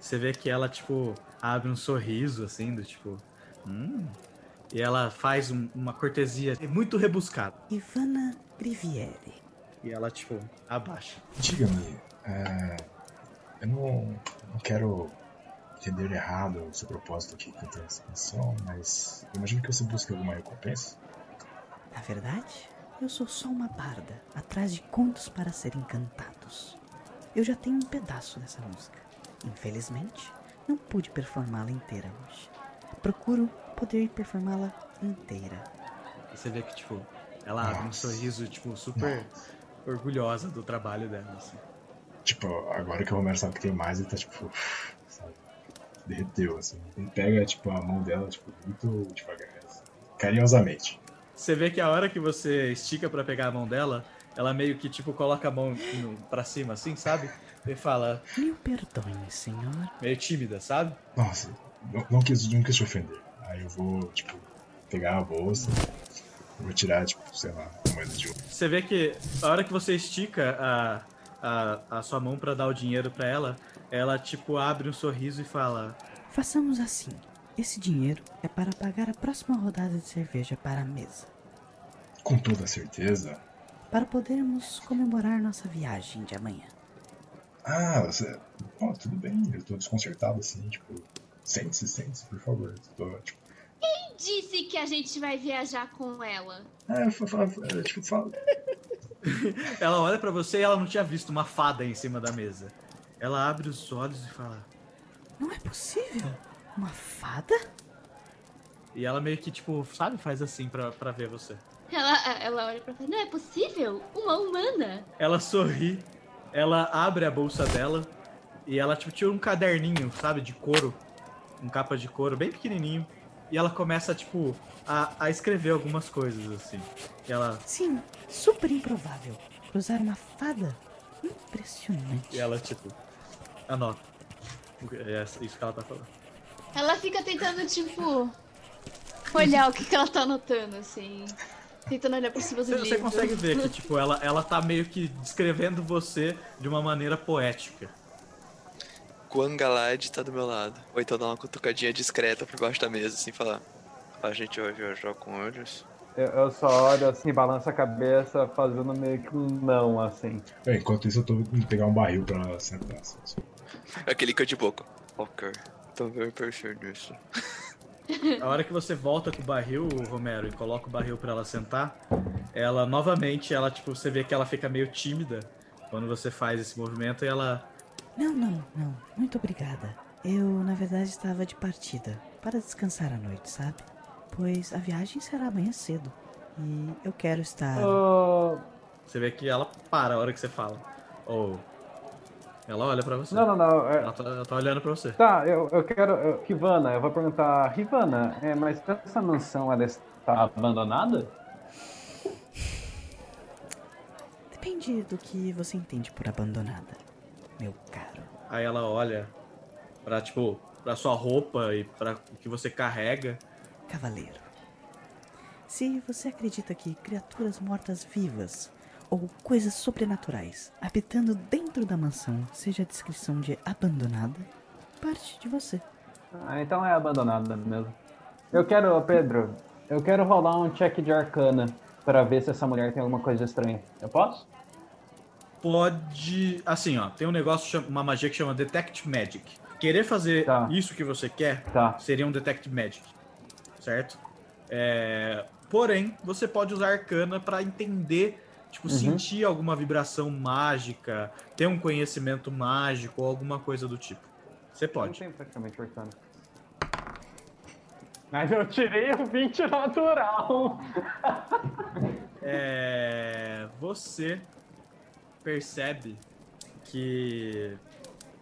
Você vê que ela, tipo, abre um sorriso, assim, do tipo. Hum. E ela faz um- uma cortesia muito rebuscada. Ivana Grivieri. E ela, tipo, abaixa. Diga-me, é, eu não, não quero entender errado o seu propósito aqui cantando essa canção, mas eu imagino que você busca alguma recompensa. Na verdade, eu sou só uma barda, atrás de contos para serem cantados. Eu já tenho um pedaço dessa música. Infelizmente, não pude performá-la inteira hoje. Procuro poder performá-la inteira. E você vê que, tipo, ela abre um Nossa. sorriso, tipo, super orgulhosa do trabalho dela, assim. Tipo, agora que o Romero sabe que tem mais, ele tá tipo, derreteu, assim. Ele pega, tipo, a mão dela, tipo, muito devagar, assim, carinhosamente. Você vê que a hora que você estica pra pegar a mão dela, ela meio que, tipo, coloca a mão pra cima, assim, sabe? E fala, Me perdoe, senhor. meio tímida, sabe? Nossa, não, não, quis, não quis te ofender. Aí eu vou, tipo, pegar a bolsa, vou tirar, tipo, sei lá, uma moeda de ouro. Você vê que a hora que você estica a, a, a sua mão pra dar o dinheiro pra ela, ela, tipo, abre um sorriso e fala, Façamos assim. Esse dinheiro é para pagar a próxima rodada de cerveja para a mesa. Com toda certeza. Para podermos comemorar nossa viagem de amanhã. Ah, você. Ó, tudo bem, eu tô desconcertado assim, tipo. Sente-se, sente-se, por favor. Tô, tipo. Quem disse que a gente vai viajar com ela? É, fa- tipo, fala. Ela olha pra você e ela não tinha visto uma fada em cima da mesa. Ela abre os olhos e fala: Não é possível. Uma fada? E ela meio que, tipo, sabe, faz assim pra, pra ver você. Ela, ela olha pra frente. Não é possível? Uma humana? Ela sorri, ela abre a bolsa dela e ela, tipo, tira um caderninho, sabe, de couro. Um capa de couro bem pequenininho. E ela começa, tipo, a, a escrever algumas coisas, assim. E ela, Sim, super improvável. Cruzar uma fada? Impressionante. e ela tipo, anota. É isso que ela tá falando. Ela fica tentando, tipo, olhar o que, que ela tá anotando, assim. Tentando olhar por cima do Você, livro. você consegue ver que, tipo, ela, ela tá meio que descrevendo você de uma maneira poética. Guangalad tá do meu lado. Ou então dá uma cutucadinha discreta por baixo da mesa, assim, falar. A gente vai viajar com eles. Eu, eu só olho assim, balanço a cabeça, fazendo meio que um não, assim. É, enquanto isso, eu tô indo pegar um barril pra sentar. assim. Aquele canto de boca. Ok, também pensei nisso. A hora que você volta com o barril, Romero, e coloca o barril pra ela sentar, ela novamente, ela, tipo, você vê que ela fica meio tímida quando você faz esse movimento e ela. Não, não, não. Muito obrigada. Eu, na verdade, estava de partida para descansar à noite, sabe? Pois a viagem será amanhã cedo. E eu quero estar. Ô, Você vê que ela para a hora que você fala. Ou. Ela olha pra você. Não, não, não. é- Ela tá, ela tá olhando pra você. Tá, eu, eu quero. eu- Rivana, eu vou perguntar. Rivana, é, mas essa mansão ela está abandonada? Depende do que você entende por abandonada, meu caro. Aí ela olha pra, tipo, pra sua roupa e pra o que você carrega. Cavaleiro. Se você acredita que criaturas mortas-vivas ou coisas sobrenaturais habitando dentro da mansão seja a descrição de abandonada, parte de você. Ah, então é abandonada mesmo. Eu quero, Pedro, eu quero rolar um check de arcana pra ver se essa mulher tem alguma coisa estranha. Eu posso? Pode. Assim, ó, tem um negócio, uma magia que chama Detect Magic. Querer fazer Tá. isso que você quer Tá. seria um Detect Magic. Certo? É, Porém, você pode usar arcana pra entender, tipo, Uhum. sentir alguma vibração mágica, ter um conhecimento mágico ou alguma coisa do tipo. Você Eu não pode. tenho praticamente arcana. Mas eu tirei o 20 natural. É, você percebe que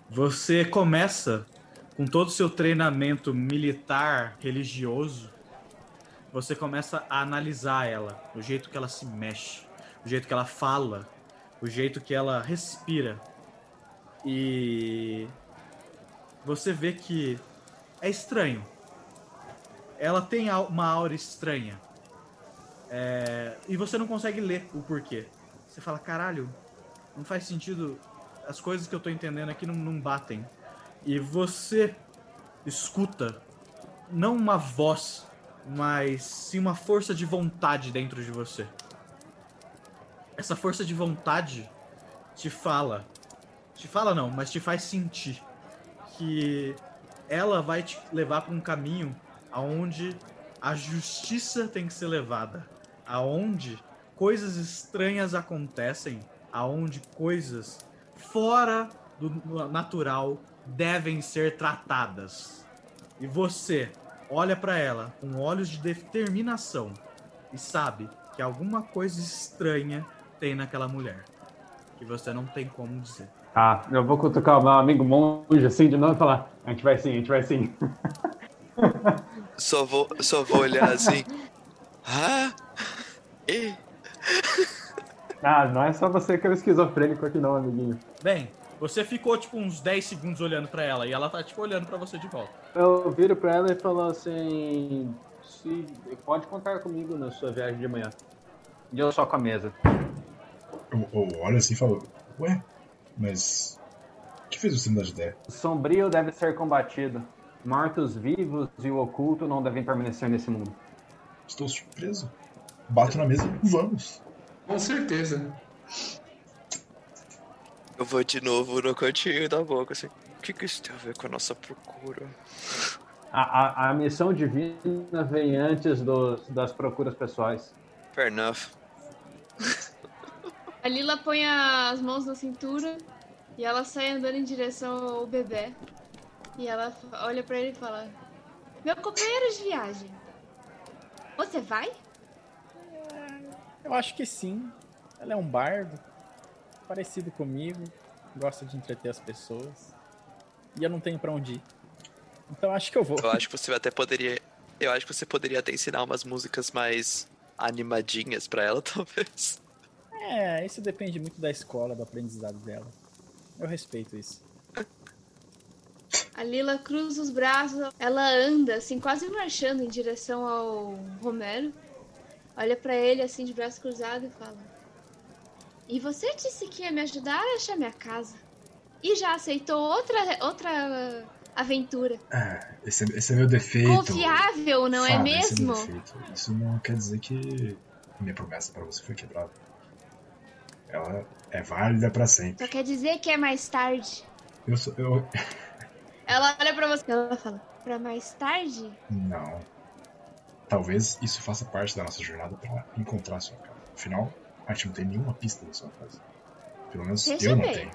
você começa com todo o seu treinamento militar religioso, você começa a analisar ela, o jeito que ela se mexe, o jeito que ela fala, o jeito que ela respira. E você vê que é estranho. Ela tem uma aura estranha. É, e você não consegue ler o porquê. Você fala, caralho, não faz sentido. As coisas que eu tô entendendo aqui não, não batem. E você escuta, não uma voz, mas sim uma força de vontade dentro de você. Essa força de vontade te fala. Te fala não, mas te faz sentir que ela vai te levar para um caminho aonde a justiça tem que ser levada, aonde coisas estranhas acontecem, aonde coisas fora do natural devem ser tratadas. E você olha para ela com olhos de determinação e sabe que alguma coisa estranha tem naquela mulher que você não tem como dizer. Tá, eu vou cutucar o meu amigo monge assim de novo e falar: a gente vai sim, a gente vai sim. Só vou, só vou olhar assim. Ah! E Ah, não é só você que é o esquizofrênico aqui, não, amiguinho. Bem, você ficou tipo uns 10 segundos olhando pra ela e ela tá tipo olhando pra você de volta. Eu viro pra ela e falo assim: se, pode contar comigo na sua viagem de manhã. E eu só com a mesa. Eu, eu olho assim e falo, ué, mas. O que fez você mudar de ideia? O sombrio deve ser combatido. Mortos-vivos e o oculto não devem permanecer nesse mundo. Estou surpreso. Bato na mesa e vamos. Com certeza. eu vou de novo no cantinho da boca, assim. O que, que isso tem a ver com a nossa procura? A, a, a missão divina vem antes dos, das procuras pessoais. Fair enough. A Lila põe as mãos na cintura e ela sai andando em direção ao bebê. E ela olha pra ele e fala: Meu companheiro de viagem, você vai? Eu acho que sim. Ela é um bardo, parecido comigo, gosta de entreter as pessoas. E eu não tenho pra onde ir. Então acho que eu vou. Eu acho que você até poderia. Eu acho que você poderia até ensinar umas músicas mais animadinhas pra ela, talvez. É, isso depende muito da escola, do aprendizado dela. Eu respeito isso. A Lila cruza os braços, ela anda assim, quase marchando em direção ao Romero. Olha pra ele assim de braço cruzado e fala: E você disse que ia me ajudar a achar minha casa? E já aceitou outra outra aventura? É, esse, esse é meu defeito. Confiável, não é Fada, esse mesmo? meu defeito. Isso não quer dizer que minha promessa pra você foi quebrada. Ela é válida pra sempre. Só quer dizer que é mais tarde. Eu sou. Eu... Ela olha pra você, ela fala: Pra mais tarde? Não. Talvez isso faça parte da nossa jornada pra encontrar a sua casa. Afinal, a gente não tem nenhuma pista da sua casa. Pelo menos Veja eu não bem. tenho.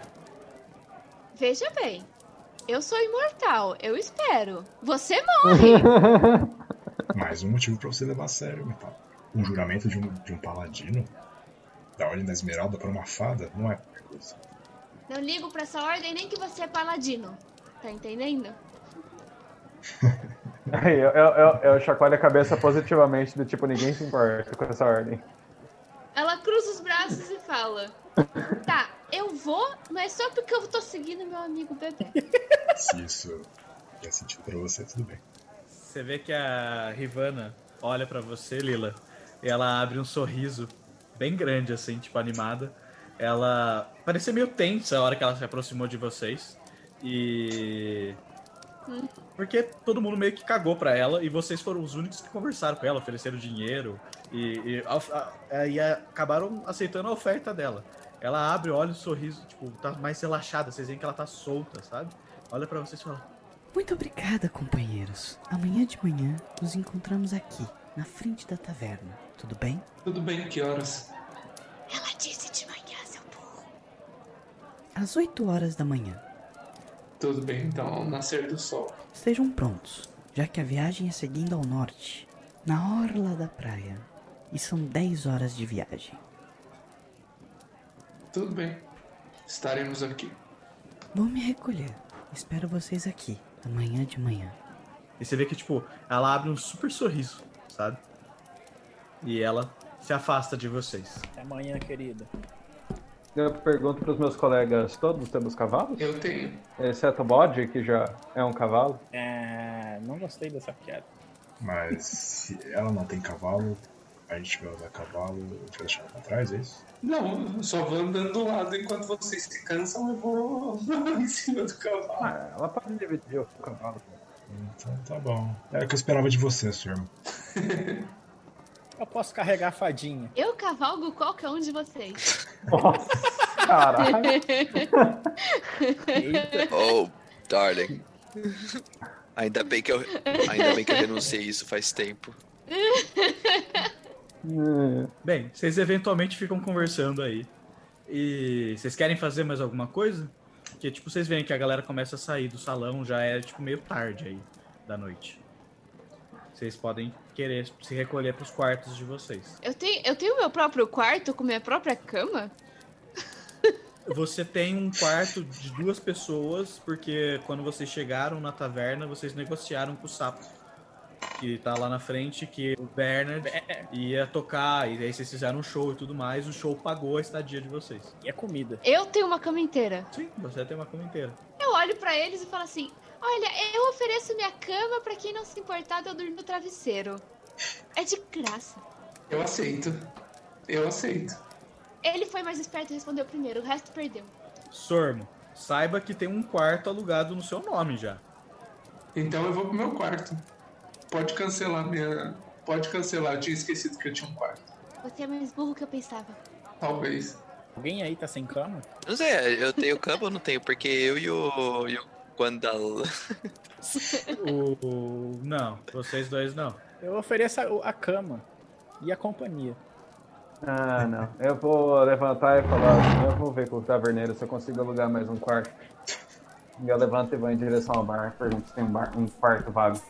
Veja bem, eu sou imortal, eu espero. Você morre. Mais um motivo pra você levar a sério, metal. Um juramento de um, de um paladino da Ordem da Esmeralda pra uma fada não é qualquer coisa. Não ligo pra essa ordem nem que você é paladino. Tá entendendo? Eu, eu, eu, eu chacoalho a cabeça positivamente, do tipo, ninguém se importa com essa ordem. Ela cruza os braços e fala: Tá, eu vou, mas só porque eu tô seguindo meu amigo bebê. Se isso faz sentido pra você, tudo bem. Você vê que a Rivana olha pra você, Lila, e ela abre um sorriso bem grande, assim, tipo, animada. Ela parecia meio tensa a hora que ela se aproximou de vocês. E. Porque todo mundo meio que cagou pra ela e vocês foram os únicos que conversaram com ela, ofereceram dinheiro e, e, a- a- e acabaram aceitando a oferta dela. Ela abre, olha o sorriso, tipo, tá mais relaxada, vocês veem que ela tá solta, sabe? Olha pra vocês e fala: Muito obrigada, companheiros. Amanhã de manhã nos encontramos aqui, na frente da taverna. Tudo bem? Tudo bem, que horas? Ela disse de manhã, seu burro. Às 8 horas da manhã. Tudo bem, então, ao nascer do sol. Estejam prontos, já que a viagem é seguindo ao norte, na orla da praia. E são 10 horas de viagem. Tudo bem. Estaremos aqui. Vou me recolher. Espero vocês aqui, amanhã de manhã. E você vê que, tipo, ela abre um super sorriso, sabe? E ela se afasta de vocês. Até amanhã, querida. Eu pergunto pros meus colegas, todos temos cavalos? Eu tenho. Exceto o bode, que já é um cavalo. É, não gostei dessa piada. Mas se ela não tem cavalo, a gente vai usar cavalo, gente vai deixar ela pra trás, é isso? Não, eu só vou andando do lado enquanto vocês se cansam, eu vou em cima do cavalo. Ah, ela pode dividir o cavalo. Então tá bom. Era o que eu esperava de você, senhor. Eu posso carregar a fadinha. Eu cavalgo qualquer um de vocês. Nossa, caralho. Oh, darling. Ainda bem que eu, ainda bem que eu renunciei isso faz tempo. Bem, vocês eventualmente ficam conversando aí. E vocês querem fazer mais alguma coisa? Porque, tipo, vocês veem que a galera começa a sair do salão, já é, tipo, meio tarde aí da noite. Vocês podem querer se recolher pros quartos de vocês. Eu tenho, eu tenho meu próprio quarto com minha própria cama? Você tem um quarto de duas pessoas, porque quando vocês chegaram na taverna, vocês negociaram com o sapo. Que tá lá na frente, que o Bernard ia tocar, e aí vocês fizeram um show e tudo mais, o show pagou a estadia de vocês. E a comida. Eu tenho uma cama inteira. Sim, você tem uma cama inteira. Eu olho pra eles e falo assim: Olha, eu ofereço minha cama pra quem não se importar de eu dormir no travesseiro. É de graça. Eu aceito. Eu aceito. Ele foi mais esperto e respondeu primeiro, o resto perdeu. Sormo, saiba que tem um quarto alugado no seu nome já. Então eu vou pro meu quarto. Pode cancelar minha. Pode cancelar, eu tinha esquecido que eu tinha um quarto. Você é mais burro que eu pensava. Talvez. Alguém aí tá sem cama? Não sei, eu tenho cama ou não tenho? Porque eu e o, e o Guandal. O, o- Não, vocês dois não. Eu ofereço a, a cama e a companhia. Ah, não. Eu vou levantar e falar, eu vou ver com o taverneiro se eu consigo alugar mais um quarto. E eu levanto e vou em direção ao bar. Pergunto se tem um, bar, um quarto vago.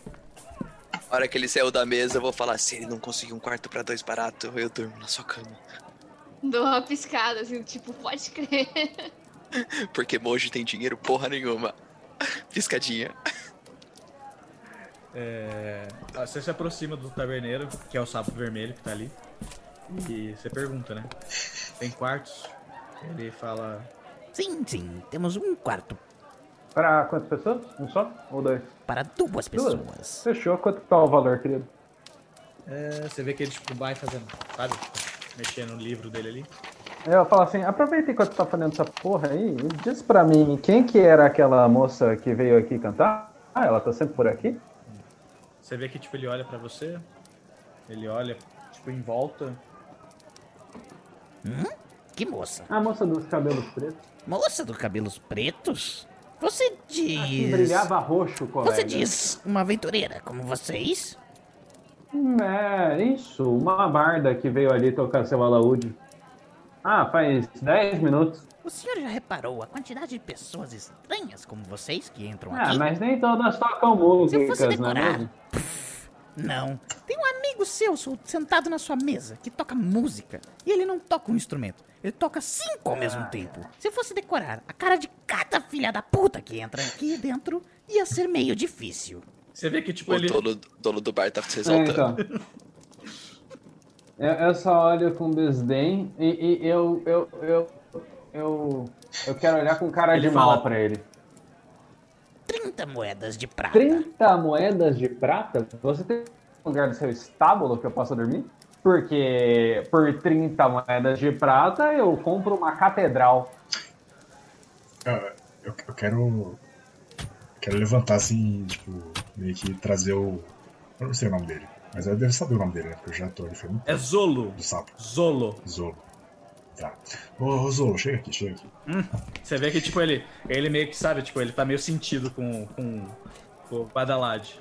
A hora que ele saiu da mesa, eu vou falar: se ele não conseguir um quarto pra dois barato, eu durmo na sua cama. Dou uma piscada, assim, tipo, pode crer. Porque Moji tem dinheiro porra nenhuma. Piscadinha. É, ah, Você se aproxima do taverneiro, que é o sapo vermelho que tá ali. E você pergunta, né? Tem quartos? Ele fala. Sim, sim, temos um quarto Para quantas pessoas? Um só? Ou dois? para duas pessoas. Fechou. Quanto tá o valor, querido? É, você vê que ele tipo, vai fazendo, sabe? Mexendo no livro dele ali. Eu falo assim, aproveita enquanto tá fazendo essa porra aí e diz pra mim quem que era aquela moça que veio aqui cantar? Ah, ela tá sempre por aqui? Você vê que tipo, ele olha pra você. Ele olha, tipo, em volta. Hum? Que moça? A moça dos cabelos pretos. Moça dos cabelos pretos? Você diz. brilhava roxo, colega. Você diz uma aventureira como vocês? Hum, É, isso. Uma barda que veio ali tocar seu alaúde. Ah, faz 10 minutos. O senhor já reparou a quantidade de pessoas estranhas como vocês que entram Ah, aqui? mas nem todas tocam Se eu fosse músicas, não é decorar. mesmo? Não. Tem um amigo seu sentado na sua mesa que toca música. E ele não toca um instrumento. Ele toca cinco ao mesmo tempo. Se eu fosse decorar a cara de cada filha da puta que entra aqui dentro, ia ser meio difícil. Você vê que, tipo, O ele. dono, dono do bar tá se É, exaltando. então. Eu, eu só olho com desdém e, e eu, eu, eu, eu, eu quero olhar com cara Ele de mal fala- pra ele. 30 moedas de prata. 30 moedas de prata? Você tem um lugar no seu estábulo que eu possa dormir? Porque por 30 moedas de prata eu compro uma catedral. Ah, eu, eu quero. Quero levantar assim, tipo, meio que trazer o. Eu não sei o nome dele. Mas eu devo saber o nome dele, né? Porque eu já tô ali É Zolo. do sapo. Zolo. Zolo. Tá. Ô, Zolo, chega aqui, chega aqui. Você vê que, tipo, ele. Ele meio que sabe, tipo, ele tá meio sentido com, com, com o Badalade.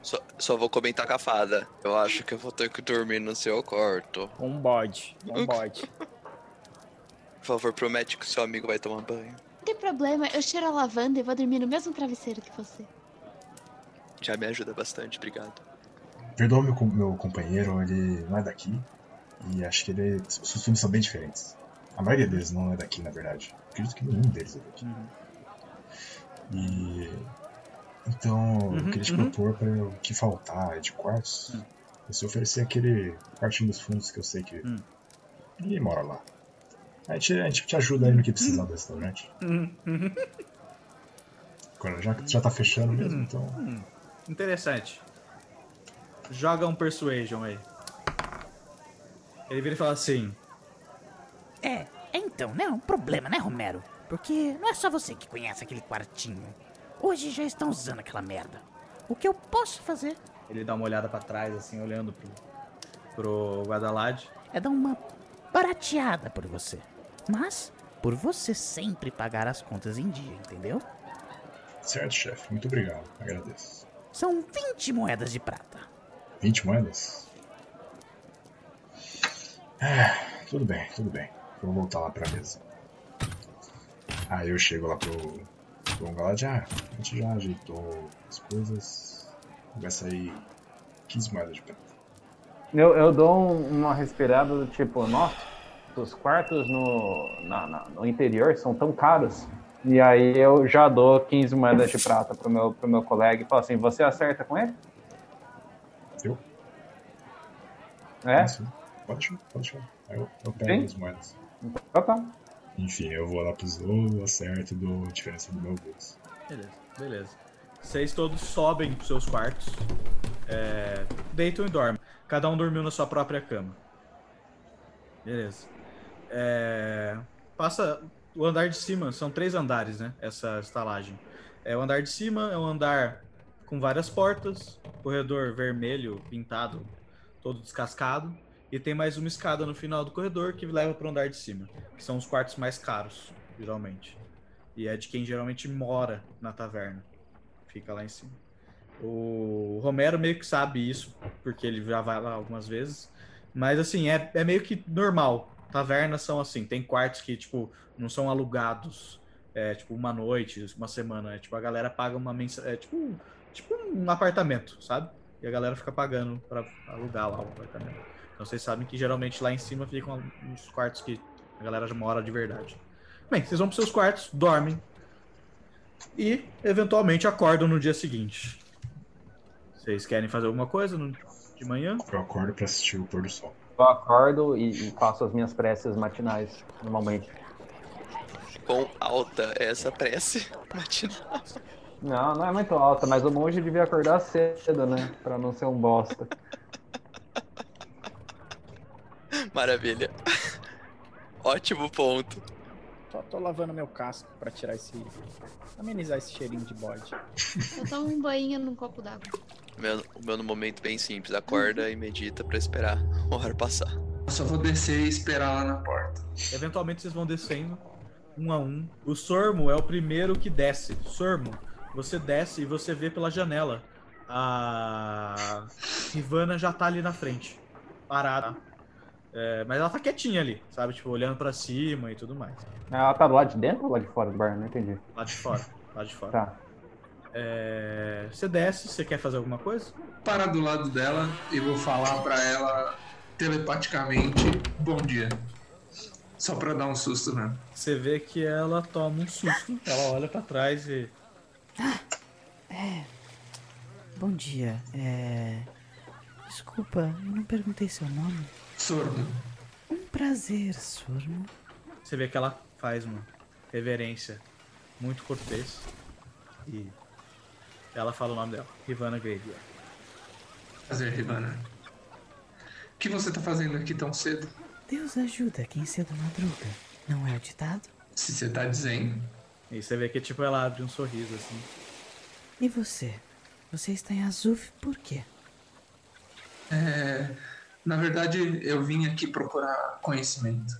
Só, só vou comentar com a fada. Eu acho que eu vou ter que dormir no seu quarto. Um bode. Um bode. Por favor, promete que seu amigo vai tomar banho. Não tem problema, eu cheiro a lavanda e vou dormir no mesmo travesseiro que você. Já me ajuda bastante, obrigado. Perdoa meu, meu companheiro, ele não é daqui. E acho que ele. Os costumes são bem diferentes. A maioria deles não é daqui, na verdade. Acredito que nenhum deles é daqui. E. Então, eu Uhum, queria te uhum. propor para o que faltar de quartos. Você oferecer aquele quartinho dos fundos que eu sei que Hum. ninguém mora lá. A gente, a gente te ajuda aí no que precisar do restaurante. Uhum, uhum. Agora, já, já tá fechando Uhum. mesmo, então. Interessante. Joga um Persuasion aí. Ele vira e fala assim: É, então, não é um problema, né, Romero? Porque não é só você que conhece aquele quartinho. Hoje já estão usando aquela merda. O que eu posso fazer Ele dá uma olhada pra trás, assim, olhando pro, pro Guadalade. é dar uma barateada por você. Mas, por você sempre pagar as contas em dia, entendeu? Certo, chefe. Muito obrigado. Agradeço. São 20 moedas de prata. 20 moedas? Ah, tudo bem, tudo bem. Vou voltar lá pra mesa. Aí eu chego lá pro, pro Galad, ah, a gente já ajeitou as coisas. Vai sair 15 moedas de prata. Eu, eu dou um- uma respirada do tipo, nossa, os quartos no, na- na- no interior são tão caros. E aí eu já dou 15 moedas de prata pro meu, pro meu colega e falo assim, você acerta com ele? Eu? É? Pode deixar, pode eu, eu pego Sim. as moedas. Então tá. Enfim, eu vou lá pro Zolo, acerto e dou a diferença do meu bolso. Beleza, beleza. Vocês todos sobem pros seus quartos. É, deitam e dormem. Cada um dormiu na sua própria cama. Beleza. É, passa o andar de cima, são três andares, né? Essa estalagem. É o andar de cima, é um andar com várias portas, corredor vermelho pintado, todo descascado, e tem mais uma escada no final do corredor que leva para o andar de cima, que são os quartos mais caros, geralmente. E é de quem geralmente mora na taverna. Fica lá em cima. O Romero meio que sabe isso, porque ele já vai lá algumas vezes. Mas assim, é, é meio que normal. Tavernas são assim, tem quartos que, tipo, não são alugados é, tipo, uma noite, uma semana. É, tipo, a galera paga uma mensalidade. É tipo, tipo um apartamento, sabe? E a galera fica pagando pra alugar lá o apartamento. Então vocês sabem que geralmente lá em cima ficam uns quartos que a galera já mora de verdade. Bem, vocês vão pros seus quartos, dormem. E eventualmente acordam no dia seguinte. Vocês querem fazer alguma coisa no- de manhã? Eu acordo pra assistir o pôr do sol. Eu acordo e, e faço as minhas preces matinais, normalmente. Quão alta é essa prece matinal? Não, não é muito alta, mas o monge devia acordar cedo, né? Pra não ser um bosta. Maravilha. Ótimo ponto. Só tô lavando meu casco pra tirar esse. amenizar esse cheirinho de bode. Eu tomo um banho num copo d'água. O meu, o meu no momento bem simples. Acorda e medita pra esperar a hora passar. Eu só vou descer e esperar lá na porta. Eventualmente vocês vão descendo, um a um. O Sormo é o primeiro que desce. Sormo, você desce e você vê pela janela. A Rivana já tá ali na frente, parada. É, mas ela tá quietinha ali, sabe? Tipo, olhando pra cima e tudo mais. Ela tá do lado de dentro ou lá de fora do bar? Não entendi. Lá de fora, lá de fora. Tá. É, você desce, você quer fazer alguma coisa? Parar do lado dela e vou falar pra ela telepaticamente bom dia. Só pra dar um susto, né? Você vê que ela toma um susto. Ela olha pra trás e. É. Bom dia. É. Desculpa, eu não perguntei seu nome. Sormo. Um prazer, Sormo. Você vê que ela faz uma reverência muito cortês. E ela fala o nome dela, Rivana Graveyard. Prazer, Rivana. O que você tá fazendo aqui tão cedo? Deus ajuda quem cedo madruga. Não é o ditado? Se você tá dizendo. E você vê que tipo ela abre um sorriso assim. E você? Você está em Azuf por quê? É. Na verdade, eu vim aqui procurar conhecimento.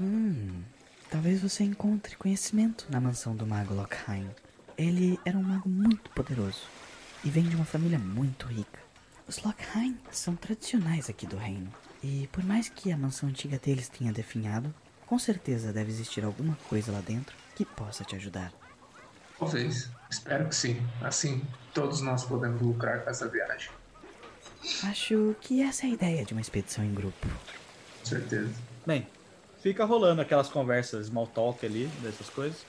Hum. Talvez você encontre conhecimento na mansão do mago Lockheim. Ele era um mago muito poderoso e vem de uma família muito rica. Os Lockheim são tradicionais aqui do reino. E por mais que a mansão antiga deles tenha definhado, com certeza deve existir alguma coisa lá dentro que possa te ajudar. Talvez. Espero que sim. Assim, todos nós podemos lucrar com essa viagem. Acho que essa é a ideia de uma expedição em grupo. Com certeza. Bem, fica rolando aquelas conversas small talk ali, dessas coisas.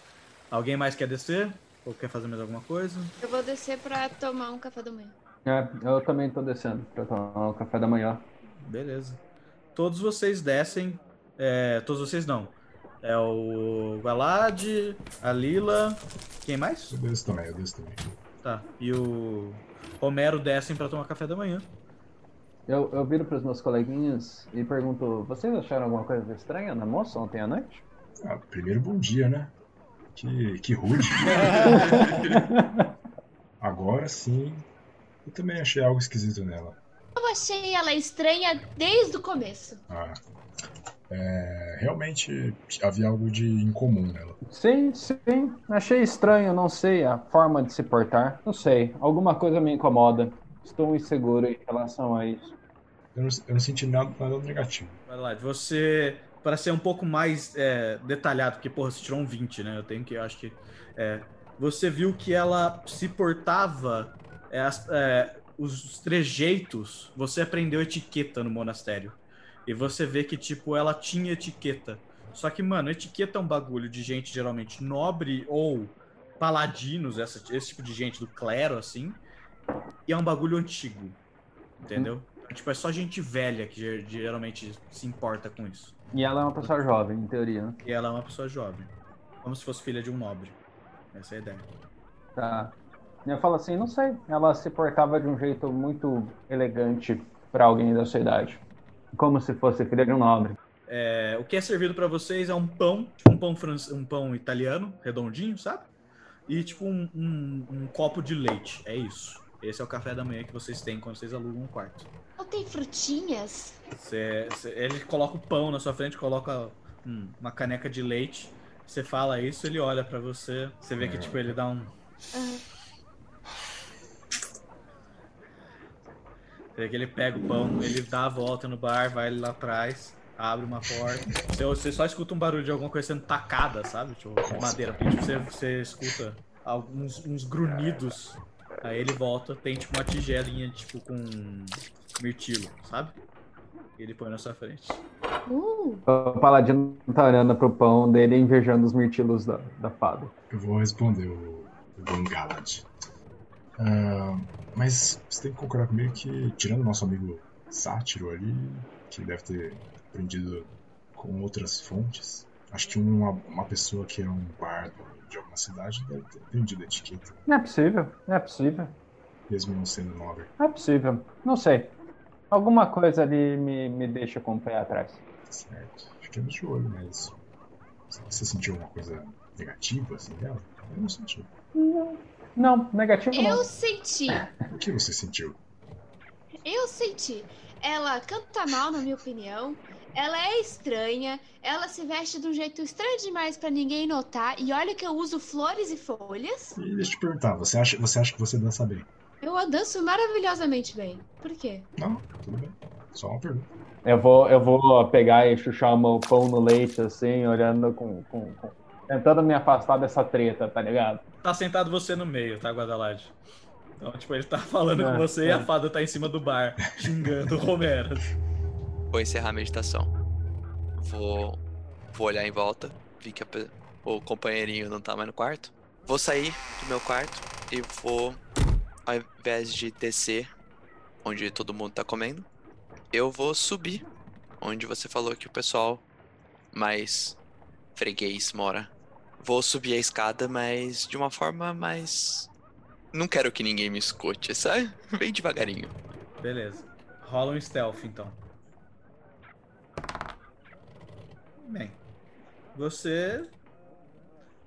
Alguém mais quer descer? Ou quer fazer mais alguma coisa? Eu vou descer pra tomar um café da manhã. É, eu também tô descendo pra tomar o café da manhã. Beleza. Todos vocês descem. É, todos vocês não. É o Galad, a Lila. Quem mais? Eu desço também, eu desço também. Tá. E o Homero descem pra tomar café da manhã. Eu, eu viro pros meus coleguinhas e pergunto: vocês acharam alguma coisa estranha na moça ontem à noite? Ah, primeiro bom dia, né? Que, que rude. Agora sim, eu também achei algo esquisito nela. Eu achei ela estranha desde o começo. Ah, é, realmente havia algo de incomum nela. Sim, sim. Achei estranho, não sei, a forma de se portar. Não sei, alguma coisa me incomoda. Estou inseguro em relação a isso. Eu não, eu não senti nada, nada negativo. Vai lá, você. Para ser um pouco mais é, detalhado, porque, porra, você tirou um 20, né? Eu tenho que. Eu acho que. é, você viu que ela se portava. é, as- é, os trejeitos. Você aprendeu etiqueta no monastério. E você vê que, tipo, ela tinha etiqueta. Só que, mano, etiqueta é um bagulho de gente geralmente nobre ou paladinos, essa- esse tipo de gente do clero, assim. E é um bagulho antigo. Entendeu? Tipo, é só gente velha que ger- geralmente se importa com isso. E ela é uma pessoa jovem, em teoria, né? E ela é uma pessoa jovem. Como se fosse filha de um nobre. Essa é a ideia. Tá. E eu falo assim, não sei, ela se portava de um jeito muito elegante pra alguém da sua idade. Como se fosse filha de um nobre. É, o que é servido pra vocês é um pão, tipo um pão, france- um pão italiano, redondinho, sabe? E tipo um, um- um copo de leite. É isso. Esse é o café da manhã que vocês têm quando vocês alugam um quarto. Não tem frutinhas? Você- você- ele coloca o pão na sua frente, coloca hum, uma caneca de leite. Você fala isso, ele olha pra você. Você vê que tipo ele dá um. Ah, Você vê que ele pega o pão, ele dá a volta no bar, vai lá atrás, abre uma porta. Você, você só escuta um barulho de alguma coisa sendo tacada, sabe? Tipo, madeira. Tipo, você, você escuta alguns uns grunhidos. Aí ele volta, tem tipo uma tigelinha, tipo, com mirtilo, sabe? E ele põe na sua frente. Uh, O paladino tá olhando pro pão dele e invejando os mirtilos da, da fada. Eu vou responder o, o Van Galad. Ah, mas você tem que concordar comigo que, tirando o nosso amigo Sátiro ali, que deve ter aprendido com outras fontes, acho que uma, uma pessoa que é um bardo de alguma cidade deve ter aprendido a etiqueta, Não é possível, não é possível, mesmo não sendo nobre. não é possível. Não sei. Alguma coisa ali me, me deixa com o pé atrás. Certo. Ficamos de olho, mas. Você sentiu alguma coisa negativa assim dela? Eu não senti. Não, não negativo eu não. senti. O que você sentiu? Eu senti. Ela canta mal, na minha opinião. Ela é estranha. Ela se veste de um jeito estranho demais pra ninguém notar. E olha que eu uso flores e folhas. E deixa eu te perguntar, você acha, você acha que você dança bem? Eu danço maravilhosamente bem. Por quê? Não, tudo bem. Só uma pergunta. Eu vou, eu vou pegar e chuchar o meu pão no leite, assim, olhando com, com, com- Tentando me afastar dessa treta, tá ligado? Tá sentado você no meio, tá, Guadalad? Então, tipo, ele tá falando É, com você e é. a fada tá em cima do bar, xingando o Romero. Vou encerrar a meditação. Vou, vou olhar em volta. Vi que a o companheirinho não tá mais no quarto. Vou sair do meu quarto e vou, ao invés de descer onde todo mundo tá comendo, eu vou subir onde você falou que o pessoal mais freguês mora. Vou subir a escada, mas de uma forma mais. Não quero que ninguém me escute, sabe? Bem devagarinho. Beleza. Rola um stealth, então. Bem, você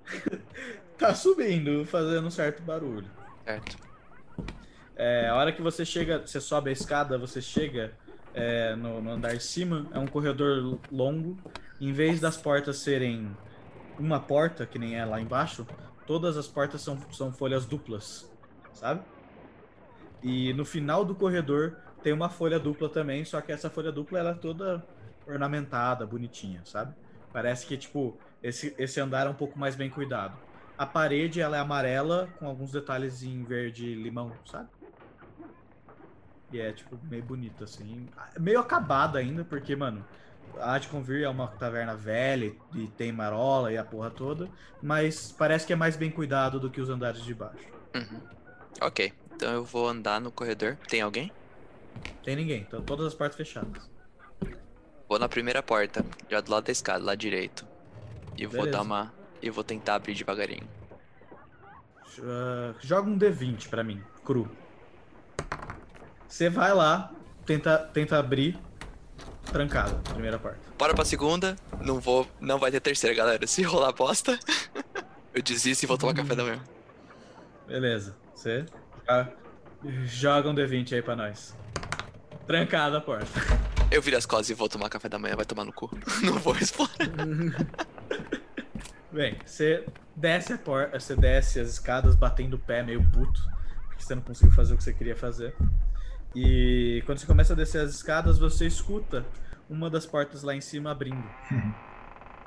tá subindo, fazendo um certo barulho. Certo. É, a hora que você chega, você sobe a escada, você chega é, no, no andar de cima, é um corredor longo. Em vez das portas serem uma porta, que nem é lá embaixo, todas as portas são, são folhas duplas, sabe? E no final do corredor tem uma folha dupla também, só que essa folha dupla ela é toda ornamentada, bonitinha, sabe? Parece que, tipo, esse, esse andar é um pouco mais bem cuidado. A parede, ela é amarela, com alguns detalhes em verde limão, sabe? E é, tipo, meio bonito, assim. Meio acabada ainda, porque, mano, a de Convir é uma taverna velha e tem marola e a porra toda, mas parece que é mais bem cuidado do que os andares de baixo. Uhum. Ok, então eu vou andar no corredor. Tem alguém? Tem ninguém, então todas as portas fechadas. Vou na primeira porta, já do lado da escada, lá direito. E vou Beleza. dar uma. E vou tentar abrir devagarinho. Ah, joga um D20 pra mim, cru. Você vai lá, tenta, tenta abrir, trancado, primeira porta. Bora pra segunda. Não vou. Não vai ter terceira, galera. Se rolar bosta, eu desisto e vou tomar café da manhã. Beleza, você joga um D20 aí pra nós. Trancada a porta. Eu viro as costas e vou tomar café da manhã, vai tomar no cu. Não vou explorar. Bem, você desce a porta, você desce as escadas batendo o pé meio puto, porque você não conseguiu fazer o que você queria fazer. E quando você começa a descer as escadas, você escuta uma das portas lá em cima abrindo.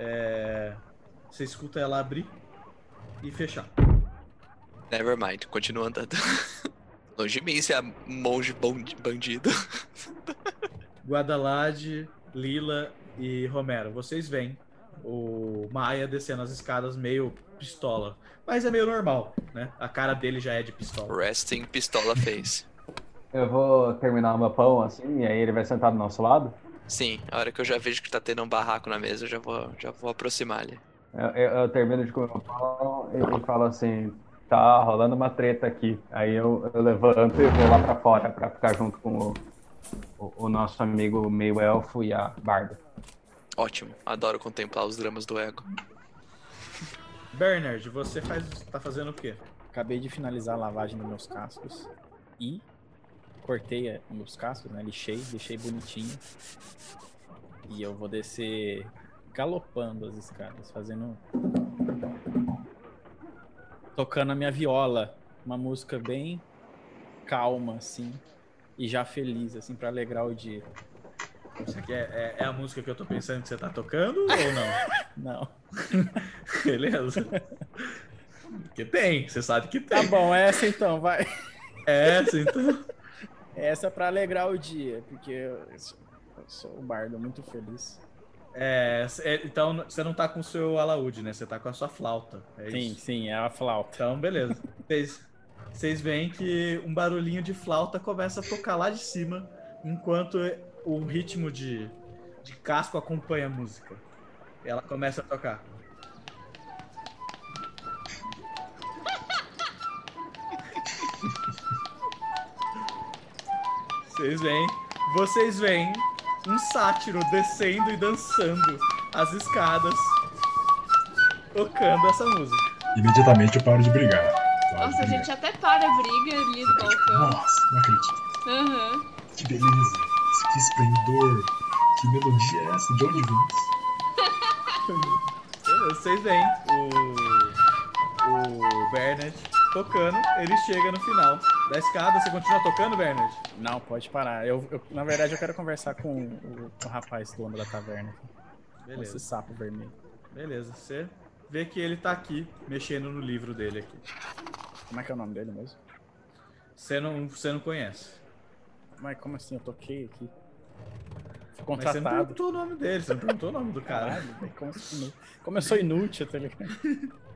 É, Você escuta ela abrir e fechar. Never mind, continua andando. Longe de mim, se é monge bandido. Guadalade, Lila e Romero, vocês veem o Maia descendo as escadas meio pistola. Mas é meio normal, né? A cara dele já é de pistola. Resting pistola face. Eu vou terminar o meu pão, assim, e aí ele vai sentar do nosso lado. Sim, a hora que eu já vejo que tá tendo um barraco na mesa, eu já vou, já vou aproximar ali. Eu, eu- eu termino de comer o pão e, e falo assim, tá rolando uma treta aqui. Aí eu, eu levanto e vou lá pra fora pra ficar junto com o, o, o nosso amigo meio elfo e a Barda. Ótimo, adoro contemplar os dramas do ego. Bernard, você faz, tá fazendo o quê? Acabei de finalizar a lavagem dos meus cascos e cortei eh, meus cascos, né? Lixei, deixei bonitinho. E eu vou descer galopando as escadas, fazendo. Tocando a minha viola. Uma música bem calma, assim. E já feliz, assim, pra alegrar o dia. Isso aqui é, é- é a música que eu tô pensando que você tá tocando ou não? Não. Beleza. Porque tem, você sabe que Tá tem. bom, essa então, vai. Essa, então. Essa é pra alegrar o dia, porque eu sou, eu sou um bardo muito feliz. É, então você não tá com o seu alaúde, né? Você tá com a sua flauta. É sim, isso? sim, é a flauta. Então, beleza. Vocês, vocês veem que um barulhinho de flauta começa a tocar lá de cima, enquanto o ritmo de, de casco acompanha a música. Ela começa a tocar. Vocês veem, vocês veem um sátiro descendo e dançando as escadas, tocando essa música. Imediatamente eu paro de brigar. Nossa, a gente até para a briga ali no balcão. Nossa, não acredito. Aham. Que beleza. Que esplendor. Que melodia é essa? De onde vem? Beleza, Vocês veem o, o Bernard tocando, ele chega no final da escada. Você continua tocando, Bernard? Não, pode parar. Eu, eu- na verdade, eu quero conversar com o, o rapaz dono da taverna. Com esse Beleza. sapo vermelho. Beleza, você vê que ele tá aqui, mexendo no livro dele aqui. Como é que é o nome dele mesmo? Você não, você não conhece. Mas como assim? Eu toquei aqui. Fui Mas você não contratado. perguntou o nome dele, você não perguntou o nome do cara. Caralho, como, assim? como eu sou inútil, tá ligado?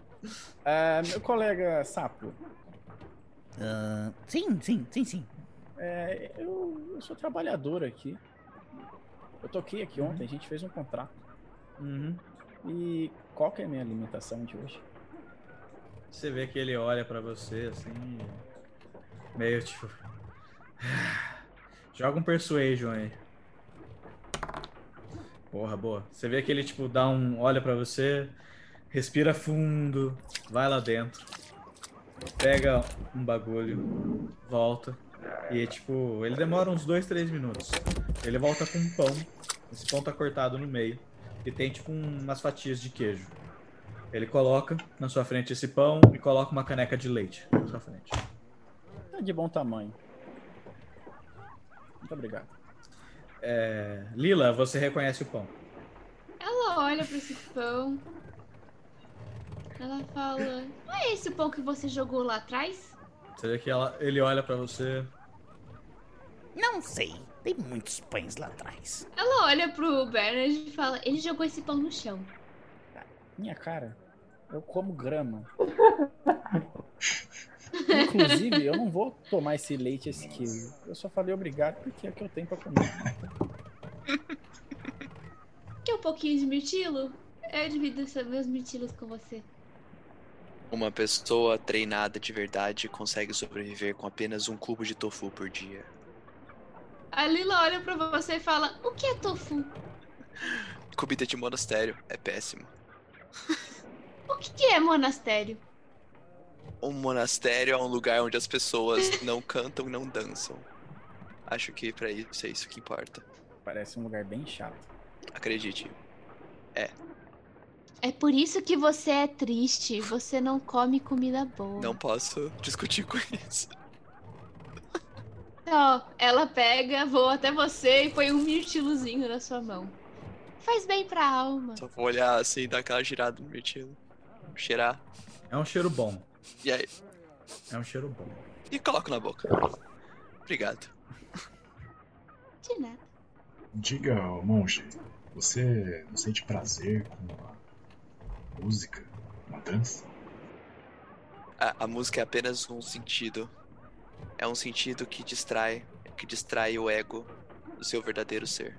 Ah, meu colega sapo, Ah, sim, sim, sim, sim. é, eu, eu sou trabalhador aqui. Eu toquei aqui ontem, a gente fez um contrato. Uhum. E qual que é a minha alimentação de hoje? Você vê que ele olha pra você assim, meio tipo. Joga um persuasion aí. Porra, boa. Você vê que ele tipo dá um, olha pra você, respira fundo, vai lá dentro, pega um bagulho, volta e tipo ele demora uns dois, três minutos. Ele volta com um pão. Esse pão tá cortado no meio e tem tipo um- umas fatias de queijo. Ele coloca na sua frente esse pão e coloca uma caneca de leite na sua frente. É de bom tamanho. Muito obrigado. É, Lila, você reconhece o pão. Ela olha pra esse pão. Ela fala: Não é esse o pão que você jogou lá atrás? Vê que ela, ele olha pra você. Não sei. Tem muitos pães lá atrás. Ela olha pro Bernard e fala: Ele jogou esse pão no chão. Minha cara, eu como grama. Inclusive, eu não vou tomar esse leite, esse queijo. Eu só falei obrigado porque é o que eu tenho pra comer. Quer um pouquinho de mirtilo? Eu divido esses meus mirtilos com você. Uma pessoa treinada de verdade consegue sobreviver com apenas um cubo de tofu por dia. A Lila olha pra você e fala: O que é tofu? Comida de monastério é péssimo. O que que é monastério? Um monastério é um lugar onde as pessoas não cantam e não dançam. Acho que pra isso é isso que importa. Parece um lugar bem chato. Acredite. É por isso que você é triste. Você não come comida boa. Não posso discutir com isso. Ó, ela pega, voa até você e põe um mirtilozinho na sua mão. Faz bem pra alma. Só vou olhar assim, dar aquela girada no mirtilo. Cheirar. É um cheiro bom. E aí? É um cheiro bom. E coloco na boca. Obrigado. De nada. Diga, monge, você não sente prazer com a música, a dança? A, a música é apenas um sentido. É um sentido que distrai, que distrai o ego do seu verdadeiro ser.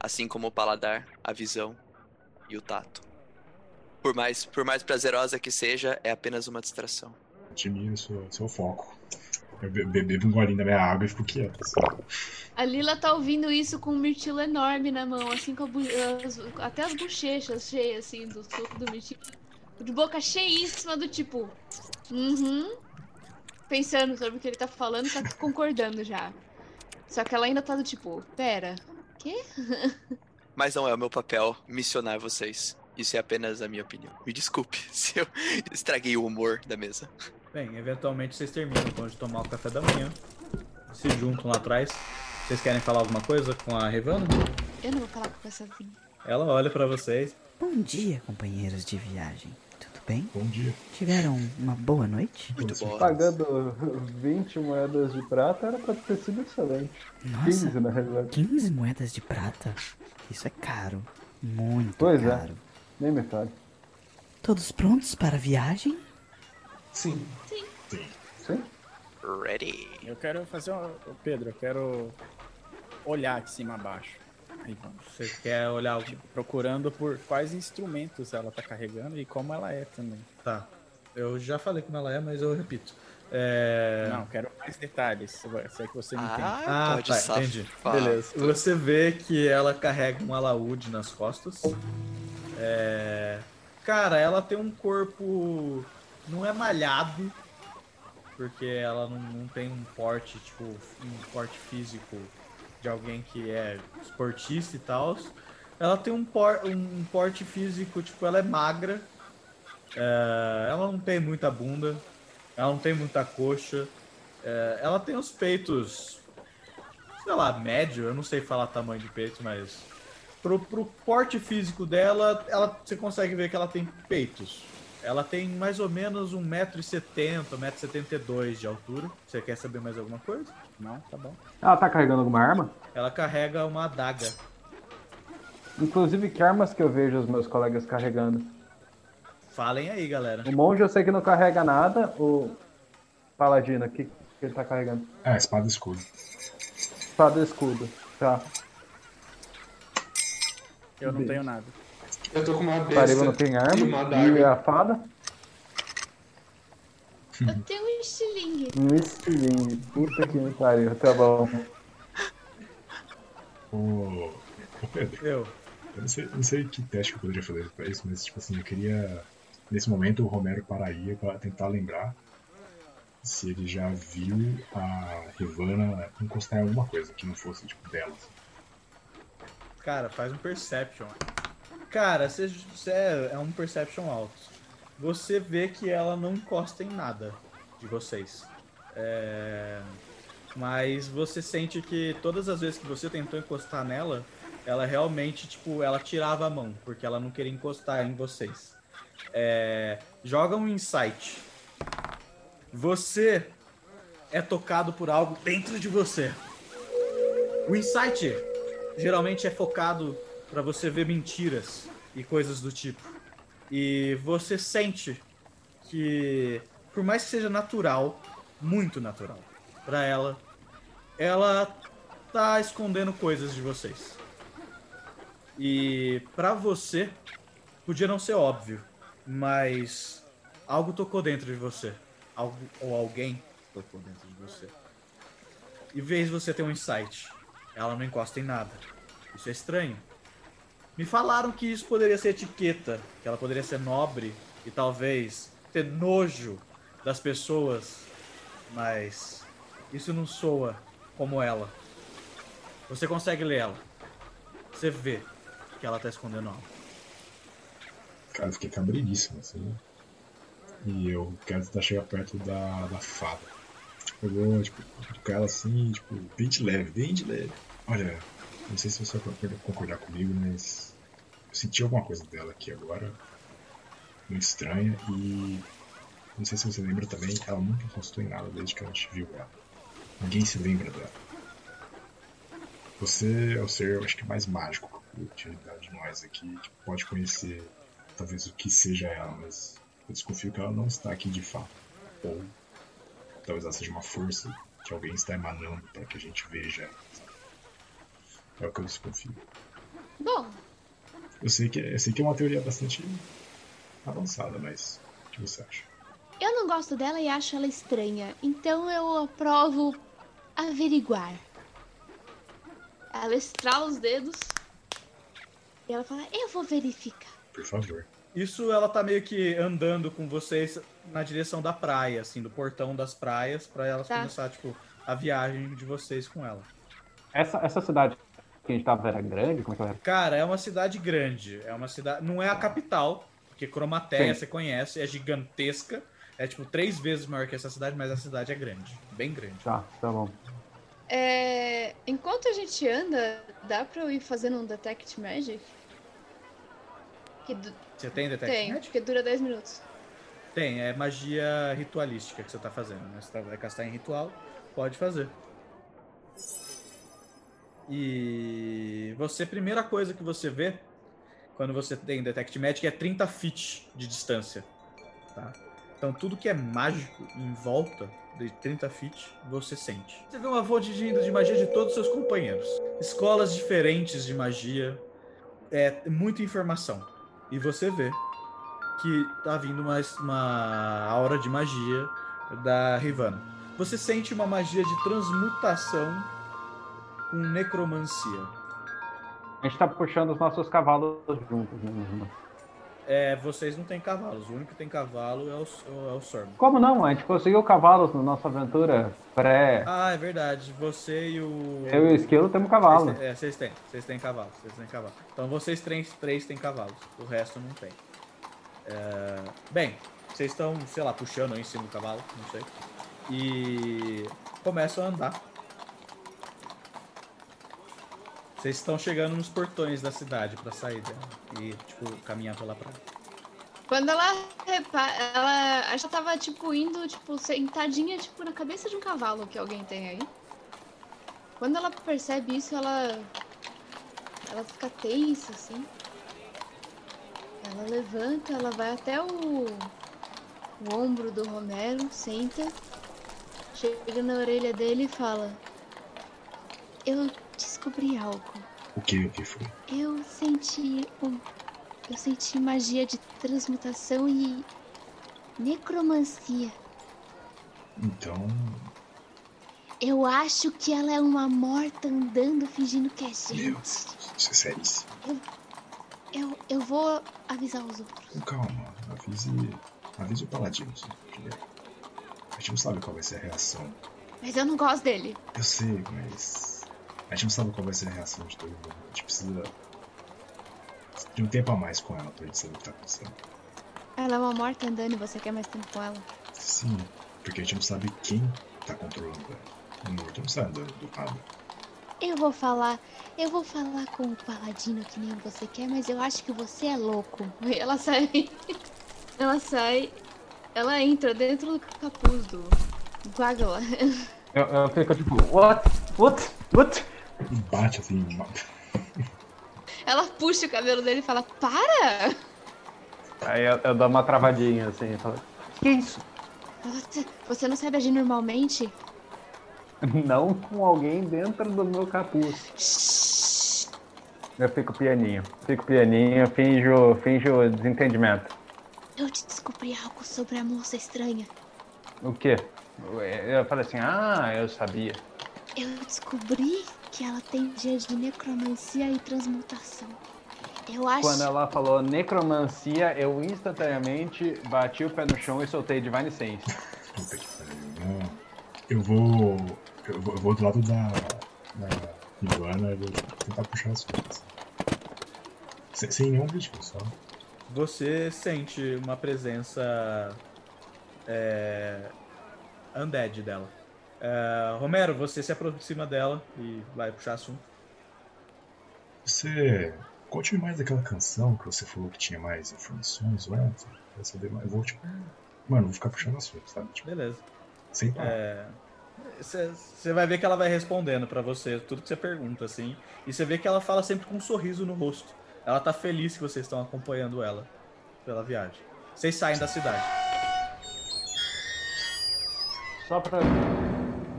Assim como o paladar, a visão e o tato. Por mais, por mais prazerosa que seja, é apenas uma distração. Admiro seu, seu foco. Eu be be- bebo um golinho da minha água e fico quieto. assim. A Lila tá ouvindo isso com um mirtilo enorme na mão, assim, com as- até as bochechas cheias, assim, do suco do mirtilo. De boca cheíssima, do tipo. Uhum. Pensando sobre o que ele tá falando, tá concordando já. Só que ela ainda tá do tipo, pera, quê? Mas não é o meu papel missionar vocês. Isso é apenas a minha opinião. Me desculpe se eu estraguei o humor da mesa. Bem, eventualmente vocês terminam então de tomar o café da manhã. Se juntam lá atrás. Vocês querem falar alguma coisa com a Revana? Eu não vou falar com essa vinha. Ela olha pra vocês. Bom dia, companheiros de viagem. Bem? Bom dia. Tiveram uma boa noite? Muito bom. Pagando 20 moedas de prata era pra ter sido excelente. Nossa, 15 na realidade. 15 moedas de prata? Isso é caro. Muito Pois é. caro. Nem me fale. Todos prontos para a viagem? Sim. Sim? Ready. Eu quero fazer uma. Pedro, eu quero olhar de cima a baixo. Vamos. Você quer olhar o. Procurando por quais instrumentos ela tá carregando e como ela é também. Tá. Eu já falei como ela é, mas eu repito. É... Não, quero mais detalhes. Se é que você me entende. Ah, Ah, tá, safar. entendi. Beleza. Você vê que ela carrega um alaúde nas costas. É... Cara, ela tem um corpo. Não é malhado. Porque ela não, não tem um porte, tipo, um porte físico de alguém que é esportista e tal. Ela tem um, por, um porte físico, tipo, ela é magra. É, ela não tem muita bunda. Ela não tem muita coxa. É, ela tem os peitos, sei lá, médio. Eu não sei falar tamanho de peito, mas pro, pro porte físico dela, ela, você consegue ver que ela tem peitos. Ela tem mais ou menos 1,70m, 1,72m de altura. Você quer saber mais alguma coisa? Não, tá bom. Ela tá carregando alguma arma? Ela carrega uma adaga. Inclusive, que armas que eu vejo os meus colegas carregando? Falem aí, galera. O monge eu sei que não carrega nada. O paladino aqui, que ele tá carregando? Ah, espada e escudo. Espada e escudo. Tá. Eu não tenho nada. Eu tô com uma besta. Pariba não tem e uma arma. adaga. E a fada? Eu tenho um estilingue. Um estilingue. Puta que me pariu. Tá bom. Ô, ô Pedro, Eu. eu não sei, não sei que teste que eu poderia fazer pra isso, mas tipo assim, eu queria. Nesse momento o Romero pararia pra tentar lembrar se ele já viu a Rivana encostar em alguma coisa que não fosse tipo dela. Cara, faz um perception. Cara, você, você é, é um perception alto. Você vê que ela não encosta em nada de vocês. É, Mas você sente que todas as vezes que você tentou encostar nela, ela realmente, tipo, ela tirava a mão, porque ela não queria encostar em vocês. É, Joga um insight. Você é tocado por algo dentro de você. O insight geralmente é focado pra você ver mentiras e coisas do tipo. E você sente que, por mais que seja natural, muito natural, pra ela, ela tá escondendo coisas de vocês. E pra você, podia não ser óbvio, mas algo tocou dentro de você. Algo, ou alguém tocou dentro de você. Em vez você ter um insight, ela não encosta em nada. Isso é estranho. Me falaram que isso poderia ser etiqueta, que ela poderia ser nobre e talvez ter nojo das pessoas, mas isso não soa como ela. Você consegue ler ela. Você vê que ela tá escondendo algo. Cara, eu fiquei cabreiríssimo, assim. E eu quero tentar chegar perto da, da fada. Eu vou, tipo, tocar ela assim, tipo, bem de leve, bem de leve. Olha, não sei se você vai concordar- comigo, mas senti alguma coisa dela aqui agora. Muito estranha e. Não sei se você lembra também, ela nunca encostou em nada desde que a gente viu ela. Ninguém se lembra dela. Você é o ser, eu acho que mais mágico de nós aqui, que pode conhecer talvez o que seja ela, mas eu desconfio que ela não está aqui de fato. Ou talvez ela seja uma força que alguém está emanando para que a gente veja? É o que eu desconfio. Bom, Eu sei que, eu sei que é uma teoria bastante avançada, mas o que você acha? eu não gosto dela e acho ela estranha, então eu aprovo averiguar. Ela estrala os dedos e ela fala: Eu vou verificar. Por favor. Isso ela tá meio que andando com vocês na direção da praia, assim, do portão das praias, pra elas Tá. começar, tipo, a viagem de vocês com ela. Essa, essa cidade que a gente tava era grande? Como é que ela era? Cara, é uma cidade grande. É uma cidade. Não é a capital, porque Cromatéia Sim. você conhece, é gigantesca. É tipo três vezes maior que essa cidade, mas a cidade é grande. Bem grande. Tá, tá bom. É, enquanto a gente anda, dá pra eu ir fazendo um Detect Magic? Que du- Você tem Detect tem, Magic? porque dura 10 minutos. Tem, é magia ritualística que você tá fazendo. Né? Você tá- vai castar em ritual, pode fazer. E você, primeira coisa que você vê quando você tem Detect Magic é 30 feet de distância. Tá? Então tudo que é mágico em volta de 30 feet, você sente. Você vê uma de de magia de todos os seus companheiros. Escolas diferentes de magia. É muita informação. E você vê que tá vindo uma, uma aura de magia da Rivana. Você sente uma magia de transmutação com necromancia. A gente tá puxando os nossos cavalos juntos, né? É, vocês não têm cavalos, o único que tem cavalo é o, é o Sorm. Como não? A gente conseguiu cavalos na nossa aventura pré. Ah, é verdade. Você e o. Eu e o Esquilo temos cavalo. Vocês têm- é, vocês têm. Vocês têm cavalo. Vocês têm cavalo. Então vocês três, três têm cavalos. O resto não tem. É, Bem, vocês estão, sei lá, puxando aí em cima do cavalo, não sei. E começam a andar. Vocês estão chegando nos portões da cidade pra sair dela. E, tipo, caminhar pela praia. Quando ela repara, ela acho que ela tava tipo indo, tipo, sentadinha, tipo, na cabeça de um cavalo que alguém tem aí. Quando ela percebe isso, ela ela fica tensa assim. Ela levanta, ela vai até o, o ombro do Romero, senta, chega na orelha dele e fala: Eu descobri algo. O que, o que foi? Eu senti um. Eu senti magia de transmutação e. necromancia. Então, Eu acho que ela é uma morta andando fingindo que é meu gente. Deus, isso é seríssimo. Eu, eu vou avisar os outros. Calma, avise, avise o paladino. A gente não sabe qual vai ser a reação. Mas eu não gosto dele. Eu sei, mas a gente não sabe qual vai ser a reação de todo mundo. A gente precisa de um tempo a mais com ela pra gente saber o que tá acontecendo. Ela é uma morta andando e você quer mais tempo com ela. Sim, porque a gente não sabe quem tá controlando ela. O morto não sai andando do nada. Eu vou falar. Eu vou falar com o paladino que nem você quer, mas eu acho que você é louco. Ela sai. Ela sai. Ela entra dentro do capuz do. do. Eu, eu fico tipo, what? What? What? E bate assim, Ela puxa o cabelo dele e fala: Para! Aí eu, eu dou uma travadinha assim, falo, que isso? Você- Você não sabe agir normalmente? Não com alguém dentro do meu capuz. Eu fico pianinho, fico pianinho, finjo, finjo desentendimento. Eu te descobri algo sobre a moça estranha. O quê? Eu, eu falei assim, ah, eu sabia. Eu descobri que ela tem dia de necromancia e transmutação. Eu acho. Quando ela falou necromancia, eu instantaneamente bati o pé no chão e soltei Divine Sense. Puta que pariu. Não. Eu vou. Eu vou, eu vou do lado da. da Iguana e vou tentar puxar as coisas. Sem, sem nenhum ritmo, só. Você sente uma presença é, undead dela. É, Romero, você se aproxima dela e vai puxar assunto. Você. Conte-me mais daquela canção que você falou que tinha mais informações, ué? Quer saber mais? Eu vou, tipo. Mano, vou ficar puxando assunto, sabe? Tipo, Beleza. sem parar. É, Você vai ver que ela vai respondendo pra você tudo que você pergunta, assim. E você vê que ela fala sempre com um sorriso no rosto. Ela tá feliz que vocês estão acompanhando ela pela viagem. Vocês saem da cidade. Só pra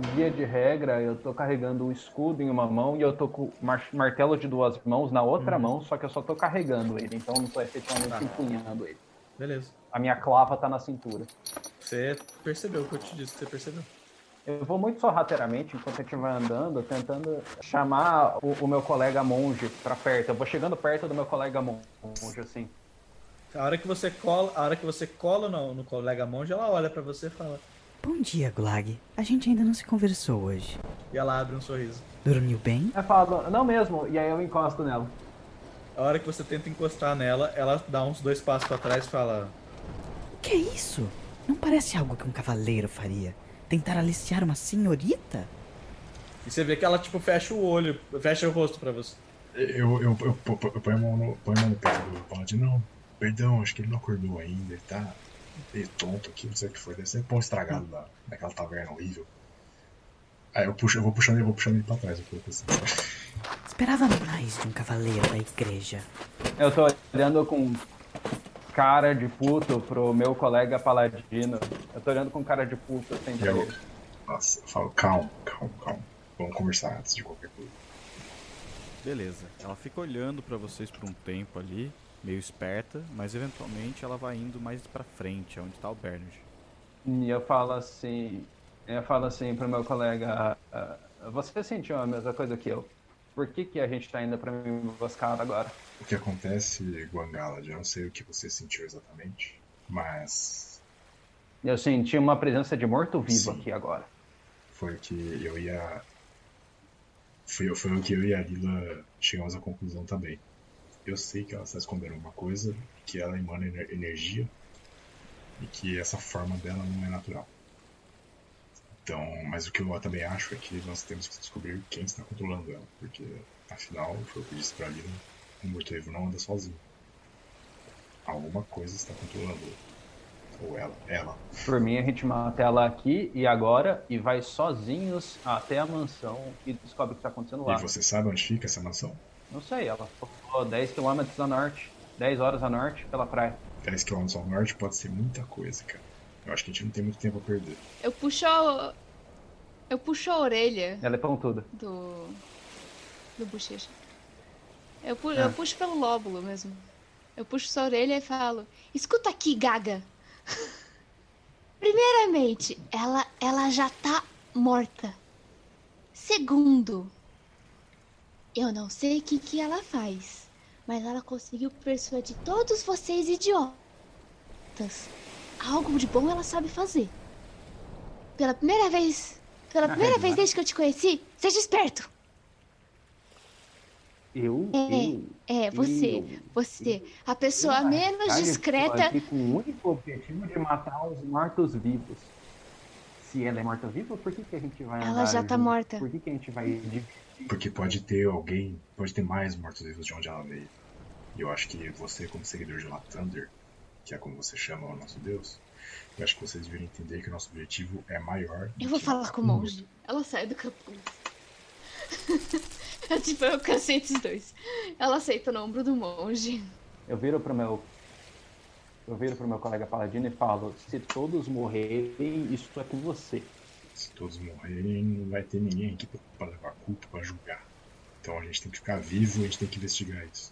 guia de regra, eu tô carregando um escudo em uma mão e eu tô com mar- martelo de duas mãos na outra mão, só que eu só tô carregando ele, então eu não tô efetivamente Tá. empunhando ele. Beleza. A minha clava tá na cintura. Você percebeu o que eu te disse você percebeu. Eu vou muito sorrateiramente enquanto a gente vai andando, tentando chamar o, o meu colega monge pra perto. Eu vou chegando perto do meu colega monge, assim. A hora que você cola, a hora que você cola no, no colega monge, ela olha pra você e fala. Bom dia, Glag. A gente ainda não se conversou hoje. E ela abre um sorriso. Dormiu bem? Eu falo, não mesmo, e aí eu encosto nela. A hora que você tenta encostar nela, ela dá uns dois passos pra trás e fala: Que é isso? Não parece algo que um cavaleiro faria? Tentar aliciar uma senhorita? E você vê que ela, tipo, fecha o olho, fecha o rosto pra você. Eu, eu, eu, eu, eu ponho a mão no, ponho a mão no peito do Paladino. Não, perdão, acho que ele não acordou ainda. Ele tá meio tonto aqui, não sei o que foi. Deve ser pão estragado da, daquela taverna horrível. Aí eu, puxo, eu vou puxando, eu vou puxando ele pra trás. Eu fico assim, Esperava mais de um cavaleiro da igreja. Eu tô olhando com cara de puto pro meu colega paladino. Eu tô olhando com cara de puto assim pra Eu- ele. Nossa, eu falo, calma, calma, calma. Vamos conversar antes de qualquer coisa. Beleza. Ela fica olhando pra vocês por um tempo ali, meio esperta, mas eventualmente ela vai indo mais pra frente, onde tá o Bernard. E eu falo assim, eu falo assim pro meu colega, "Ah, ah, você sentiu a mesma coisa que eu? Por que, que a gente tá indo pra uma emboscada agora? O que acontece, Guangalad, eu não sei o que você sentiu exatamente, mas Eu senti uma presença de morto-vivo aqui agora. foi o que eu ia. Foi, foi o que eu e a Lila chegamos à conclusão também. Eu sei que ela está escondendo uma coisa, que ela emana ener- energia e que essa forma dela não é natural. Então, mas o que eu também acho é que nós temos que descobrir quem está controlando ela, porque afinal, foi o que eu disse pra Lila, um morto-vivo não anda sozinho. Alguma coisa está controlando. Ou ela, ela. Por mim, a gente mata ela aqui e agora e vai sozinhos até a mansão e descobre o que tá acontecendo lá. E você sabe onde fica essa mansão? Não sei, ela falou 10 km a norte, 10 horas a norte pela praia. 10 km ao norte pode ser muita coisa, cara. Eu acho que a gente não tem muito tempo a perder. Eu puxo a... Eu puxo a orelha Ela é pontuda. do. do bochecha. Eu, pu- Ah. eu puxo pelo lóbulo mesmo. Eu puxo sua orelha e falo: Escuta aqui, Gaga. Primeiramente, ela, ela já tá morta. Segundo, eu não sei o que, que ela faz, mas ela conseguiu persuadir todos vocês idiotas. Algo de bom ela sabe fazer. Pela primeira vez, pela primeira vez desde que eu te conheci, seja esperto. Eu? É, eu é, você, eu- você, a pessoa eu, menos discreta. aqui com o único objetivo de matar os mortos-vivos. Se ela é morta-viva, por que, que a gente vai Ela já tá junto? morta. Por que, que a gente vai dividir? Porque pode ter alguém, pode ter mais mortos-vivos de onde ela veio. E eu acho que você, como seguidor de Lathander, que é como você chama o nosso deus, eu acho que vocês deveriam entender que o nosso objetivo é maior. Eu vou falar com o monge. Ela sai do capuz. é tipo, eu cansei esses dois. Ela aceita no ombro do monge. Eu viro pro meu. Eu viro pro meu colega paladino e falo, se todos morrerem, isso é com você. Se todos morrerem, não vai ter ninguém aqui pra- pra levar culpa, pra julgar. Então a gente tem que ficar vivo e a gente tem que investigar isso.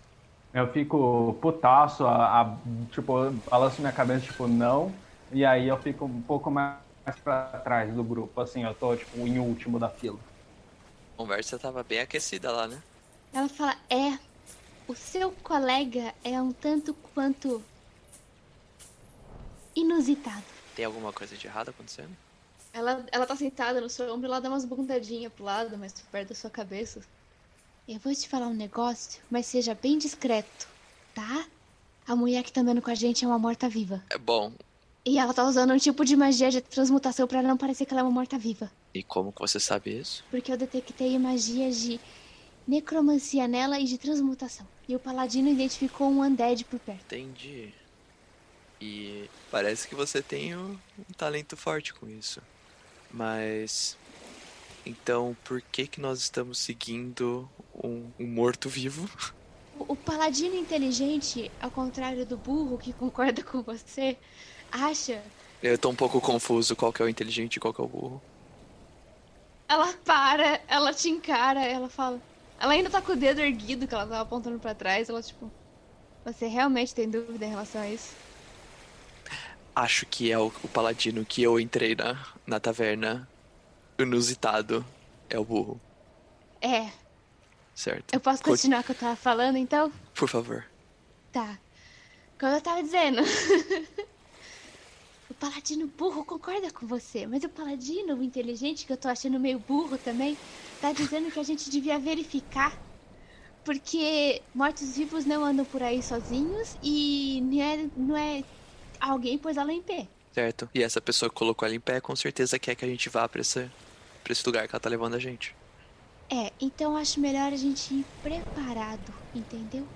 Eu fico putaço, a, a- tipo, balanço minha cabeça, tipo, não. E aí eu fico um pouco mais pra trás do grupo, assim, eu tô, tipo, em último da fila. A conversa tava bem aquecida lá, né? Ela fala: É, o seu colega é um tanto quanto. inusitado. Tem alguma coisa de errado acontecendo? Ela, ela tá sentada no seu ombro e ela dá umas bundadinhas pro lado, mas perto da sua cabeça. Eu vou te falar um negócio, mas seja bem discreto, tá? A mulher que tá andando com a gente é uma morta-viva. É bom. E ela tá usando um tipo de magia de transmutação pra não parecer que ela é uma morta-viva. E como que você sabe isso? Porque eu detectei magias de necromancia nela e de transmutação. E o paladino identificou um undead por perto. Entendi. E parece que você tem um, um talento forte com isso. Mas. Então, por que que nós estamos seguindo um, um morto-vivo? O, o paladino inteligente, ao contrário do burro que concorda com você, acha. Eu tô um pouco confuso qual que é o inteligente e qual que é o burro. Ela para, ela te encara, ela fala. Ela ainda tá com o dedo erguido que ela tava apontando pra trás. Ela, tipo. Você realmente tem dúvida em relação a isso? Acho que é o, o paladino que eu entrei na, na taverna inusitado. É o burro, É. certo? Eu posso Co- continuar o que eu tava falando então? Por favor. Tá. Como eu tava dizendo. o paladino burro concorda com você, mas o paladino inteligente, que eu tô achando meio burro também, tá dizendo que a gente devia verificar. Porque mortos-vivos não andam por aí sozinhos e não é, não é alguém pôs ela em pé. Certo. E essa pessoa que colocou ela em pé com certeza quer que a gente vá pra esse, pra esse lugar que ela tá levando a gente. É, então acho melhor a gente ir preparado, entendeu?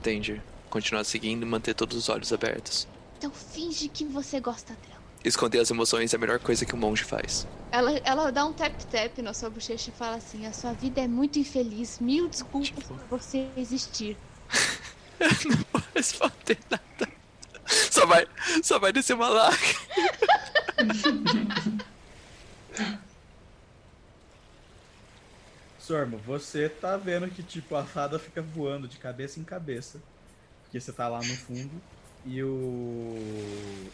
Entendi. Continuar seguindo e manter todos os olhos abertos. Então finge que você gosta dela. Esconder as emoções é a melhor coisa que um monge faz. Ela, ela dá um tap-tap na sua bochecha e fala assim: A sua vida é muito infeliz, mil desculpas por você existir. Não vou responder nada. Só vai, só vai descer uma lágrima. Sormo, você tá vendo que tipo a fada fica voando de cabeça em cabeça. Porque você tá lá no fundo e o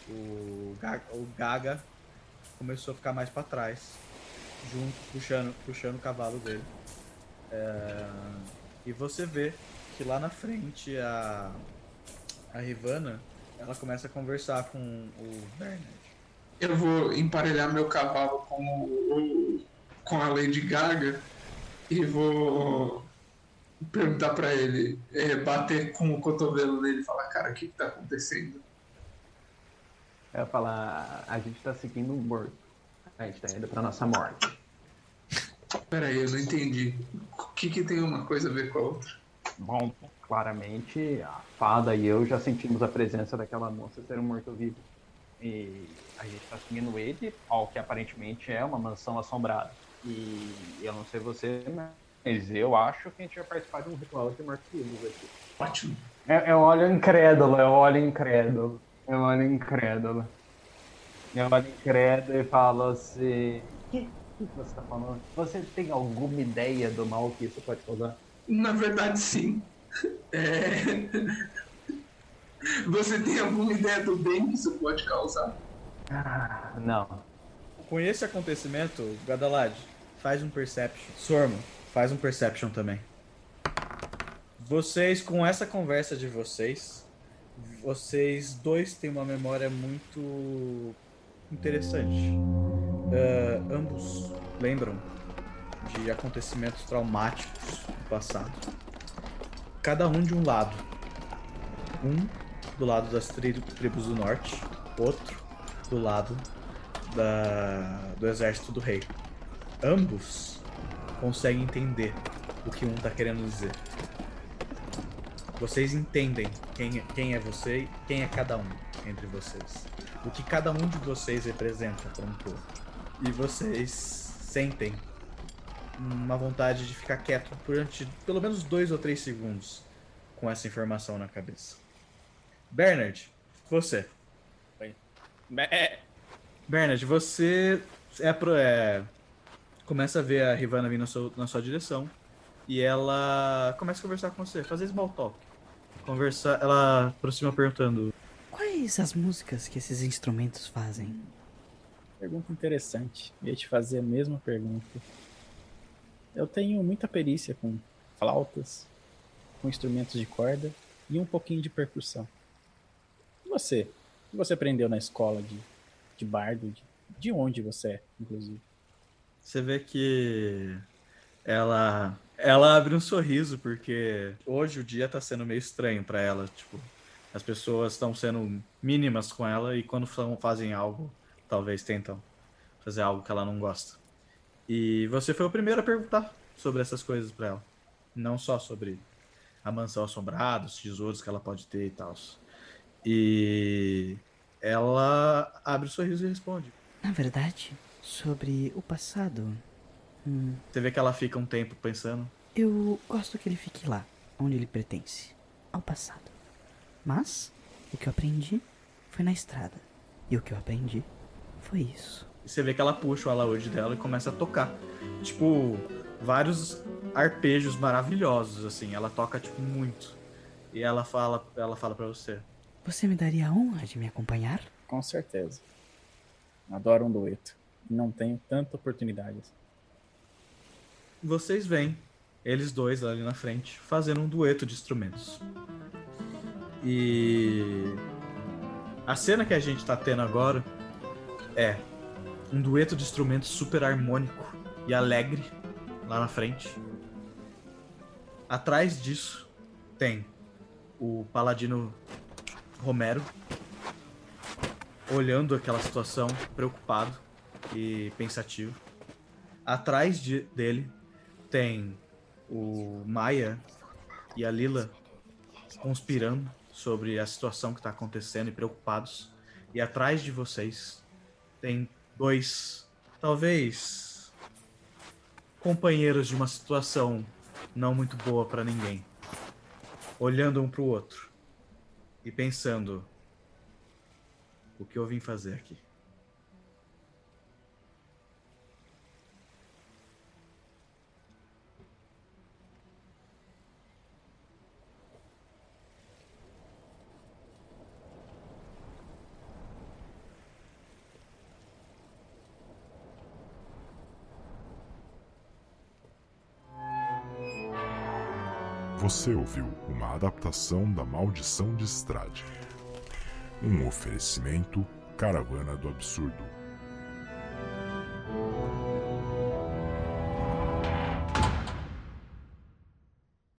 o Gaga, o Gaga começou a ficar mais pra trás, junto puxando puxando o cavalo dele. É, e você vê que lá na frente a a Rivana, ela começa a conversar com o Bernard. Eu vou emparelhar meu cavalo com, o, com a Lady Gaga e vou perguntar pra ele, é, bater com o cotovelo nele e falar, cara, o que, que tá acontecendo? Eu ia falar, a gente tá seguindo um morto. A gente tá indo pra nossa morte. Peraí, eu não entendi. O que, que tem uma coisa a ver com a outra? Bom, claramente a fada e eu já sentimos a presença daquela moça ser um morto-vivo. E a gente tá seguindo ele ao que aparentemente é uma mansão assombrada. E eu não sei você, mas eu acho que a gente vai participar de um ritual de mortos-vivos aqui. Ótimo. Eu, eu olho incrédulo, eu olho incrédulo. Eu olho incrédulo. Eu olho incrédulo e falo assim. O que, que você tá falando? Você tem alguma ideia do mal que isso pode causar? Na verdade, sim. É... Você tem alguma ideia do bem que isso pode causar? Ah, não. Com esse acontecimento, Gadalad, faz um perception. Sormo, faz um perception também. Vocês, com essa conversa de vocês, vocês dois têm uma memória muito interessante. Ah, ambos lembram de acontecimentos traumáticos do passado. Cada um de um lado. Um do lado das tri- tribos do norte, outro do lado da, do exército do rei. Ambos conseguem entender o que um tá querendo dizer. Vocês entendem quem, é- quem é você e quem é cada um entre vocês. O que cada um de vocês representa para um todo. E vocês sentem uma vontade de ficar quieto durante pelo menos dois ou três segundos com essa informação na cabeça. Bernard, você. É, Bernard, você é, pro, é começa a ver a Rivana vindo na sua, na sua direção e ela começa a conversar com você, fazer small talk. Conversar, ela aproxima perguntando: Quais as músicas que esses instrumentos fazem? Pergunta interessante. Ia te fazer a mesma pergunta. Eu tenho muita perícia com flautas, com instrumentos de corda e um pouquinho de percussão. E você? O que você aprendeu na escola de, de bardo? De, de onde você é, inclusive? Você vê que ela ela abre um sorriso porque hoje o dia tá sendo meio estranho pra ela, tipo, as pessoas estão sendo mínimas com ela e quando fa- fazem algo, talvez tentam fazer algo que ela não gosta. E você foi o primeiro a perguntar sobre essas coisas pra ela, não só sobre a mansão assombrada, os tesouros que ela pode ter e tal. E ela abre o sorriso e responde. Na verdade, sobre o passado, hum, Você vê que ela fica um tempo pensando. eu gosto que ele fique lá, onde ele pertence, ao passado. Mas, o que eu aprendi foi na estrada. E o que eu aprendi foi isso. E você vê que ela puxa o alaúde dela e começa a tocar. Tipo, vários arpejos maravilhosos, assim. Ela toca, tipo, muito. E ela fala, ela fala pra você. Você me daria a honra de me acompanhar? Com certeza. Adoro um dueto. Não tenho tanta oportunidade. assim. Vocês veem eles dois ali na frente fazendo um dueto de instrumentos. E a cena que a gente tá tendo agora é um dueto de instrumentos super harmônico e alegre lá na frente. Atrás disso tem o paladino Romero olhando aquela situação, preocupado e pensativo. Atrás de- dele tem o Maia e a Lila conspirando sobre a situação que está acontecendo e preocupados. E atrás de vocês tem dois, talvez, companheiros de uma situação não muito boa para ninguém, olhando um para o outro e pensando: o que eu vim fazer aqui? Você ouviu uma adaptação da Maldição de Estrade. Um oferecimento Caravana do Absurdo.